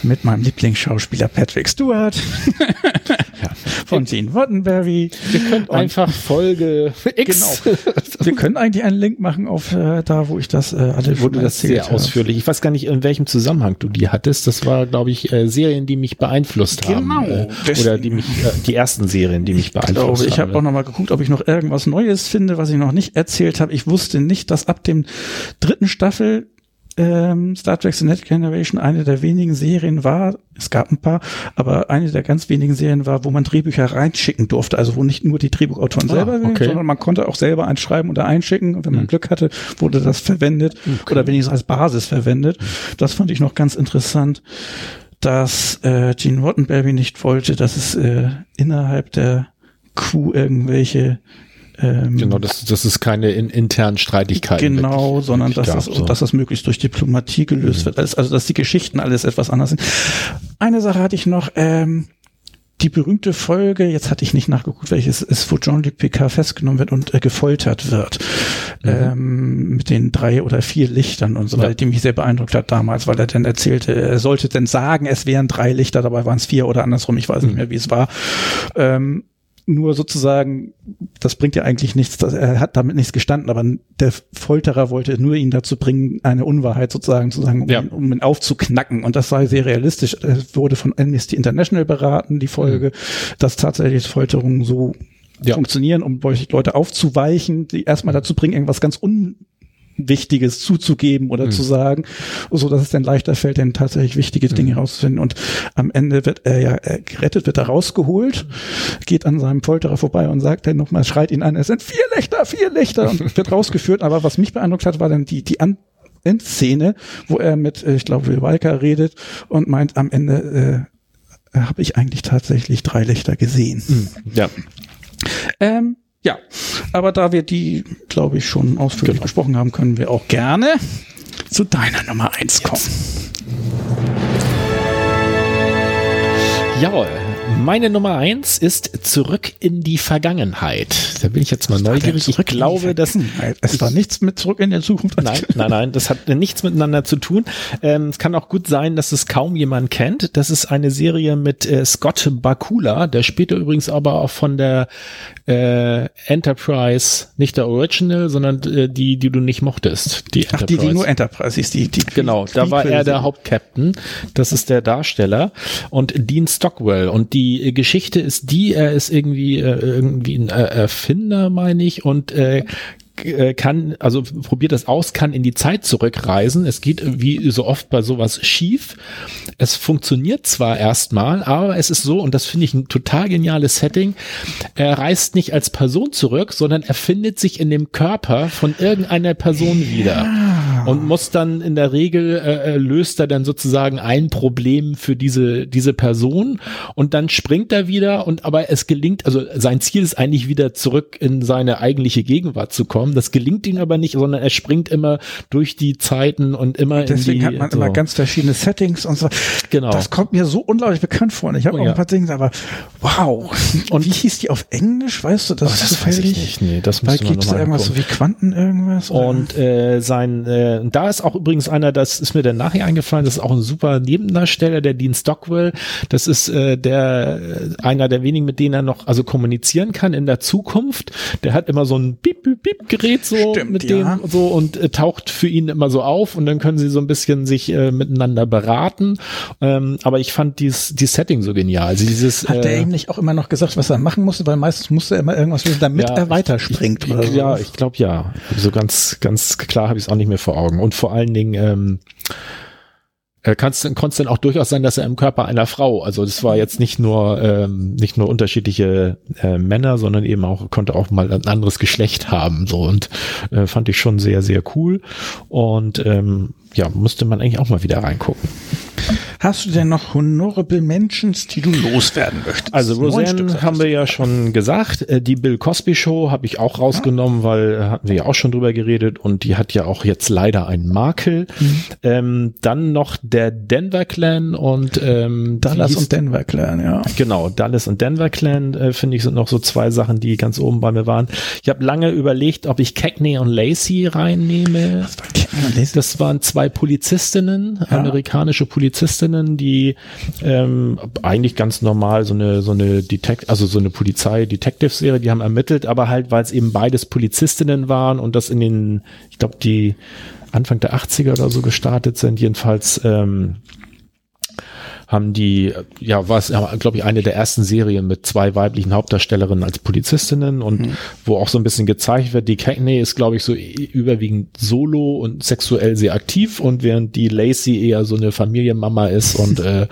Mit meinem Lieblingsschauspieler Patrick Stewart. ja. Von Gene Roddenberry. Wir können einfach Folge X. Genau. Wir können eigentlich einen Link machen auf äh, da, wo ich das äh, alle Wurde das sehr habe. ausführlich. Ich weiß gar nicht, in welchem Zusammenhang du die hattest. Das war, glaube ich, äh, Serien, die mich beeinflusst genau. haben. Äh, oder die mich, äh, die ersten Serien, die mich beeinflusst ich glaube, Ich habe auch noch mal geguckt, ob ich noch irgendwas Neues finde, was ich noch nicht erzählt habe. Ich wusste nicht, dass ab dem dritten Staffel ähm, Star Trek The Next Generation eine der wenigen Serien war, es gab ein paar, aber eine der ganz wenigen Serien war, wo man Drehbücher reinschicken durfte, also wo nicht nur die Drehbuchautoren ah, selber, okay. sondern man konnte auch selber einschreiben oder einschicken und wenn man mhm. Glück hatte, wurde das verwendet okay. oder wenigstens als Basis verwendet. Das fand ich noch ganz interessant, dass äh, Gene Roddenberry nicht wollte, dass es äh, innerhalb der Crew irgendwelche ähm, genau, dass, dass es keine in, internen Streitigkeiten Genau, wirklich, sondern wirklich dass, gab, das, so. dass das möglichst durch Diplomatie gelöst mhm. wird. Also, dass die Geschichten alles etwas anders sind. Eine Sache hatte ich noch, ähm, die berühmte Folge, jetzt hatte ich nicht nachgeguckt, welches ist, wo John Luc Picard festgenommen wird und äh, gefoltert wird. Mhm. Ähm, mit den drei oder vier Lichtern und so weiter, ja. die mich sehr beeindruckt hat damals, weil er dann erzählte, er sollte denn sagen, es wären drei Lichter, dabei waren es vier oder andersrum, ich weiß mhm. nicht mehr, wie es war. Ähm, nur sozusagen, das bringt ja eigentlich nichts, das, er hat damit nichts gestanden, aber der Folterer wollte nur ihn dazu bringen, eine Unwahrheit sozusagen zu sagen, um, ja. um ihn aufzuknacken. Und das sei sehr realistisch. Es wurde von Amnesty International beraten, die Folge, mhm. dass tatsächlich Folterungen so ja. funktionieren, um Leute aufzuweichen, die erstmal dazu bringen, irgendwas ganz un Wichtiges zuzugeben oder mhm. zu sagen, so dass es dann leichter fällt, dann tatsächlich wichtige Dinge mhm. herauszufinden. Und am Ende wird er ja er gerettet, wird er rausgeholt, geht an seinem Folterer vorbei und sagt dann nochmal, schreit ihn an, es sind vier Lichter, vier Lichter und wird rausgeführt. Aber was mich beeindruckt hat, war dann die, die an Endszene, wo er mit, äh, ich glaube, Will Walker redet und meint, am Ende äh, habe ich eigentlich tatsächlich drei Lichter gesehen. Mhm. Ja. Ähm, ja, aber da wir die, glaube ich, schon ausführlich genau. besprochen haben, können wir auch gerne zu deiner Nummer eins kommen. Jawohl. Meine Nummer eins ist Zurück in die Vergangenheit. Da bin ich jetzt mal neugierig. Ich glaube, dass es war nichts mit Zurück in die Zukunft. Nein, nein, nein, das hat nichts miteinander zu tun. Ähm, es kann auch gut sein, dass es kaum jemand kennt. Das ist eine Serie mit äh, Scott Bakula, der später übrigens aber auch von der äh, Enterprise, nicht der Original, sondern äh, die, die du nicht mochtest. Die Ach, Enterprise. die, die nur Enterprise ist, die, die Genau, da war er der Hauptcaptain. Das ist der Darsteller. Und Dean Stockwell. Und die Geschichte ist die, er ist irgendwie, äh, irgendwie ein äh, Erfinder, meine ich, und äh, äh, kann, also probiert das aus, kann in die Zeit zurückreisen. Es geht wie so oft bei sowas schief. Es funktioniert zwar erstmal, aber es ist so, und das finde ich ein total geniales Setting, er reist nicht als Person zurück, sondern er findet sich in dem Körper von irgendeiner Person wieder. Und muss dann in der Regel, äh, äh, löst er dann sozusagen ein Problem für diese, diese Person und dann springt er wieder und aber es gelingt, also sein Ziel ist eigentlich wieder zurück in seine eigentliche Gegenwart zu kommen. Das gelingt ihm aber nicht, sondern er springt immer durch die Zeiten und immer Deswegen die, hat man so. immer ganz verschiedene Settings und so. Genau. Das kommt mir so unglaublich bekannt vor. Und ich habe oh, auch ja. ein paar Dinge, aber wow. Und wie hieß die auf Englisch? Weißt du, das, oh, das weiß ich nicht. Nee, das muss es da irgendwas so wie Quanten irgendwas? Oder? Und äh, sein äh, äh, da ist auch übrigens einer, das ist mir dann nachher eingefallen, das ist auch ein super Nebendarsteller, der Dean Stockwell. Das ist äh, der äh, einer der wenigen, mit denen er noch also kommunizieren kann in der Zukunft. Der hat immer so ein Bip Bip Bip Gerät so Stimmt, mit ja. dem so und äh, taucht für ihn immer so auf und dann können sie so ein bisschen sich äh, miteinander beraten. Ähm, aber ich fand dies die Setting so genial. Also dieses Hat der äh, ihm nicht auch immer noch gesagt, was er machen musste, weil meistens musste er immer irgendwas wissen, damit Ja, er weiterspringt. Ich, oder ich, ja, ich glaube ja. So ganz, ganz klar habe ich es auch nicht mehr vor Augen. Und vor allen Dingen ähm, äh, kannst konnte es dann auch durchaus sein, dass er im Körper einer Frau, also das war jetzt nicht nur ähm, nicht nur unterschiedliche äh, Männer, sondern eben auch konnte auch mal ein anderes Geschlecht haben so. Und äh, fand ich schon sehr sehr cool. Und ähm, ja musste man eigentlich auch mal wieder reingucken. Hast du denn noch Honorable Mentions, die du loswerden möchtest? Also Roseanne haben wir ja schon gesagt. Äh, Die Bill Cosby Show habe ich auch rausgenommen, weil äh, hatten wir ja auch schon drüber geredet und die hat ja auch jetzt leider einen Makel. Mhm. Ähm, dann noch der Denver Clan und ähm, Dallas und Denver Clan, ja. Genau, Dallas und Denver Clan, äh, finde ich, sind noch so zwei Sachen, die ganz oben bei mir waren. Ich habe lange überlegt, ob ich Cagney und Lacey reinnehme. Das waren zwei Polizistinnen, amerikanische Polizistinnen, die ähm, eigentlich ganz normal so eine so eine Detect also so eine Polizei-Detective-Serie, die haben ermittelt, aber halt, weil es eben beides Polizistinnen waren und das in den, ich glaube, die Anfang der 80er oder so gestartet sind, jedenfalls ähm, haben die, ja, was, glaube ich, eine der ersten Serien mit zwei weiblichen Hauptdarstellerinnen als Polizistinnen und wo auch so ein bisschen gezeigt wird, die Cagney ist, glaube ich, so überwiegend solo und sexuell sehr aktiv und während die Lacey eher so eine Familienmama ist und äh,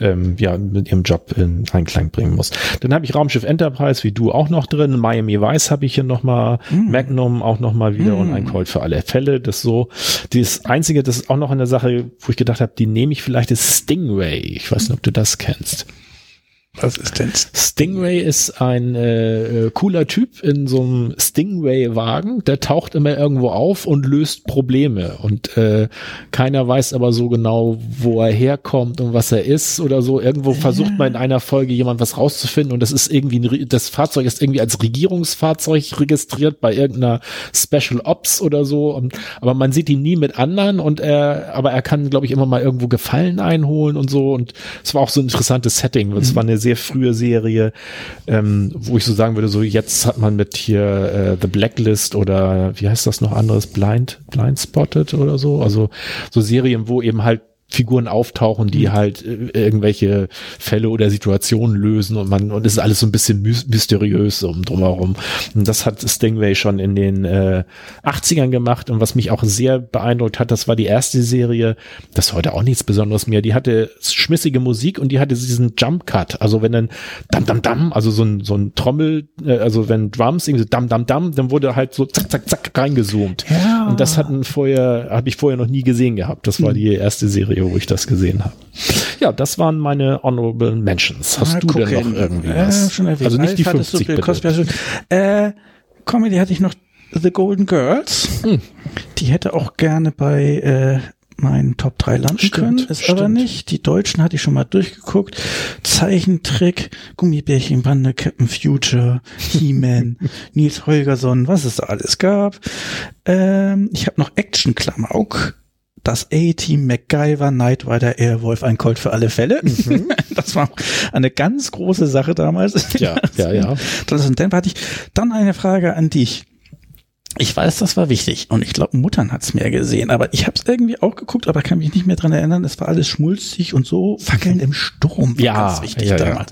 ähm, ja, mit ihrem Job in Einklang bringen muss. Dann habe ich Raumschiff Enterprise, wie du auch noch drin, Miami Vice habe ich hier nochmal, Magnum auch nochmal wieder und ein Colt für alle Fälle, das so. Das Einzige, das ist auch noch eine Sache, wo ich gedacht habe, die nehme ich vielleicht, ist Stingray. Ich weiß nicht, ob du das kennst. Was ist denn? Stingray ist ein äh, äh, cooler Typ in so einem Stingray-Wagen. Der taucht immer irgendwo auf und löst Probleme. Und äh, keiner weiß aber so genau, wo er herkommt und was er ist oder so. Irgendwo versucht man in einer Folge jemand was rauszufinden und das ist irgendwie ein, das Fahrzeug ist irgendwie als Regierungsfahrzeug registriert bei irgendeiner Special Ops oder so. Und, aber man sieht ihn nie mit anderen und er, aber er kann, glaube ich, immer mal irgendwo Gefallen einholen und so. Und es war auch so ein interessantes Setting. Es war eine sehr frühe Serie, ähm, wo ich so sagen würde, so jetzt hat man mit hier äh, The Blacklist oder wie heißt das noch anderes, Blind, Blind Spotted oder so. Also so Serien, wo eben halt Figuren auftauchen, die halt äh, irgendwelche Fälle oder Situationen lösen und man und es ist alles so ein bisschen mys mysteriös um drumherum. Und das hat Stingray schon in den äh, 80ern gemacht und was mich auch sehr beeindruckt hat, das war die erste Serie, das heute auch nichts Besonderes mehr, die hatte schmissige Musik und die hatte diesen Jump Cut, also wenn dann dam dam dam, also so ein so ein Trommel, äh, also wenn Drums irgendwie so dam dam dam, dann wurde halt so zack zack zack reingezoomt. Ja. Und das hatten vorher habe ich vorher noch nie gesehen gehabt. Das war Hm. die erste Serie, wo ich das gesehen habe. Ja, das waren meine honorable Mentions. Hast Mal du denn noch irgendwie Ja, was? schon erwähnt. also nicht die Alf du, 50 Bill bitte. Äh, Comedy hatte ich noch The Golden Girls. Hm. Die hätte auch gerne bei äh, meinen Top 3 landen Stimmt, können, ist aber nicht. Die Deutschen hatte ich schon mal durchgeguckt. Zeichentrick, Gummibärchenbande, Captain Future, He-Man, Nils Holgersson, was es da alles gab. Ähm, ich habe noch Action Klamauk. Das A-Team MacGyver, Knight Rider, Airwolf, ein Colt für alle Fälle. Das war eine ganz große Sache damals. Mhm. Ja, ja, ja. Das dann hatte ich dann eine Frage an dich. Ich weiß, das war wichtig und ich glaube, Muttern hat's mehr gesehen, aber ich habe es irgendwie auch geguckt, aber kann mich nicht mehr dran erinnern. Es war alles schmulzig und so. Fackeln im Sturm war Ja, ganz wichtig ja, ja, damals.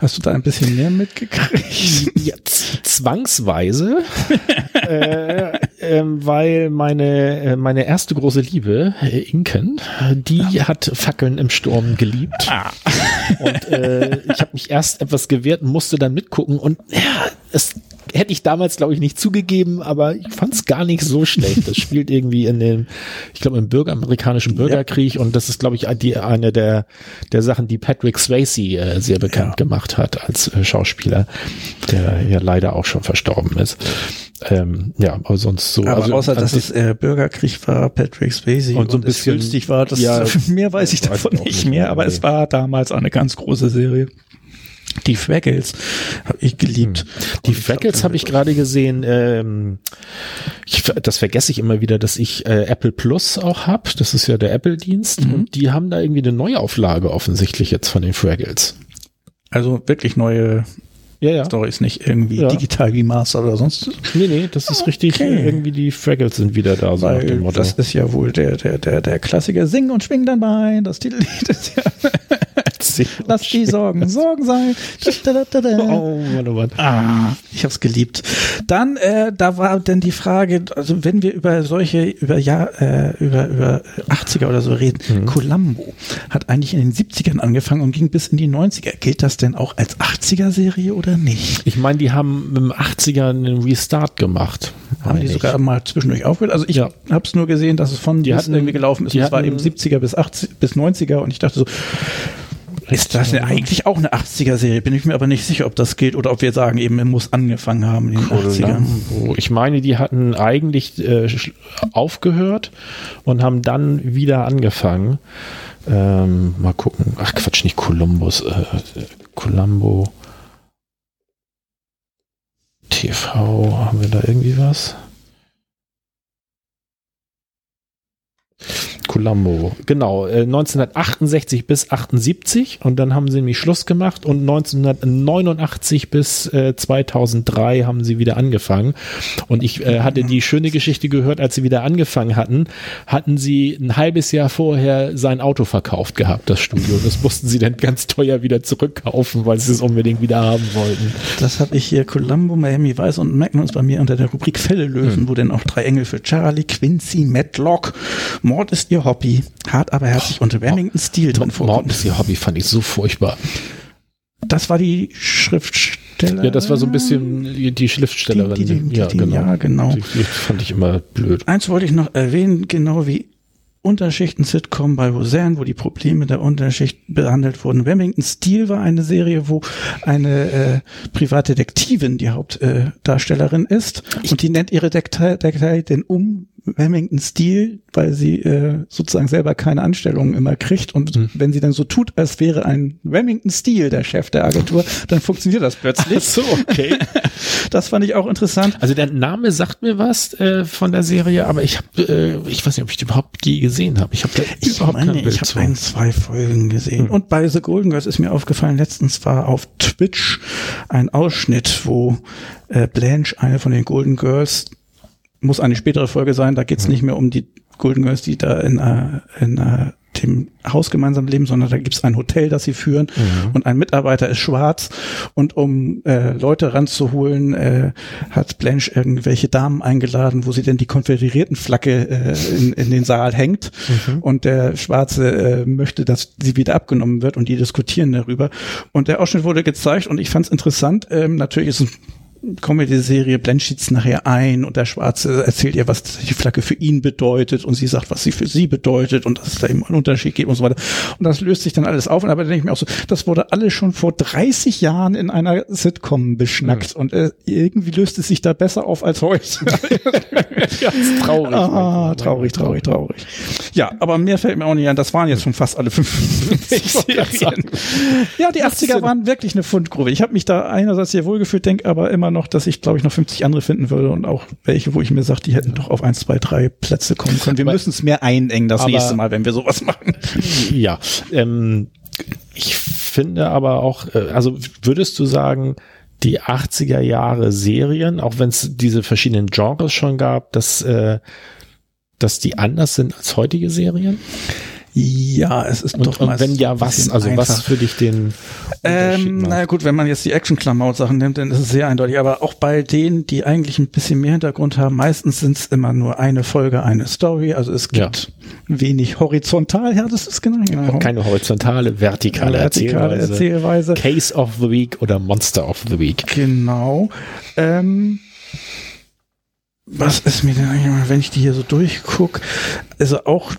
Hast du da ein bisschen mehr mitgekriegt? Ja, zwangsweise, äh, ähm, weil meine äh, meine erste große Liebe, äh, Inken, die hat Fackeln im Sturm geliebt. Und äh, ich habe mich erst etwas gewehrt und musste dann mitgucken und ja, es hätte ich damals glaube ich nicht zugegeben, aber ich fand es gar nicht so schlecht. Das spielt irgendwie in dem, ich glaube im Bürger, amerikanischen Bürgerkrieg und das ist glaube ich die eine der der Sachen, die Patrick Swayze äh, sehr bekannt gemacht hat als äh, Schauspieler, der ja leider auch schon verstorben ist. Ähm, ja, aber sonst so. Aber also, außer, dass es äh, Bürgerkrieg war, Patrick Swayze Und so ein bisschen- günstig war, das ja, mehr weiß ich weiß davon ich auch nicht mehr, aber nee. es war damals eine ganz große Serie. Die Fraggles habe ich geliebt. Hm. Die Fraggles habe ich gerade gesehen. Ähm, ich, das vergesse ich immer wieder, dass ich äh, Apple Plus auch habe. Das ist ja der Apple-Dienst. Mhm. Und die haben da irgendwie eine Neuauflage offensichtlich jetzt von den Fraggles. Also wirklich neue ja, ja. Stories, nicht irgendwie ja. digital wie Master oder sonst. Nee, nee, das ist okay. richtig, irgendwie die Fraggles sind wieder da, so Weil nach dem Motto. Das ist ja wohl der, der, der, der Klassiker. Sing und schwing dein Bein, das Titellied ist ja. Lass die Sorgen Sorgen sein. Oh, Mann, oh Mann. Ah, ich hab's geliebt. Dann, äh, da war denn die Frage, also wenn wir über solche, über ja, äh, über, über 80er oder so reden, mhm. Columbo hat eigentlich in den 70ern angefangen und ging bis in die 90er. Gilt das denn auch als 80er-Serie oder nicht? Ich meine, die haben im 80er einen Restart gemacht. Haben die sogar mal zwischendurch aufgehört? Also ich ja. habe es nur gesehen, dass es von die hatten, irgendwie gelaufen ist. Die es war eben 70er bis 80 bis 90er und ich dachte so, ist das denn eigentlich auch eine 80er-Serie? Bin ich mir aber nicht sicher, ob das geht oder ob wir sagen, eben, man muss angefangen haben in den Columbo. 80ern. Ich meine, die hatten eigentlich äh, aufgehört und haben dann wieder angefangen. Ähm, mal gucken. Ach Quatsch, nicht Columbus. Äh, Columbo. TV. Haben wir da irgendwie was? Columbo. Genau, äh, 1968 bis 78 und dann haben sie nämlich Schluss gemacht und 1989 bis äh, 2003 haben sie wieder angefangen. Und ich äh, hatte die schöne Geschichte gehört, als sie wieder angefangen hatten, hatten sie ein halbes Jahr vorher sein Auto verkauft gehabt, das Studio. Das mussten sie dann ganz teuer wieder zurückkaufen, weil sie es unbedingt wieder haben wollten. Das habe ich hier Columbo, Miami Vice und Magnus bei mir unter der Rubrik Fälle lösen, hm. wo denn auch drei Engel für Charlie, Quincy, Matlock, Mord ist ihr Hobby, hart aber herzlich und Remington Steel drin vorkommt. Mord ist ihr Hobby, fand ich so furchtbar. Das war die Schriftstellerin. Ja, das war so ein bisschen die Schriftstellerin. Die, die, die, ja, genau. ja, genau. Die, fand ich immer blöd. Eins wollte ich noch erwähnen, genau wie Unterschichten-Sitcom bei Roseanne, wo die Probleme der Unterschicht behandelt wurden. Remington Steel war eine Serie, wo eine äh, Privatdetektivin die Hauptdarstellerin äh, ist und die nennt ihre Detektei den um Remington Steel, weil sie äh, sozusagen selber keine Anstellungen immer kriegt und mhm. wenn sie dann so tut, als wäre ein Remington Steel der Chef der Agentur, dann funktioniert das plötzlich. Ach so, okay. das fand ich auch interessant. Also der Name sagt mir was äh, von der Serie, aber ich habe, äh, ich weiß nicht, ob ich die überhaupt je gesehen habe. Ich habe ich überhaupt meine, Ich habe ein, zwei Folgen gesehen. Mhm. Und bei The Golden Girls ist mir aufgefallen, letztens war auf Twitch ein Ausschnitt, wo äh, Blanche, eine von den Golden Girls, muss eine spätere Folge sein, da geht's mhm. nicht mehr um die Golden Girls, die da in, äh, in äh, dem Haus gemeinsam leben, sondern da gibt's ein Hotel, das sie führen mhm. und ein Mitarbeiter ist schwarz und um äh, Leute ranzuholen, äh, hat Blanche irgendwelche Damen eingeladen, wo sie denn die konföderierten Flagge äh, in, in den Saal hängt mhm. und der Schwarze äh, möchte, dass sie wieder abgenommen wird und die diskutieren darüber und der Ausschnitt wurde gezeigt und ich fand es interessant, ähm, natürlich ist es Comedy-Serie Blanchett nachher ein und der Schwarze erzählt ihr, was die Flagge für ihn bedeutet und sie sagt, was sie für sie bedeutet und dass es da eben einen Unterschied gibt und so weiter. Und das löst sich dann alles auf. Und aber denke ich mir auch so, das wurde alles schon vor 30 Jahren in einer Sitcom beschnackt mhm. und äh, irgendwie löst es sich da besser auf als heute. Ganz traurig. Ah, traurig, traurig, traurig. Ja, aber mehr fällt mir auch nicht an. Das waren jetzt schon fast alle 50 Serien. Ja, die 80er waren wirklich eine Fundgrube. Ich habe mich da einerseits sehr wohlgefühlt, denke aber immer noch, dass ich, glaube ich, noch 50 andere finden würde und auch welche, wo ich mir sage, die hätten doch auf eins, zwei, drei Plätze kommen können. Wir müssen es mehr einengen das nächste Mal, wenn wir sowas machen. Ja, ähm, ich finde aber auch, äh, also würdest du sagen, die 80er Jahre Serien, auch wenn es diese verschiedenen Genres schon gab, dass, äh, dass die anders sind als heutige Serien? Ja, es ist und, doch und mal wenn ja, was? Also einfach. was für dich den ähm, naja gut, wenn man jetzt die Action-Klamaut-Sachen nimmt, dann ist es sehr eindeutig. Aber auch bei denen, die eigentlich ein bisschen mehr Hintergrund haben, meistens sind es immer nur eine Folge, eine Story. Also es gibt ja. wenig horizontal. Ja, das ist genau. genau. Keine horizontale, vertikale, vertikale Erzählweise. Erzählweise. Case of the Week oder Monster of the Week. Genau. Ähm, was ist mir denn eigentlich, wenn ich die hier so durchgucke? Also auch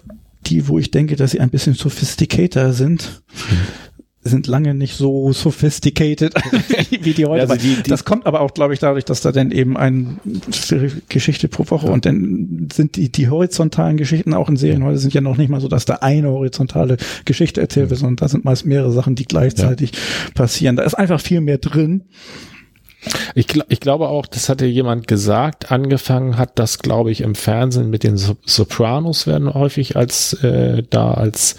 die, wo ich denke, dass sie ein bisschen sophisticator sind, sind lange nicht so sophisticated wie die heute. Also die, die, das kommt aber auch, glaube ich, dadurch, dass da dann eben ein Geschichte pro Woche ja. und dann sind die, die horizontalen Geschichten auch in Serien heute sind ja noch nicht mal so, dass da eine horizontale Geschichte erzählt wird, sondern da sind meist mehrere Sachen, die gleichzeitig ja. passieren. Da ist einfach viel mehr drin. Ich, ich glaube auch, das hatte jemand gesagt, angefangen hat das, glaube ich, im Fernsehen mit den Sopranos werden häufig als äh, da als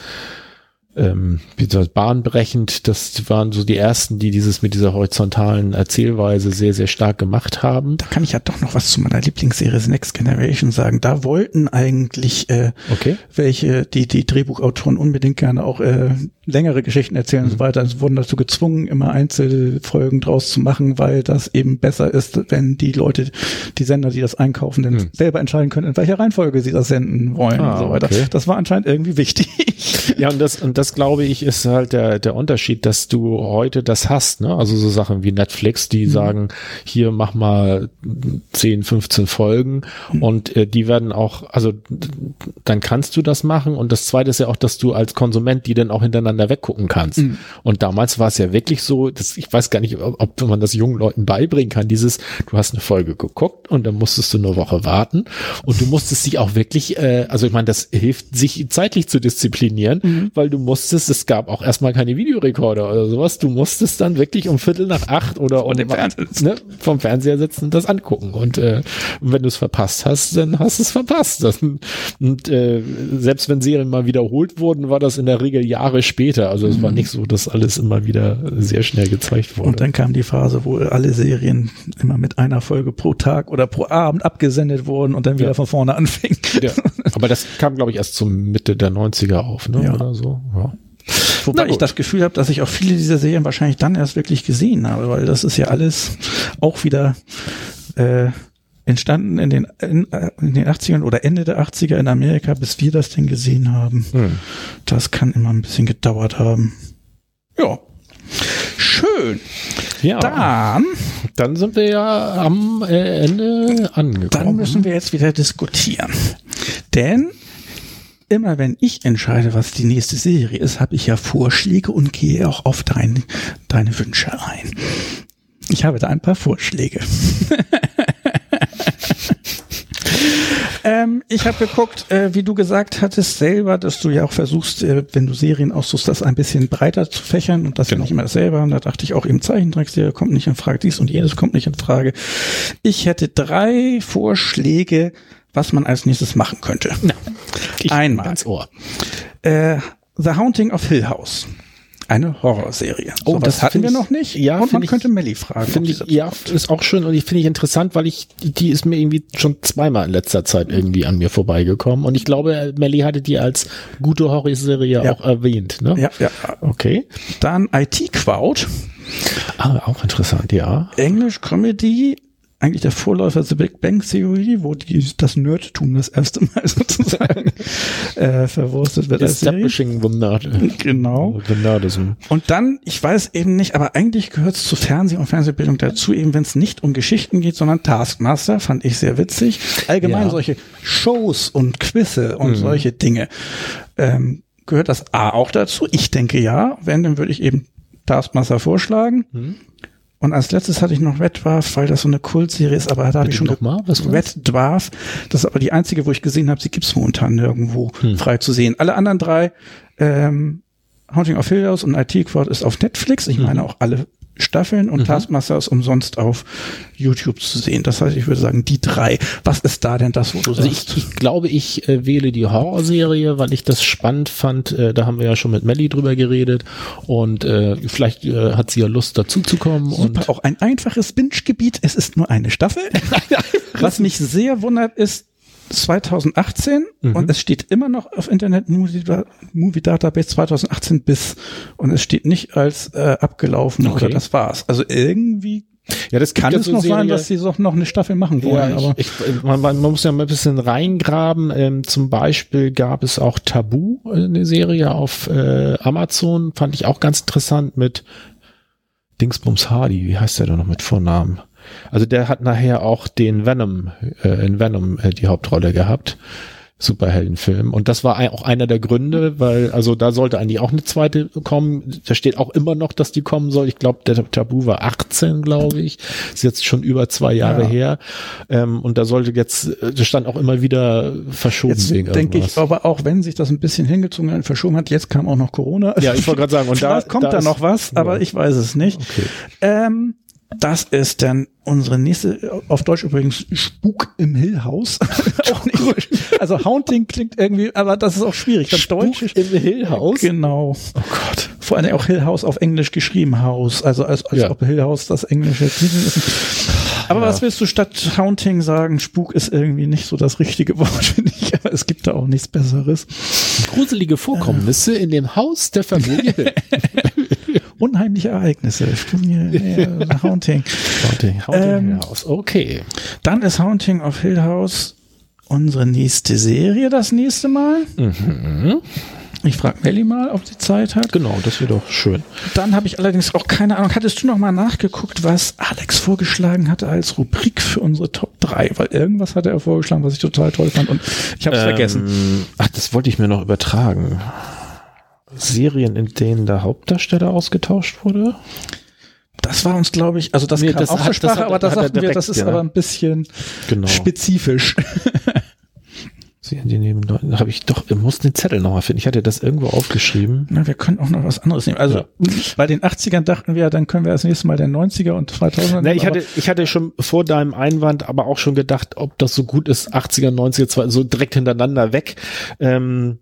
ähm, wie gesagt, bahnbrechend. Das waren so die ersten, die dieses mit dieser horizontalen Erzählweise sehr, sehr stark gemacht haben. Da kann ich ja doch noch was zu meiner Lieblingsserie The Next Generation sagen. Da wollten eigentlich äh, okay. welche, die, die Drehbuchautoren unbedingt gerne auch äh, längere Geschichten erzählen mhm. und so weiter. Es wurden dazu gezwungen, immer Einzelfolgen draus zu machen, weil das eben besser ist, wenn die Leute, die Sender, die das einkaufen, dann mhm. selber entscheiden können, in welcher Reihenfolge sie das senden wollen ah, und so weiter. Okay. Das war anscheinend irgendwie wichtig. Ja, und das, und das glaube ich, ist halt der, der Unterschied, dass du heute das hast, ne? Also so Sachen wie Netflix, die mhm. sagen, hier mach mal 10, 15 Folgen mhm. und äh, die werden auch, also dann kannst du das machen und das zweite ist ja auch, dass du als Konsument die dann auch hintereinander weggucken kannst. Mhm. Und damals war es ja wirklich so, dass, ich weiß gar nicht, ob, ob man das jungen Leuten beibringen kann, dieses, du hast eine Folge geguckt und dann musstest du eine Woche warten und du musstest sie auch wirklich, äh, also ich meine, das hilft, sich zeitlich zu disziplinieren, mhm. weil du musstest, es gab auch erstmal keine Videorekorder oder sowas, du musstest dann wirklich um Viertel nach acht oder um, ne, vom Fernseher sitzen und das angucken. Und äh, wenn du es verpasst hast, dann hast du es verpasst. Das, und äh, selbst wenn Serien mal wiederholt wurden, war das in der Regel Jahre später. Also es mhm. war nicht so, dass alles immer wieder sehr schnell gezeigt wurde. Und dann kam die Phase, wo alle Serien immer mit einer Folge pro Tag oder pro Abend abgesendet wurden und dann wieder ja. von vorne anfing. Ja. Aber das kam, glaube ich, erst zur Mitte der 90er auf, ne? Ja. Oder so. Ja. Wobei ich das Gefühl habe, dass ich auch viele dieser Serien wahrscheinlich dann erst wirklich gesehen habe, weil das ist ja alles auch wieder äh, entstanden in den, in, äh, in, den 80ern oder Ende der 80er in Amerika, bis wir das denn gesehen haben. Hm. Das kann immer ein bisschen gedauert haben. Ja. Schön. Ja. Dann, dann sind wir ja am äh, Ende angekommen. Dann müssen wir jetzt wieder diskutieren. Denn immer wenn ich entscheide, was die nächste Serie ist, habe ich ja Vorschläge und gehe auch auf dein, deine Wünsche ein. Ich habe da ein paar Vorschläge. ähm, ich habe geguckt, äh, wie du gesagt hattest selber, dass du ja auch versuchst, äh, wenn du Serien aussuchst, das ein bisschen breiter zu fächern und das genau. ja nicht immer dasselbe. Und da dachte ich auch eben Zeichentrickserie kommt nicht in Frage, dies und jenes kommt nicht in Frage. Ich hätte drei Vorschläge, was man als nächstes machen könnte. Ja, Einmal. Ganz Ohr. Äh, The Haunting of Hill House. Eine Horrorserie. Oh, so, das hatten wir noch nicht. Ja, und man ich, könnte Melly fragen. Finde ich, ja, ist auch schön und ich finde ich interessant, weil ich, die ist mir irgendwie schon zweimal in letzter Zeit irgendwie an mir vorbeigekommen und ich glaube, Melly hatte die als gute Horrorserie ja. auch erwähnt, ne? Ja, ja. Okay. Dann IT Crowd. Ah, auch interessant, ja. Englisch Comedy, eigentlich der Vorläufer der Big Bang Theory, wo die, das Nerdtum das erste Mal sozusagen äh, verwurstet wird. Establishing the Nerd. Genau. The Nerdism. Und dann, ich weiß eben nicht, aber eigentlich gehört es zu Fernsehen und Fernsehbildung dazu, eben wenn es nicht um Geschichten geht, sondern Taskmaster, fand ich sehr witzig. Allgemein ja. solche Shows und Quizze und mhm. solche Dinge. Ähm, gehört das A auch dazu? Ich denke ja. Wenn, dann würde ich eben Taskmaster vorschlagen. Mhm. Und als letztes hatte ich noch Red Dwarf, weil das so eine Kultserie ist, aber da habe ich schon noch mal was Red Dwarf. Das ist aber die einzige, wo ich gesehen habe, sie gibt's momentan nirgendwo hm. frei zu sehen. Alle anderen drei, ähm, Haunting of Hill House und IT Quad ist auf Netflix. Ich meine mhm. auch alle Staffeln und mhm. Taskmaster ist umsonst auf YouTube zu sehen. Das heißt, ich würde sagen, die drei. Was ist da denn das, wo du also sagst? Ich, ich glaube, ich äh, wähle die Horrorserie, weil ich das spannend fand. Äh, da haben wir ja schon mit Melly drüber geredet und äh, vielleicht äh, hat sie ja Lust dazu zu kommen. Super, und auch ein einfaches Binge-Gebiet. Es ist nur eine Staffel. Was mich sehr wundert, ist, 2018 mhm. und es steht immer noch auf Internet Movie, Movie Database 2018 bis und es steht nicht als äh, abgelaufen okay. oder das war's. Also irgendwie ja, das kann es so noch Serie, sein, dass sie so noch eine Staffel machen wollen. Ja, aber ich, ich, man, man, muss ja mal ein bisschen reingraben. Ähm, zum Beispiel gab es auch Tabu, äh, eine Serie auf äh, Amazon, fand ich auch ganz interessant mit Dingsbums Hardy. Wie heißt der da noch mit Vornamen? Also der hat nachher auch den Venom, äh, in Venom äh, die Hauptrolle gehabt. Superheldenfilm. Und das war auch einer der Gründe, weil, also da sollte eigentlich auch eine zweite kommen. Da steht auch immer noch, dass die kommen soll. Ich glaube, der Tabu war 18, glaube ich. Ist jetzt schon über zwei Jahre ja. her. Ähm, und da sollte jetzt, das stand auch immer wieder verschoben jetzt wegen denke ich, aber auch wenn sich das ein bisschen hingezogen hat, verschoben hat, jetzt kam auch noch Corona. Ja, ich wollte gerade sagen, und da kommt da, da noch was, aber ja. ich weiß es nicht. Okay. Ähm, das ist dann unsere nächste, auf Deutsch übrigens Spuk im Hill House. auch nicht. Also Haunting klingt irgendwie, aber das ist auch schwierig. Das Spuk Deutsch im Hill House? Genau. Oh Gott. Vor allem auch Hill House auf Englisch geschrieben House. Also als, als ja. ob Hill House das englische Titel ist. Aber ja. was willst du statt Haunting sagen? Spuk ist irgendwie nicht so das richtige Wort, finde ich. Aber es gibt da auch nichts Besseres. Gruselige Vorkommnisse äh. in dem Haus der Familie. Unheimliche Ereignisse. Ja, Haunting. Haunting, Haunting ähm, House. Okay. Dann ist Haunting of Hill House unsere nächste Serie das nächste Mal. Mhm. Ich frage Melly mal, ob sie Zeit hat. Genau, das wäre doch schön. Dann habe ich allerdings auch keine Ahnung. Hattest du noch mal nachgeguckt, was Alex vorgeschlagen hatte als Rubrik für unsere Top 3? Weil irgendwas hatte er vorgeschlagen, was ich total toll fand und ich habe es ähm, vergessen. Ach, das wollte ich mir noch übertragen. Serien, in denen der Hauptdarsteller ausgetauscht wurde? Das war uns, glaube ich, also das nee, kam das auch zur Sprache, aber da sagten wir, das ist ja, aber ein bisschen genau. spezifisch. Serien, die neben Leuten, habe ich doch, ich muss den Zettel nochmal finden. Ich hatte das irgendwo aufgeschrieben. Na, wir können auch noch was anderes nehmen. Also ja. bei den 80ern dachten wir, dann können wir das nächste Mal den 90er und 2000er nehmen. ich hatte, ich hatte schon vor deinem Einwand aber auch schon gedacht, ob das so gut ist, 80er, 90er, so direkt hintereinander weg. Ähm,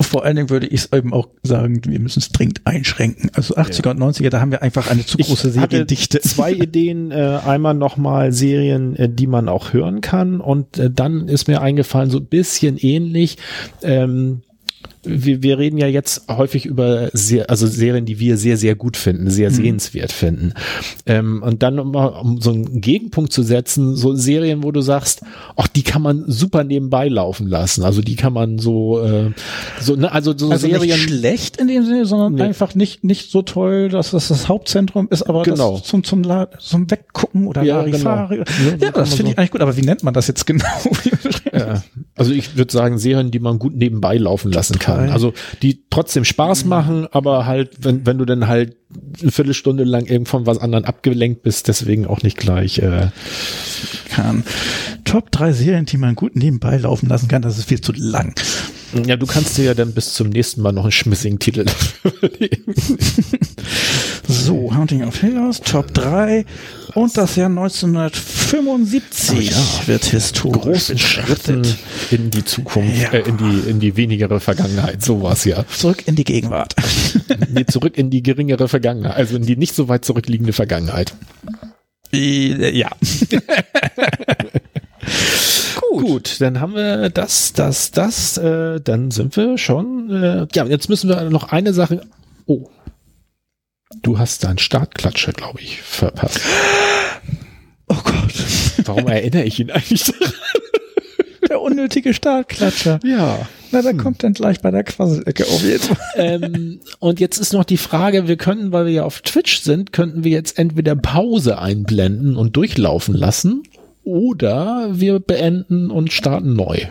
vor allen Dingen würde ich es eben auch sagen, wir müssen es dringend einschränken. Also 80er ja. und 90er, da haben wir einfach eine zu große Seriendichte. Zwei Ideen, äh, einmal nochmal Serien, äh, die man auch hören kann und äh, dann ist mir eingefallen, so ein bisschen ähnlich, ähm, wir, wir reden ja jetzt häufig über sehr, also Serien, die wir sehr, sehr gut finden, sehr mhm. sehenswert finden. Ähm, und dann, um, um so einen Gegenpunkt zu setzen, so Serien, wo du sagst, ach, die kann man super nebenbei laufen lassen. Also die kann man so, äh, so ne, also so also Serien. Nicht schlecht in dem Sinne, sondern nee. einfach nicht, nicht so toll, dass das das Hauptzentrum ist, aber genau. das zum, zum, zum Weggucken oder ja, genau. ja, ja das finde so. ich eigentlich gut, aber wie nennt man das jetzt genau? ja. Also ich würde sagen, Serien, die man gut nebenbei laufen lassen kann kann. Also die trotzdem Spaß machen, aber halt, wenn, wenn du dann halt eine Viertelstunde lang irgend was anderen abgelenkt bist, deswegen auch nicht gleich äh, kann. Top drei Serien, die man gut nebenbei laufen lassen kann, das ist viel zu lang. Ja, du kannst dir ja dann bis zum nächsten Mal noch einen schmissigen Titel überlegen. so, Hunting of Hill House, Top 3. Und das Jahr 1975 oh ja. wird historisch großen Schritten in die Zukunft, ja. äh, in die in die wenigere Vergangenheit, sowas ja. Zurück in die Gegenwart. nee, zurück in die geringere Vergangenheit, also in die nicht so weit zurückliegende Vergangenheit. Ja. Gut. Gut, dann haben wir das, das, das, äh, dann sind wir schon. Äh, ja, jetzt müssen wir noch eine Sache. Oh, Du hast deinen Startklatscher, glaube ich, verpasst. Oh Gott. Warum erinnere ich ihn eigentlich daran? Der unnötige Startklatscher. Ja. Na, der hm. kommt dann gleich bei der Quasselecke auf jeden Fall. Ähm, und jetzt ist noch die Frage, wir könnten, weil wir ja auf Twitch sind, könnten wir jetzt entweder Pause einblenden und durchlaufen lassen oder wir beenden und starten neu.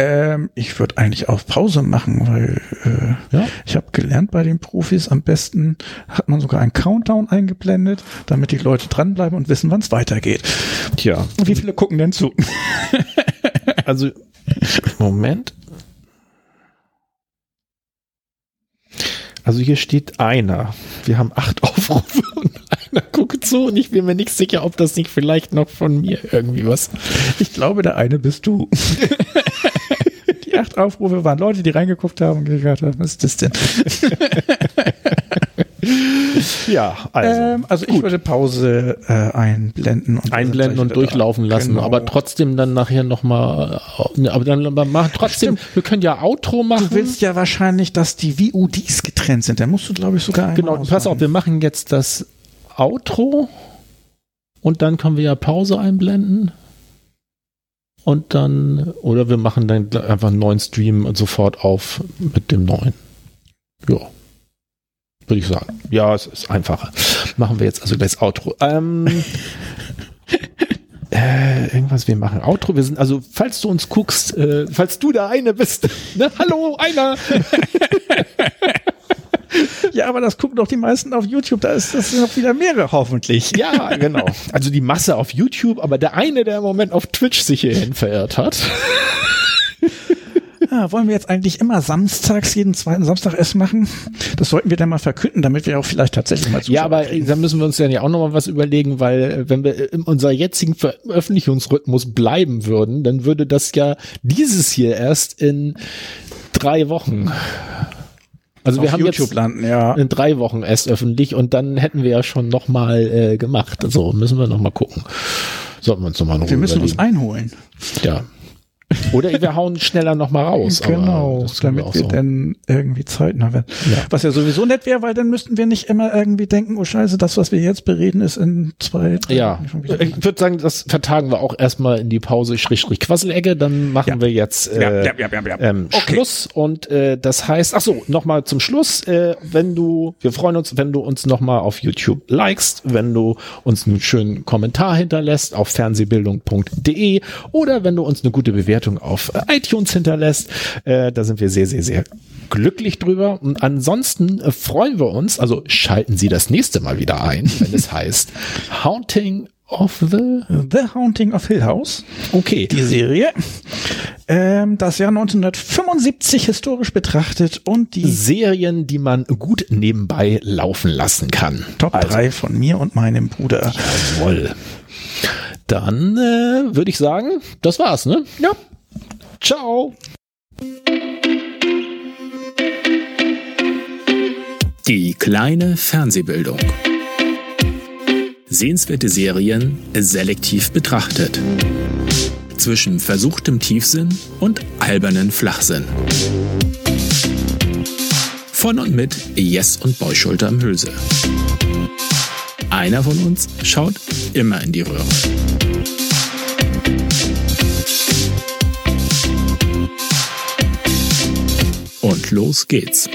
Ähm, ich würde eigentlich auf Pause machen, weil äh, ja? ich habe gelernt bei den Profis, am besten hat man sogar einen Countdown eingeblendet, damit die Leute dranbleiben und wissen, wann es weitergeht. Tja. Wie viele gucken denn zu? also, Moment. Also hier steht einer. Wir haben acht Aufrufe und einer guckt zu und ich bin mir nicht sicher, ob das nicht vielleicht noch von mir irgendwie was. Ich glaube, der eine bist du. Aufrufe waren Leute, die reingeguckt haben und gesagt haben, was ist das denn? ja, also. Ähm, also ich würde Pause äh, einblenden und einblenden und durchlaufen lassen, genau. aber trotzdem dann nachher nochmal, äh, aber dann machen trotzdem, Stimmt. wir können ja Outro machen. Du willst ja wahrscheinlich, dass die VODs getrennt sind, dann musst du glaube ich sogar Genau, pass auf, wir machen jetzt das Outro und dann können wir ja Pause einblenden und dann, oder wir machen dann einfach einen neuen Stream sofort auf mit dem neuen. Ja. Würde ich sagen. Ja, es ist einfacher. Machen wir jetzt also das Outro. Ähm, Äh, irgendwas, wir machen Outro. Wir sind, also, falls du uns guckst, äh, falls du der eine bist, ne? Hallo, einer! ja, aber das gucken doch die meisten auf YouTube. Da ist das noch wieder mehrere, hoffentlich. Ja, genau. Also die Masse auf YouTube, aber der eine, der im Moment auf Twitch sich hierhin verirrt hat. Ja, wollen wir jetzt eigentlich immer samstags, jeden zweiten Samstag Essen machen? Das sollten wir dann mal verkünden, damit wir auch vielleicht tatsächlich mal Ja, aber kriegen. da müssen wir uns ja auch noch mal was überlegen, weil äh, wenn wir in unserer jetzigen Veröffentlichungsrhythmus bleiben würden, dann würde das ja dieses hier erst in drei Wochen also wir haben YouTube jetzt landen, ja. in drei Wochen erst öffentlich und dann hätten wir ja schon noch mal äh, gemacht. Also müssen wir noch mal gucken. Sollten wir uns noch mal Wir müssen uns einholen. Ja. Oder wir hauen schneller noch mal raus. Genau, damit wir, wir so. dann irgendwie zeitnah werden. Ja. Was ja sowieso nett wäre, weil dann müssten wir nicht immer irgendwie denken, oh scheiße, das, was wir jetzt bereden, ist in zwei, drei Ja, ich würde sagen, das vertagen wir auch erstmal in die Pause Schrägstrich Quasselecke. Dann machen ja. wir jetzt äh, ja, ähm, okay. Schluss. Und äh, das heißt, ach so, noch mal zum Schluss, äh, wenn du, wir freuen uns, wenn du uns noch mal auf YouTube likest, wenn du uns einen schönen Kommentar hinterlässt auf fernsehbildung.de oder wenn du uns eine gute Bewertung Bewertung auf äh, iTunes hinterlässt. Äh, da sind wir sehr, sehr, sehr glücklich drüber. Und ansonsten äh, freuen wir uns, also schalten Sie das nächste Mal wieder ein, wenn es heißt Haunting of the The Haunting of Hill House. Okay. Die Serie. Ähm, das Jahr 1975 historisch betrachtet und die Serien, die man gut nebenbei laufen lassen kann. Top also. 3 von mir und meinem Bruder. Jawohl. Dann äh, würde ich sagen, das war's, ne? Ja. Ciao. Die kleine Fernsehbildung. Sehenswerte Serien selektiv betrachtet. Zwischen versuchtem Tiefsinn und albernen Flachsinn. Von und mit Jess und Beuschulter im Hülse. Einer von uns schaut immer in die Röhre. Und los geht's.